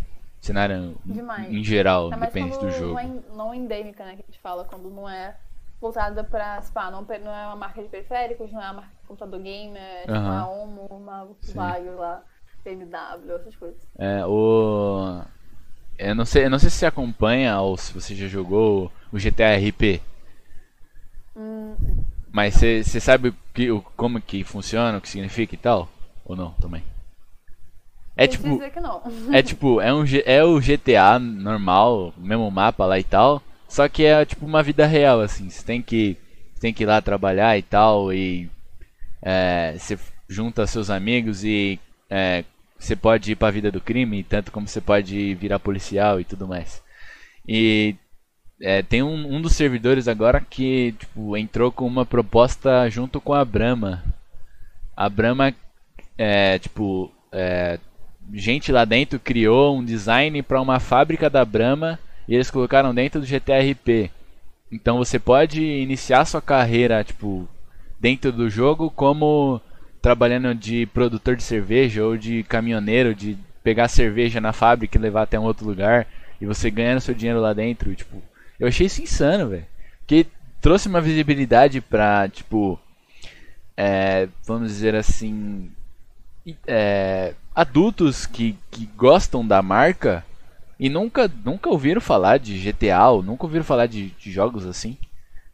Cenário Demais. em geral, depende do jogo. Não, é, não endêmica, né? Que a gente fala, quando não é voltada ah, não, não é uma marca de periféricos, não é uma marca de computador gamer, é tipo uhum. uma Omo, uma Volkswagen lá, BMW, essas coisas. É, o... Eu não sei, eu não sei se você acompanha ou se você já jogou o GTA RP. Hum. Mas você, sabe que, como que funciona, o que significa e tal? Ou não, também? É Tem tipo. dizer que não. É tipo, é, um, é o GTA normal, mesmo mapa lá e tal. Só que é tipo uma vida real, assim. Você tem que, tem que ir lá trabalhar e tal. E é, você junta seus amigos e é, você pode ir pra vida do crime, tanto como você pode virar policial e tudo mais. E é, tem um, um dos servidores agora que tipo, entrou com uma proposta junto com a Brahma. A Brahma, é, tipo, é, gente lá dentro criou um design para uma fábrica da Brahma e eles colocaram dentro do GTRP. Então você pode iniciar sua carreira, tipo, dentro do jogo como trabalhando de produtor de cerveja ou de caminhoneiro, de pegar cerveja na fábrica e levar até um outro lugar e você ganhando seu dinheiro lá dentro, tipo, eu achei isso insano, velho. Que trouxe uma visibilidade pra, tipo, é, vamos dizer assim, é, adultos que, que gostam da marca e nunca, nunca ouviram falar de GTA ou nunca ouviram falar de, de jogos assim.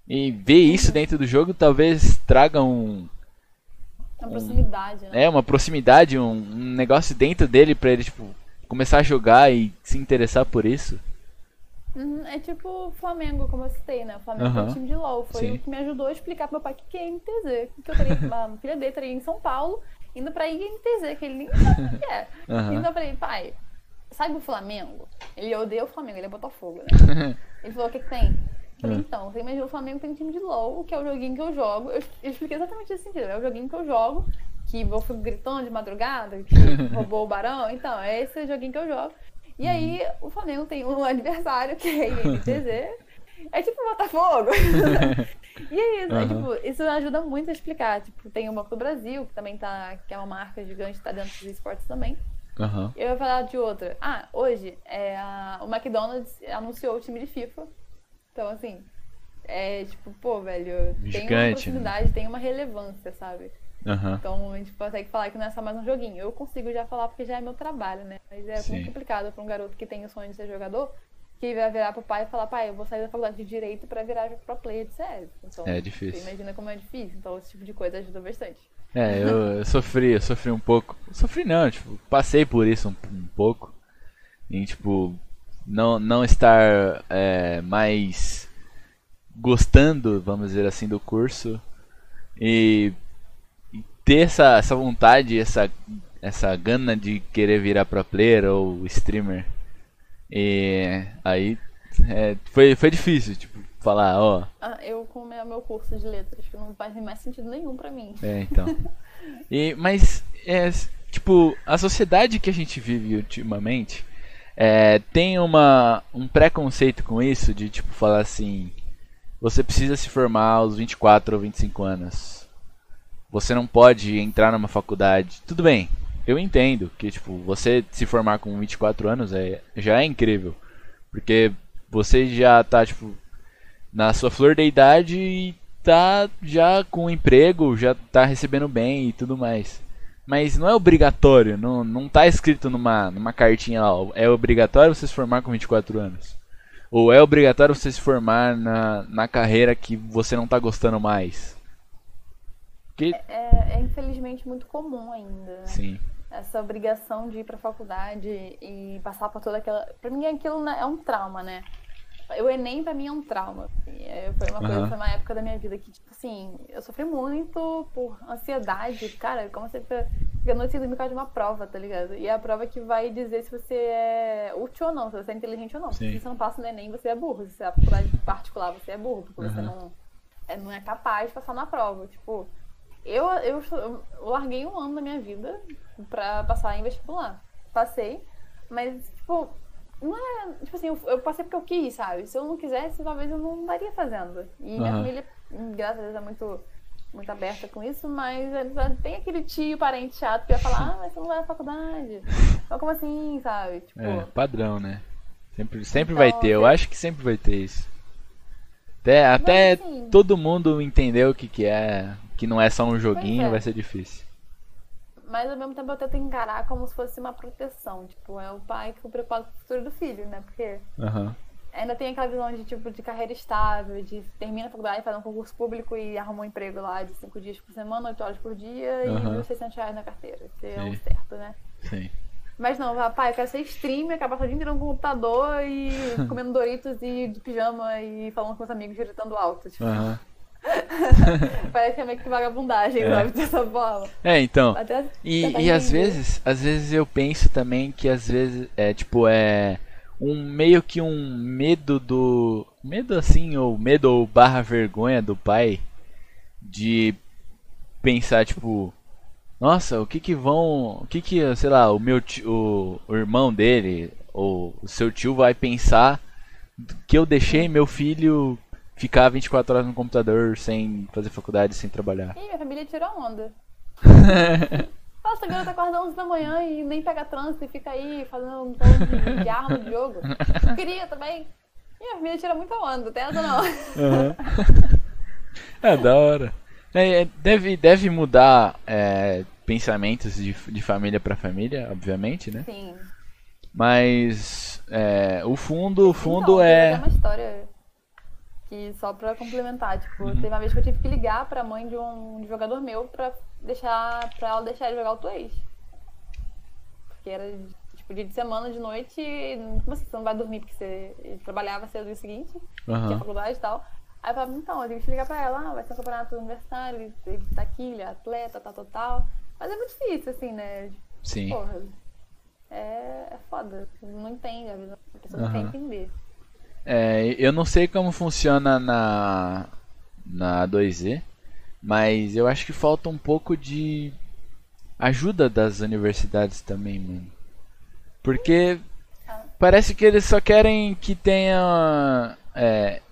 E ver isso dentro do jogo talvez traga um, Uma proximidade, né? é, uma proximidade, um, um negócio dentro dele pra ele tipo, começar a jogar e se interessar por isso. Uhum, É tipo o Flamengo, como eu citei, né? O Flamengo é o time de LOL. Foi Sim. o que me ajudou a explicar pro meu pai o que que é INTZ. Que eu teria, a filha dele estaria em São Paulo, indo pra INTZ, que ele nem sabe o que é. Aham. Então eu falei, pai, sabe o Flamengo? Ele odeia o Flamengo, ele é Botafogo, né? Ele falou, o que que tem? Eu falei, Hum. então, você imagina o Flamengo tem um time de LOL, que é o joguinho que eu jogo. Eu, eu expliquei exatamente esse sentido. É o joguinho que eu jogo, que eu fico gritando de madrugada, que roubou o barão. Então, é esse joguinho que eu jogo. E aí, o Flamengo tem um aniversário, que é INTZ. É tipo Botafogo. e é isso, é, Aham. tipo, isso ajuda muito a explicar. Tipo, tem o Banco do Brasil, que também tá, que é uma marca gigante, tá dentro dos esportes também. Aham. Eu ia falar de outra. Ah, hoje é a- o McDonald's anunciou o time de FIFA. Então, assim, é tipo, pô, velho, tem uma Gigante, né? tem uma relevância, sabe? Aham. Então a gente consegue falar que não é só mais um joguinho. Eu consigo já falar porque já é meu trabalho, né? Mas é Sim. muito complicado pra um garoto que tem o sonho de ser jogador, que vai virar pro pai e falar, pai, eu vou sair da faculdade de Direito pra virar pro player de CS. Então, É difícil. Você imagina como é difícil. Então esse tipo de coisa ajuda bastante. É, eu, eu sofri, eu sofri um pouco. Sofri não, tipo, passei por isso um, um pouco. Em tipo, não, não estar é, mais gostando, vamos dizer assim, do curso. E, e ter essa, essa vontade, essa, essa gana de querer virar pro player ou streamer. E aí é, foi, foi difícil, tipo, falar, ó, Ah, eu com o meu curso de letras, que não faz mais sentido nenhum pra mim. É, então. E, mas, é, tipo, a sociedade que a gente vive ultimamente é, tem uma, um preconceito com isso de, tipo, falar assim: você precisa se formar aos 24 ou 25 anos. Você não pode entrar numa faculdade. Tudo bem, eu entendo que, tipo, você se formar com 24 anos é, já é incrível. Porque você já tá, tipo, na sua flor da idade e tá já com emprego, já tá recebendo bem e tudo mais. Mas não é obrigatório, não, não tá escrito numa, numa cartinha lá, é obrigatório você se formar com 24 anos. Ou é obrigatório você se formar na, na carreira que você não tá gostando mais. Que, É, é infelizmente muito comum ainda, né? sim, Essa obrigação de ir pra faculdade e passar por toda aquela. Pra mim aquilo né, é um trauma, né? O Enem pra mim é um trauma. assim. É, Foi uma coisa, Aham. foi uma época da minha vida que, tipo assim, eu sofri muito por ansiedade. Cara, como você fica fica noite por causa de uma prova, tá ligado? E é a prova que vai dizer se você é útil ou não, se você é inteligente ou não. Sim. Se você não passa no Enem, você é burro. Se você é faculdade particular, você é burro, porque você Aham. não é, não é capaz de passar na prova. Tipo, eu, eu, eu larguei um ano da minha vida pra passar em vestibular. Passei, mas, tipo, não é. Tipo assim, eu, eu passei porque eu quis, sabe? Se eu não quisesse, talvez eu não estaria fazendo. E minha Aham. família, graças a Deus, é muito, muito aberta com isso, mas é, tem aquele tio, parente chato que vai falar, ah, mas você não vai à faculdade. Então, como assim, sabe? Tipo, é padrão, né? Sempre, sempre Então, vai ter, eu acho que sempre vai ter isso. Até, até assim- todo mundo entender o que, que é, que não é só um joguinho, é. vai ser difícil. Mas ao mesmo tempo eu tento encarar como se fosse uma proteção. Tipo, é o pai que com o futuro do filho, né? Porque Aham. ainda tem aquela visão de tipo de carreira estável, de termina a faculdade, faz um concurso público e arruma um emprego lá de 5 dias por semana, 8 horas por dia uhum. e 1.600 reais na carteira. Isso é o certo, né? Sim. Mas não, rapaz, eu quero ser streamer, acabar o dia inteiro no computador e comendo Doritos e de pijama e falando com os amigos gritando alto. Tipo. Uhum. Parece que é meio que vagabundagem, é. sabe? Dessa forma. É, então. Até, e, e às vezes, às vezes eu penso também que às vezes é tipo, é um meio que um medo do. Medo assim, ou medo ou barra vergonha do pai de pensar, tipo, nossa, o que que vão. O que que, sei lá, o meu tio, o, o irmão dele, ou o seu tio vai pensar que eu deixei meu filho ficar 24 horas no computador sem fazer faculdade, sem trabalhar. Ih, a família tirou onda. Nossa, a garota acorda 11 da manhã e nem pega trânsito e fica aí fazendo um tom de arma no jogo. Eu queria também. E a família tira muita onda, tem essa não. Uhum. é da hora. É, é, deve, deve mudar é, pensamentos de, de família para família, obviamente, né? Sim. Mas é, o fundo, o fundo então, é. uma história que só pra complementar, tipo, uhum. teve uma vez que eu tive que ligar pra mãe de um, jogador meu pra deixar pra ela deixar ele jogar o Twitch. Porque era tipo dia de semana, de noite, como assim, você não vai dormir porque você trabalhava cedo no dia seguinte, uhum. tinha faculdade e tal. Aí eu falava, então, eu tenho que ligar pra ela, ah, vai ser um campeonato universitário, ele, tá aqui, ele é atleta, tal, tal, tal. Mas é muito difícil, assim, né? Sim. Porra, é, é foda. Não entende, a pessoa não quer entender. É, eu não sei como funciona na, na 2Z, mas eu acho que falta um pouco de ajuda das universidades também, mano. Porque parece que eles só querem que tenha é,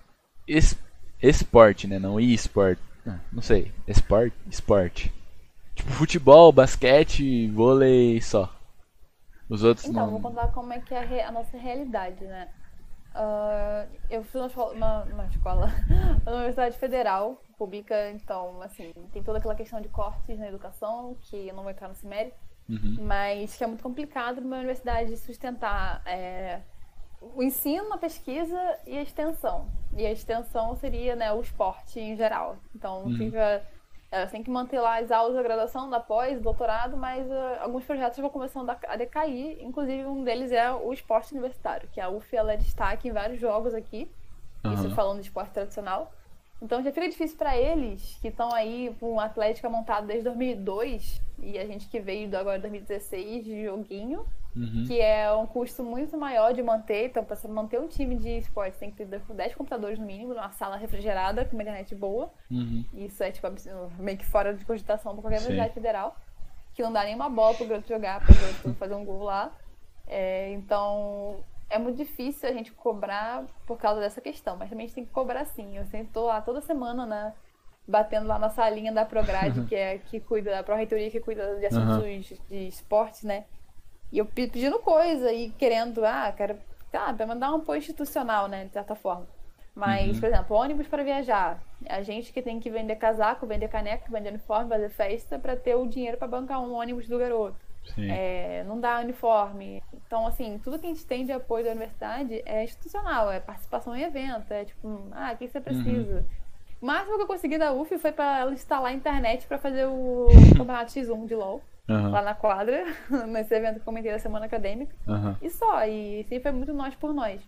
esporte, né? Não e-sport. Ah, não sei. Esporte? Esporte. Tipo futebol, basquete, vôlei só. Os outros então, não. vou contar como é que é a nossa realidade, né? Uh, eu fui numa escola, uma, uma escola, uma universidade federal, pública, então, assim, tem toda aquela questão de cortes na educação, que eu não vou entrar nesse mérito, uhum. mas que é muito complicado uma universidade sustentar é, o ensino, a pesquisa e a extensão. E a extensão seria né, o esporte em geral. Então, uhum. fica elas têm que manter lá as aulas da graduação, da pós, doutorado, mas uh, alguns projetos vão começando a decair. Inclusive, um deles é o esporte universitário, que a UF ela é destaque em vários jogos aqui. Uhum. Isso falando de esporte tradicional. Então já fica difícil para eles, que estão aí com um Atlética montado desde 2002, e a gente que veio agora 2016 de joguinho, uhum. que é um custo muito maior de manter. Então, para manter um time de esporte, tem que ter 10 computadores no mínimo, numa sala refrigerada, com uma internet boa. Uhum. Isso é, tipo, meio que fora de cogitação para qualquer universidade federal. Que não dá nenhuma bola pro garoto jogar, para o garoto fazer um gol lá. É, então, é muito difícil a gente cobrar por causa dessa questão, mas também a gente tem que cobrar sim. Eu sempre tô lá toda semana, né? Batendo lá na salinha da Prograde, que é que cuida, da Pro-Reitoria que cuida de assuntos uhum. de esportes, né? E eu pedindo coisa e querendo, ah, quero, ah, para mandar um apoio institucional, né, de certa forma. Mas, uhum. por exemplo, ônibus para viajar. A gente que tem que vender casaco, vender caneca, vender uniforme, fazer festa para ter o dinheiro para bancar um ônibus do garoto. É, não dá uniforme. Então, assim, tudo que a gente tem de apoio da universidade é institucional, é participação em evento, é tipo, ah, o que você precisa? Uhum. O máximo que eu consegui da UF foi para ela instalar a internet para fazer o campeonato X1 de LoL uhum. lá na quadra, nesse evento que eu comentei da semana acadêmica. Uhum. E só, e sempre foi muito nós por nós.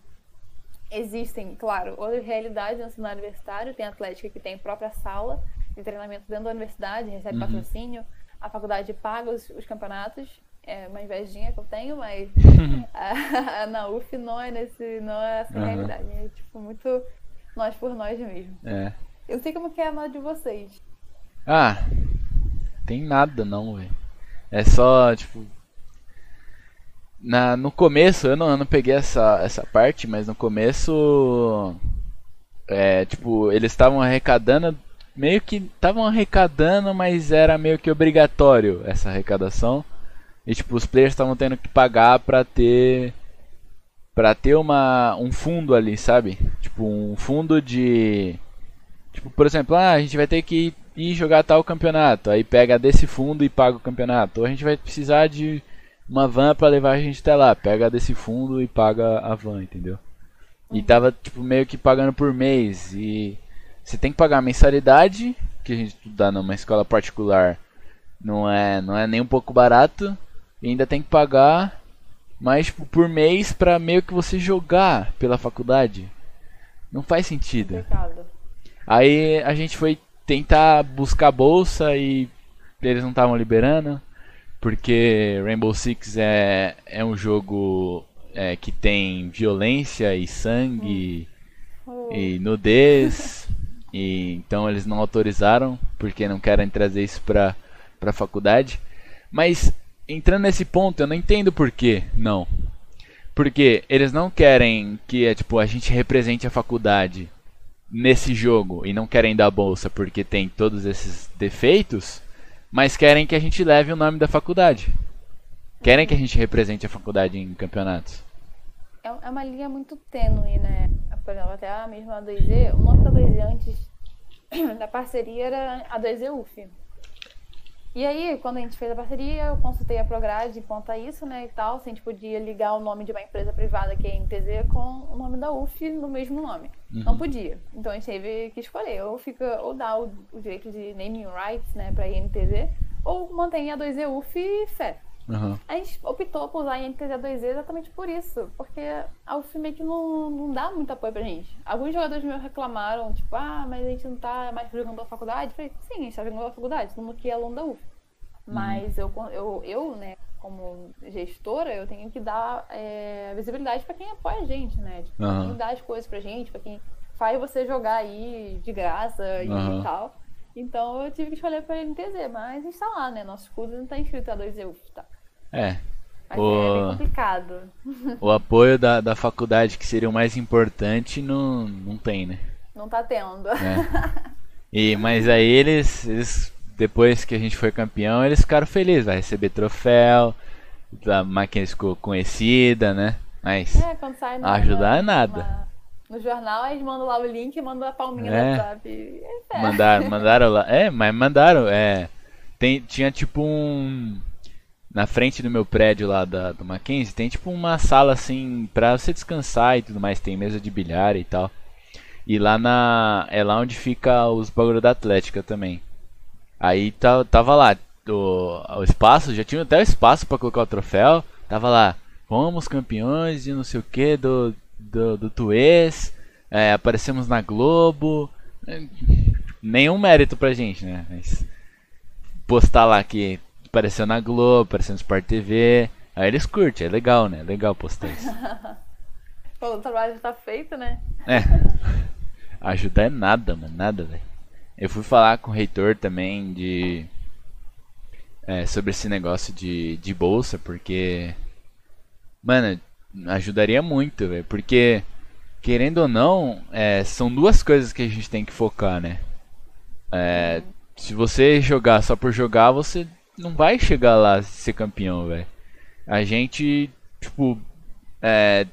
Existem, claro, outras realidades no cenário universitário, tem a Atlética que tem própria sala de treinamento dentro da universidade, recebe uhum. patrocínio, a faculdade paga os, os campeonatos, é uma invejinha que eu tenho, mas a, a, na UF não é nesse, não é essa uhum. realidade. É tipo muito nós por nós mesmo. É. Eu sei como que é a nota de vocês. Ah, tem nada não, velho. É só, tipo. Na, no começo, eu não, eu não peguei essa, essa parte, mas no começo. É, tipo, eles estavam arrecadando. Meio que estavam arrecadando, mas era meio que obrigatório essa arrecadação. E tipo, os players estavam tendo que pagar pra ter. Pra ter uma, um fundo ali, sabe? Tipo, um fundo de. Tipo, por exemplo, ah, a gente vai ter que e jogar tal campeonato. Aí pega desse fundo e paga o campeonato. Ou a gente vai precisar de uma van para levar a gente até lá. Pega desse fundo e paga a van, entendeu? E tava, tipo, meio que pagando por mês. E você tem que pagar a mensalidade, que a gente estudar numa escola particular não é, não é nem um pouco barato. E ainda tem que pagar mais tipo, por mês pra meio que você jogar pela faculdade. Não faz sentido. Aí a gente foi tentar buscar bolsa e eles não estavam liberando. Porque Rainbow Six é, é um jogo é, que tem violência e sangue e nudez. e então eles não autorizaram porque não querem trazer isso pra, pra faculdade. Mas entrando nesse ponto, eu não entendo por que não. Porque eles não querem que é, tipo, a gente represente a faculdade nesse jogo e não querem dar bolsa porque tem todos esses defeitos, mas querem que a gente leve o nome da faculdade. Querem que a gente represente a faculdade em campeonatos. É, é uma linha muito tênue, né? Por exemplo, até a mesma 2Z, o nome da 2Z antes da parceria era a 2Z UF. E aí, quando a gente fez a parceria, eu consultei a Prograde quanto a isso, né, e tal, se a gente podia ligar o nome de uma empresa privada que é a NTZ com o nome da UF no mesmo nome. Uhum. Não podia. Então a gente teve que escolher, ou fica, ou dá o, o direito de naming rights, né, pra INTZ, ou mantém a 2E UF e fé. Uhum. A gente optou por usar a INTZ 2E exatamente por isso, porque a UF meio que não, não dá muito apoio pra gente. Alguns jogadores meus reclamaram, tipo, ah, mas a gente não tá mais jogando a faculdade. Eu falei, sim, a gente tá jogando a faculdade, todo mundo que é aluno da UF. Mas eu, eu, eu, né, como gestora, eu tenho que dar é, visibilidade para quem apoia a gente, né? Tipo, uhum. quem dá as coisas pra gente, para quem faz você jogar aí de graça e uhum. tal. Então eu tive que escolher para NTZ, mas a gente tá lá, né? Nosso curso não tá inscrito a 2EU, tá? É. Mas o... é complicado. O apoio da, da faculdade, que seria o mais importante, não, não tem, né? Não tá tendo. É. E, mas aí eles, eles depois que a gente foi campeão, eles ficaram felizes, vai receber troféu, a máquina ficou conhecida, né? Mas é, quando sai no, ajudar é nada. no jornal, eles mandam lá o link e mandam a palminha é. do WhatsApp. É. Mandaram, mandaram lá. É, mas mandaram, é. Tem, tinha tipo um. Na frente do meu prédio lá da, do Mackenzie, tem tipo uma sala assim pra você descansar e tudo mais. Tem mesa de bilhar e tal. E lá na. É lá onde fica os bagulho da Atlética também. Aí tava lá o, o espaço, já tinha até o espaço para colocar o troféu. Tava lá, fomos campeões de não sei o que do, do, do Tuês, é, aparecemos na Globo. Nenhum mérito pra gente, né? Mas postar lá que apareceu na Globo, apareceu no Sport TV. Aí eles curtem, é legal, né? Legal postar isso. Pô, o trabalho já tá feito, né? É. Ajudar é nada, mano. Nada, velho. Eu fui falar com o reitor também de é, sobre esse negócio de, de bolsa, porque mano, ajudaria muito, velho, porque querendo ou não, é, são duas coisas que a gente tem que focar, né? É, se você jogar só por jogar, você não vai chegar lá ser campeão, velho. A gente, tipo, é,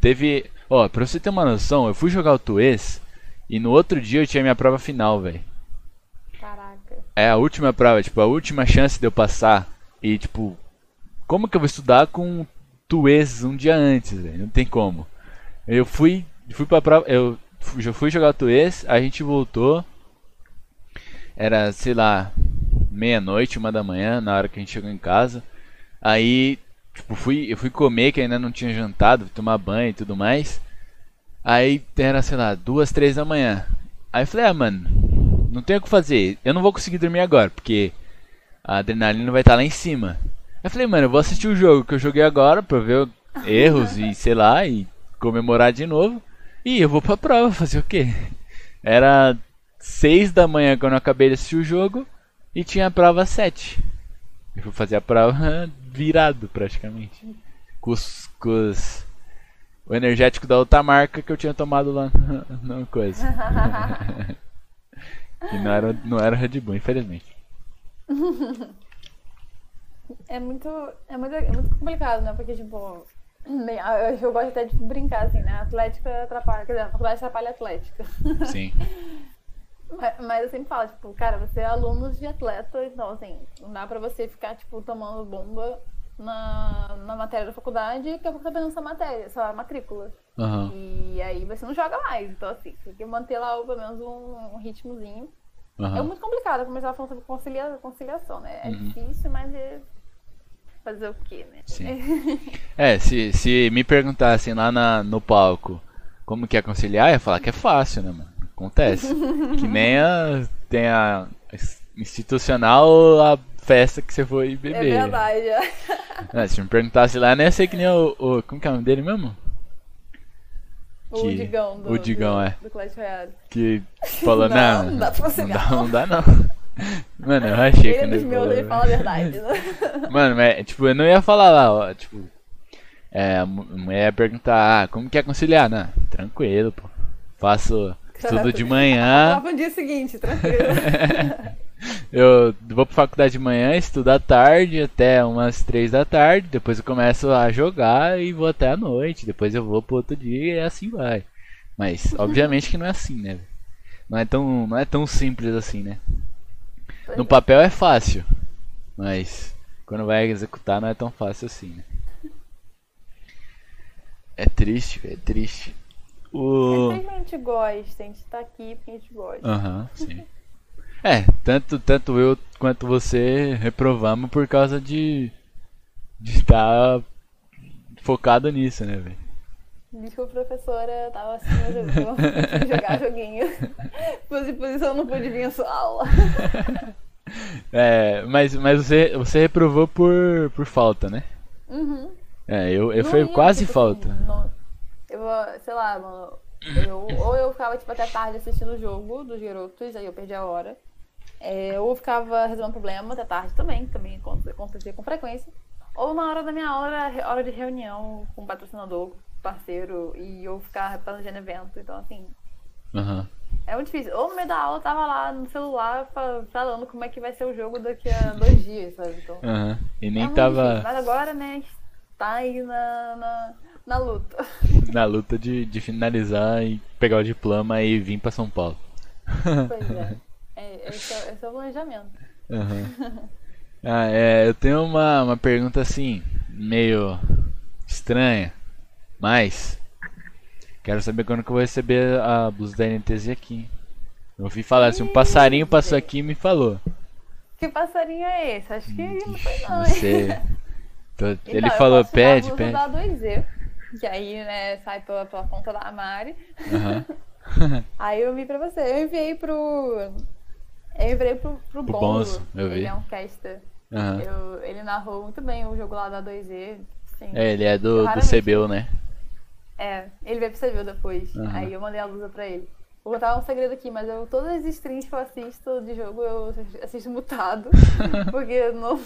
teve, ó, pra você ter uma noção, eu fui jogar o Tuês e no outro dia eu tinha minha prova final, velho. Caraca. É a última prova, tipo, a última chance de eu passar. E, tipo, como que eu vou estudar com tuês um dia antes, velho? Não tem como. Eu fui, fui pra prova, eu já fui jogar tuês, a gente voltou. Era, sei lá, meia-noite, uma da manhã, na hora que a gente chegou em casa. Aí, tipo, fui, eu fui comer, que ainda não tinha jantado, tomar banho e tudo mais. Aí era, sei lá, duas, três da manhã. Aí eu falei, ah, mano, não tenho o que fazer. Eu não vou conseguir dormir agora, porque a adrenalina vai estar lá em cima. Aí eu falei, mano, eu vou assistir o jogo que eu joguei agora pra ver erros e sei lá, e comemorar de novo. E eu vou pra prova, fazer o quê? Era seis da manhã quando eu acabei de assistir o jogo e tinha a prova sete. Eu fui fazer a prova virado praticamente. Com os, com os o energético da outra marca que eu tinha tomado lá na coisa. que não era, não era Red Bull, infelizmente. É muito, é muito, é muito complicado, né? Porque, tipo, bem, eu, eu gosto até de brincar, assim, né? Atlética atrapalha, quer dizer, a faculdade atrapalha a Atlética. Sim. Mas, mas eu sempre falo, tipo, cara, você é aluno de atleta, então, assim, não dá pra você ficar, tipo, tomando bomba na, na matéria da faculdade e daqui a pouco tá essa matéria, essa matrícula. Uhum. E aí você não joga mais. Então, assim, tem que manter lá pelo menos um, um ritmozinho. Uhum. É muito complicado começar falando sobre concilia, conciliação, né? É uhum. difícil, mas é fazer o quê, né? Sim. é, se, se me perguntassem lá na, no palco como que é conciliar, eu ia falar que é fácil, né, mano? Acontece. que nem a, tem a institucional a festa que você foi beber. É verdade. É, se me perguntasse lá, nem ia ser que nem o, o. Como que é o nome dele mesmo? O que, Digão do, o Digão, do, é. do Clash Royale. Que falou, não, não, não dá pra você não dá, não dá não. Mano, eu achei ele que não. Ele meus, ele fala a verdade. Né? Mano, mas, tipo, eu não ia falar lá, ó, tipo. É, a mulher ia perguntar, ah, como que é conciliar? Não, tranquilo, pô. Faço tudo de manhã. no dia seguinte, tranquilo. eu vou pra faculdade de manhã, estudo à tarde até umas três da tarde, depois eu começo a jogar e vou até a noite, depois eu vou pro outro dia e assim vai. Mas obviamente que não é assim, né? Não é tão, não é tão simples assim, né? No é. papel é fácil, mas quando vai executar não é tão fácil assim, né? É triste, é triste. O... É a gente gosta, a gente tá aqui porque a gente gosta. Aham, uhum, sim. É, tanto, tanto eu quanto você reprovamos por causa de de estar focado nisso, né, velho? Desculpa, professora, tava assim, eu jogar joguinho. Pose posição, não pude vir a sua aula. É, mas, mas você, você reprovou por, por falta, né? Uhum. É, eu, eu foi quase tipo, falta. Assim, não, eu, sei lá, mano, eu, ou eu ficava tipo até tarde assistindo o jogo dos garotos, aí eu perdi a hora. É, ou ficava resolvendo problema até tarde também, também acontecia com frequência. Ou na hora da minha era hora de reunião com o patrocinador, parceiro, e eu ficava planejando evento. Então, assim. Uhum. É muito difícil. Ou no meio da aula eu tava lá no celular falando como é que vai ser o jogo daqui a dois dias, sabe? Então, uhum. E nem é tava. Difícil. Mas agora, né, tá aí na, na, na luta. Na luta de, de finalizar e pegar o diploma e vir pra São Paulo. Pois é. É, esse, é, esse é o planejamento. Uhum. Ah, é, eu tenho uma, uma pergunta assim, meio estranha, mas quero saber quando que eu vou receber a blusa da NTZ aqui. Eu ouvi falar assim, um passarinho passou aqui e me falou. Que passarinho é esse? Acho que não foi não. Você... Então, ele falou, pede, pede. Da 2Z, que aí, né, sai pela, pela conta da Mari. Uhum. aí eu vi pra você. Eu enviei pro eu enviei pro, pro Bonzo. Bonzo eu vi. Ele é um caster. Uhum. Eu, ele narrou muito bem o jogo lá da 2E. Sim. É, ele é do, do CBU, né? É, ele veio pro CBU depois. Uhum. Aí eu mandei a lusa pra ele. Vou contar um segredo aqui, mas eu, todas as streams que eu assisto de jogo, eu assisto mutado. porque eu não.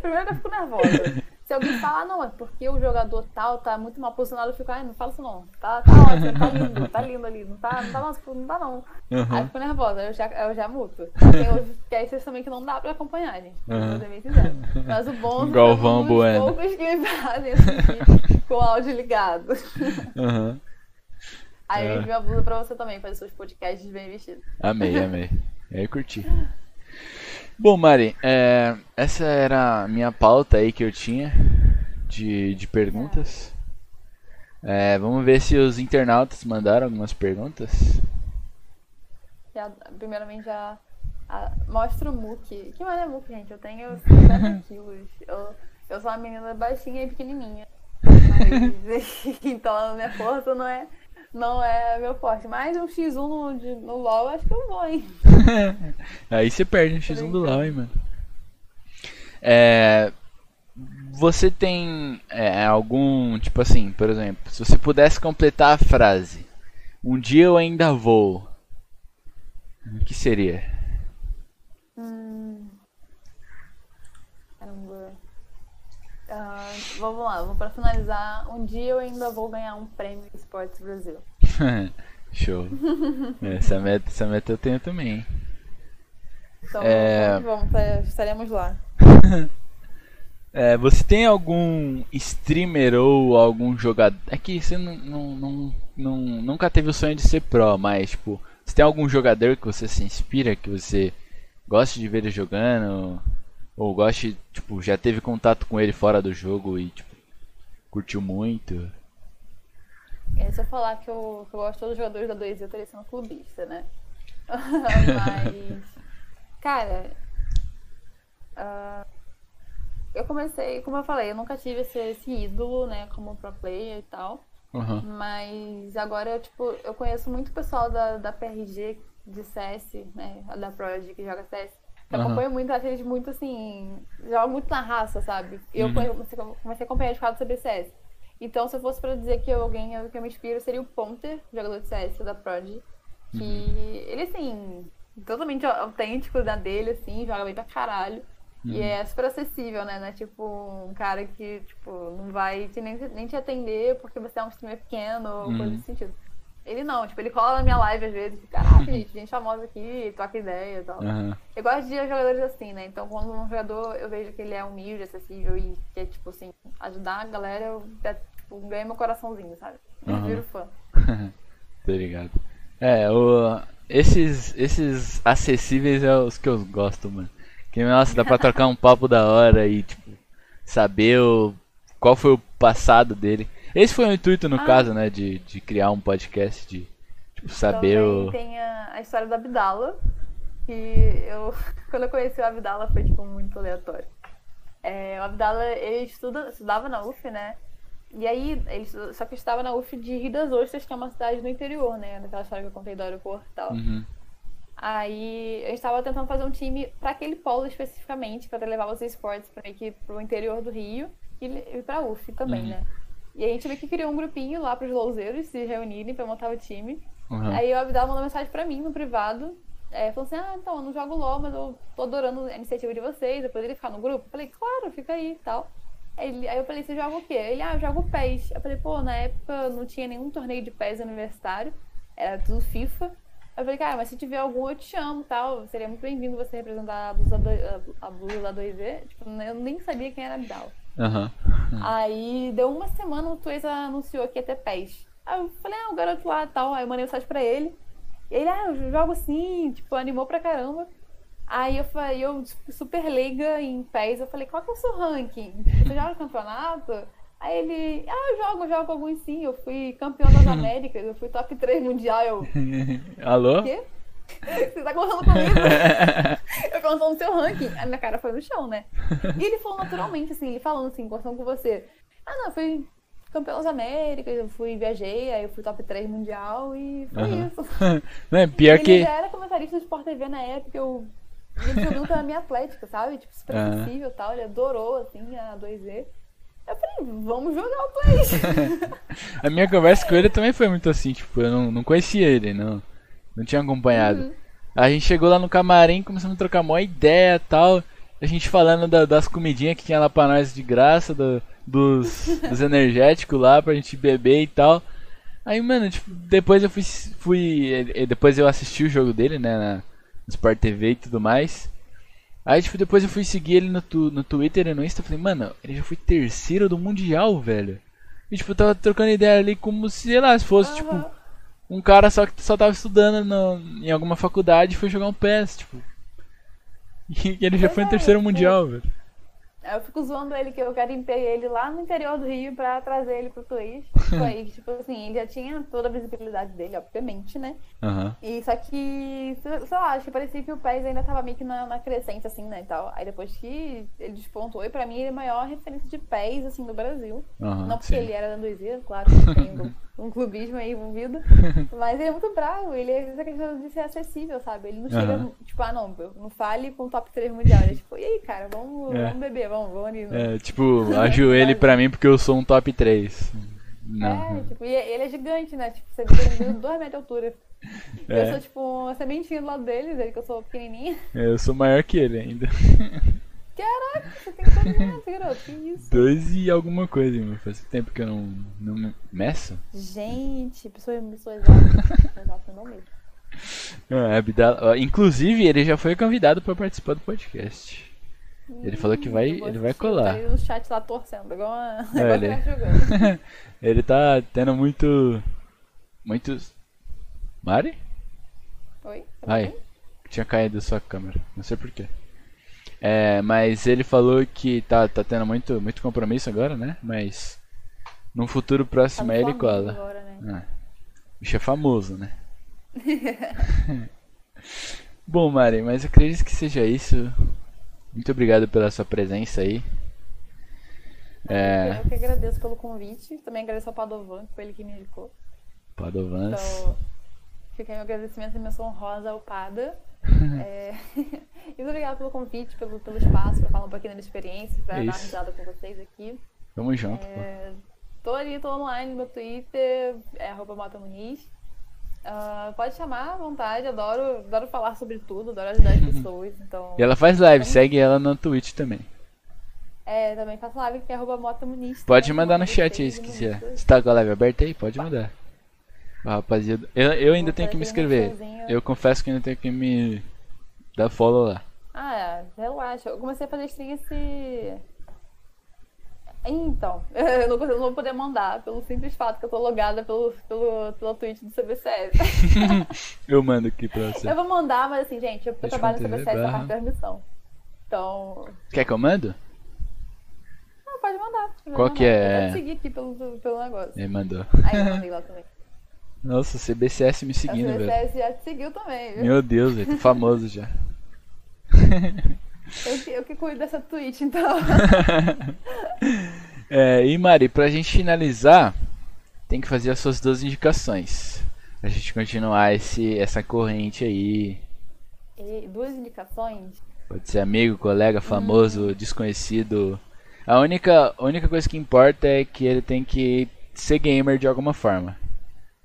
Primeiro que eu fico nervosa. Se alguém falar, não, é porque o jogador tal tá muito mal posicionado, eu fico, ai, não fala isso não. Tá, tá ótimo, tá lindo, tá lindo ali. Não tá, não tá, não, não, tá não. Uhum. Aí eu fico nervosa, eu já, eu já muto. Tem outros cases também que não dá pra acompanhar, gente. Uhum. Mas o bom é Galvão um Bueno. poucos que me fazem assistir com o áudio ligado. Uhum. Aí eu envio a blusa pra você também, fazer seus podcasts bem vestidos. Amei, amei. Aí curti. Bom, Mari, é, essa era a minha pauta aí que eu tinha de, de perguntas. É, vamos ver se os internautas mandaram algumas perguntas. Já, primeiramente, já a, mostra o Mook. Que mais é Mook, gente? Eu tenho 50 quilos. Eu, eu sou uma menina baixinha e pequenininha. Mas, então, a minha força não é não é meu forte. Mas um X1 no, de, no LoL, acho que eu vou, hein? Aí você perde um X1 do LoL, hein, mano. É, você tem é, algum, tipo assim, por exemplo, se você pudesse completar a frase, um dia eu ainda vou, o que seria? Hum, caramba. Uh, vamos lá, vou para finalizar. Um dia eu ainda vou ganhar um prêmio Esportes Brasil. Show. essa, meta, essa meta eu tenho também. Então é... vamos, tá, estaremos lá. é, você tem algum streamer ou algum jogador. É que você não, não, não, não, nunca teve o sonho de ser pro, mas tipo, você tem algum jogador que você se inspira, que você gosta de ver ele jogando? Ou goste, tipo, já teve contato com ele fora do jogo e, tipo, curtiu muito? É, se eu falar que eu, que eu gosto de todos os jogadores da 2 eu teria sido um clubista, né? Mas, cara, uh, eu comecei, como eu falei, eu nunca tive esse, esse ídolo, né, como pro player e tal. Uhum. Mas agora eu, tipo, eu conheço muito pessoal da, da PRG de CS, né? Da Prodigy que joga CS. Eu uhum. acompanho muito, acho eles muito assim. Joga muito na raça, sabe? Eu uhum. comecei, a acompanhar de fato sobre CS. Então, se eu fosse pra dizer que alguém que eu me inspiro, seria o Ponter, jogador de CS da Prodigy. Que uhum. ele, assim, totalmente autêntico da dele, assim, joga bem pra caralho. Uhum. E é super acessível, né? Não é tipo um cara que, tipo, não vai te, nem, nem te atender porque você é um streamer pequeno ou uhum. coisa desse sentido. Ele não, tipo, ele cola na minha live às vezes, caraca, gente, gente famosa aqui, troca ideia e tal. Uhum. Eu gosto de jogadores assim, né? Então quando um jogador eu vejo que ele é humilde, acessível e quer, tipo assim, ajudar a galera, eu tipo, ganho meu coraçãozinho, sabe? Eu uhum. viro fã. Tô ligado. É, o, esses, esses acessíveis é os que eu gosto, mano. Que, nossa, dá pra trocar um papo da hora e, tipo, saber o, qual foi o passado dele. Esse foi o intuito, no ah. caso, né, de, de criar um podcast, de tipo, saber Também o... tem a, a história da Abdala, que eu, quando eu conheci o Abdala foi, tipo, muito aleatório. É, o Abdala, ele estuda, estudava na UF, né, e aí, ele, só que estava na UF de Rio das Ostras, que é uma cidade no interior, né, naquela história que eu contei do aeroporto e tal. Uhum. Aí a gente estava tentando fazer um time para aquele polo especificamente, para levar os esportes para o interior do Rio e, e para UF também, uhum. né? E a gente meio que criou um grupinho lá para os louzeiros se reunirem para montar o time. Uhum. Aí o Abdal mandou mensagem para mim no privado, é, falou assim: Ah, então, eu não jogo LOL, mas eu tô adorando a iniciativa de vocês, eu poderia ficar no grupo? Eu falei: Claro, fica aí e tal. Aí, aí eu falei: Você joga o quê? Ele: Ah, eu jogo PES. Eu falei: Pô, na época não tinha nenhum torneio de PES universitário, era tudo FIFA. Eu falei, cara, mas se tiver algum, eu te chamo tal. Seria muito bem-vindo você representar a blusa, do, a, blusa da 2V. Tipo, eu nem sabia quem era Abdal. Uhum. Aí deu uma semana, o Twitch anunciou que ia ter pés. Aí eu falei, ah, o garoto lá tal. Aí eu mandei mensagem pra ele. E ele, ah, eu jogo assim, tipo, animou pra caramba. Aí eu falei, eu super leiga em pés, eu falei, qual que é o seu ranking? Você joga campeonato? Aí ele, ah, eu jogo, eu jogo alguns sim. Eu fui campeão das Américas, eu fui top 3 mundial. Eu. Alô? O quê? Você tá conversando comigo? eu conversando no seu ranking. A minha cara foi no chão, né? E ele falou naturalmente, assim, ele falando assim, conversando com você. Ah, não, eu fui campeão das Américas, eu fui, viajei, aí eu fui top 3 mundial e foi uhum. isso. Não, é pior ele que... já era comentarista do Sport TV na época, eu... Ele jogando pela minha atlética, sabe? Tipo, super acessível e tal. Ele adorou, assim, a 2Z. Eu falei, vamos jogar o Play. a minha conversa com ele também foi muito assim, tipo, eu não, não conhecia ele, não, não tinha acompanhado. Uhum. A gente chegou lá no camarim, começamos a trocar uma ideia e tal. A gente falando da, das comidinhas que tinha lá pra nós de graça, do, dos, dos energéticos lá pra gente beber e tal. Aí, mano, tipo, depois eu fui. fui depois eu assisti o jogo dele, né, na, no Sport TV e tudo mais. Aí, tipo, depois eu fui seguir ele no, tu, no Twitter e no Insta. Falei, mano, ele já foi terceiro do Mundial, velho. E, tipo, eu tava trocando ideia ali como se, sei lá, se fosse, uhum. tipo, um cara só que só tava estudando no, em alguma faculdade e foi jogar um PES, tipo. E ele já foi no terceiro Mundial, velho. Eu fico zoando ele que eu garimpei ele lá no interior do Rio pra trazer ele pro Twitch. Foi, tipo assim, ele já tinha toda a visibilidade dele, obviamente, né? Uhum. E só que, sei lá, acho que parecia que o PES ainda tava meio que na, na crescente, assim, né, e tal. Aí depois que ele despontou, e pra mim ele é a maior referência de PES, assim, do Brasil. Uhum, Não porque sim. ele era da Andalusia, claro, tem um, um clubismo aí envolvido. Mas ele é muito bravo, ele é essa questão de ser acessível, sabe? Ele não chega, uhum. tipo, ah, não, não fale com o top 3 mundial. Ele é tipo, e aí, cara, vamos, é. vamos beber, vamos ali. É, tipo, ajoelhe pra mim porque eu sou um top 3. Não. É, tipo, e ele é gigante, né? Tipo, você vê 2 metros de altura. É. Eu sou, tipo, uma sementinha do lado dele, ele que eu sou pequenininha. É, eu sou maior que ele ainda. Caraca, você tem quantos metros, garoto? Que isso? Dois e alguma coisa, meu. Faz tempo que eu não, não meço. Gente, pessoa, pessoa exata. exata não mesmo. Ah, Abdala, inclusive, ele já foi convidado para participar do podcast. Ele falou que vai, ele vai colar. Tá o chat lá torcendo, igual, a, é, ele... ele tá tendo muito. Muitos. Mari? Oi? Ai, tinha caído sua câmera, não sei porquê. É, mas ele falou que tá, tá tendo muito, muito compromisso agora, né? Mas num futuro próximo tá ele cola. Agora, né? ah, bicho é famoso, né? Bom, Mari, mas acredito que seja isso. Muito obrigado pela sua presença aí. É... Eu que agradeço pelo convite. Também agradeço ao Padovan, que foi ele que me indicou. Padovan. Então, fica aí um agradecimento e menção honrosa ao Pada. é... e muito obrigado pelo convite, pelo, pelo espaço, para falar um pouquinho da minha experiência, para é dar uma risada com vocês aqui. Tamo junto. É... Tô ali, tô online no meu Twitter, é arroba Mota Muniz. Uh, pode chamar à vontade, adoro, adoro falar sobre tudo, adoro ajudar as pessoas. Então... E ela faz live, segue ela no Twitch também. É, também faço live que é arroba Mota Muniz. Pode né? mandar no chat aí se quiser. Você tá com a live aberta aí? Pode mandar. rapaziada, eu, eu ainda tenho que me inscrever. Eu confesso que ainda tenho que me dar follow lá. Ah, é, relaxa. Eu comecei a fazer stream esse então, eu não, eu não vou poder mandar pelo simples fato que eu tô logada pelo, pelo, pelo Twitch do CBCS. eu mando aqui pra você. Eu vou mandar, mas assim, gente, eu, eu trabalho no CBCS barra... com permissão. Então. Quer que eu mando? Não, pode mandar. Qual mandar. que é? Pode seguir aqui pelo, pelo negócio. Ele mandou. Aí eu mandei lá também. Nossa, o CBCS me seguindo, velho. O CBCS velho. já te seguiu também, viu? Meu Deus, velho, tô famoso já. Eu que, eu que cuido dessa Twitch, então. é, e Mari, pra gente finalizar, tem que fazer as suas duas indicações. Pra gente continuar esse, essa corrente aí. E duas indicações? Pode ser amigo, colega, famoso, hum. desconhecido. A única, a única coisa que importa é que ele tem que ser gamer de alguma forma.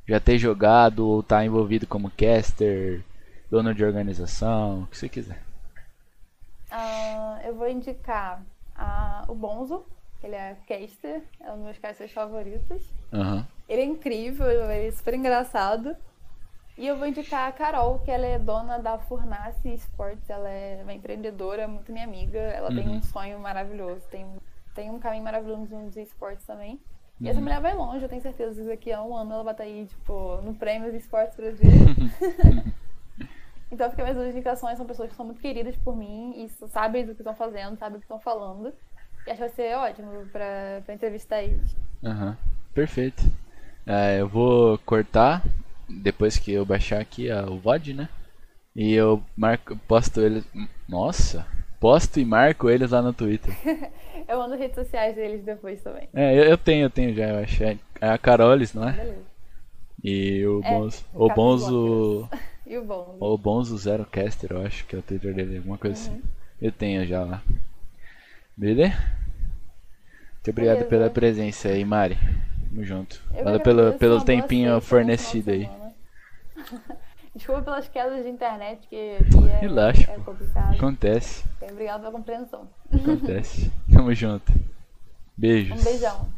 Já ter jogado ou estar tá envolvido como caster, dono de organização, o que você quiser. Uh, eu vou indicar uh, o Bonzo, que ele é caster, é um dos meus casters favoritos. Uhum. Ele é incrível, ele é super engraçado. E eu vou indicar a Carol, que ela é dona da Furnace Sports, ela é uma empreendedora, muito minha amiga. Ela uhum. tem um sonho maravilhoso, tem, tem um caminho maravilhoso nos esportes também. E essa uhum. mulher vai longe, eu tenho certeza que daqui a um ano ela vai estar aí, tipo, no Prêmio de Esportes Brasil. Então, porque minhas indicações são pessoas que são muito queridas por mim e sabem do que estão fazendo, sabem do que estão falando. E acho que vai ser ótimo pra, pra entrevistar eles. Aham, uhum. perfeito. É, eu vou cortar depois que eu baixar aqui a, o VOD, né? E eu marco, posto eles. Nossa! Posto e marco eles lá no Twitter. eu mando redes sociais deles depois também. É, eu, eu tenho, eu tenho já, eu acho. É a Carolis, não é? Beleza. E o é, Bonzo. O Bonzo. E o Bonzo. O Bonzo Zero Caster, eu acho que é o Twitter dele, alguma coisa assim. uhum. assim. Eu tenho já lá. Beleza? Muito obrigado Beleza. pela presença aí, Mari. Tamo junto. Valeu pelo, pelo tempinho fornecido aí. Desculpa pelas quedas de internet, que, que é, Relaxa, é complicado. Acontece. Obrigado pela compreensão. Acontece. Tamo junto. Beijos. Um beijão.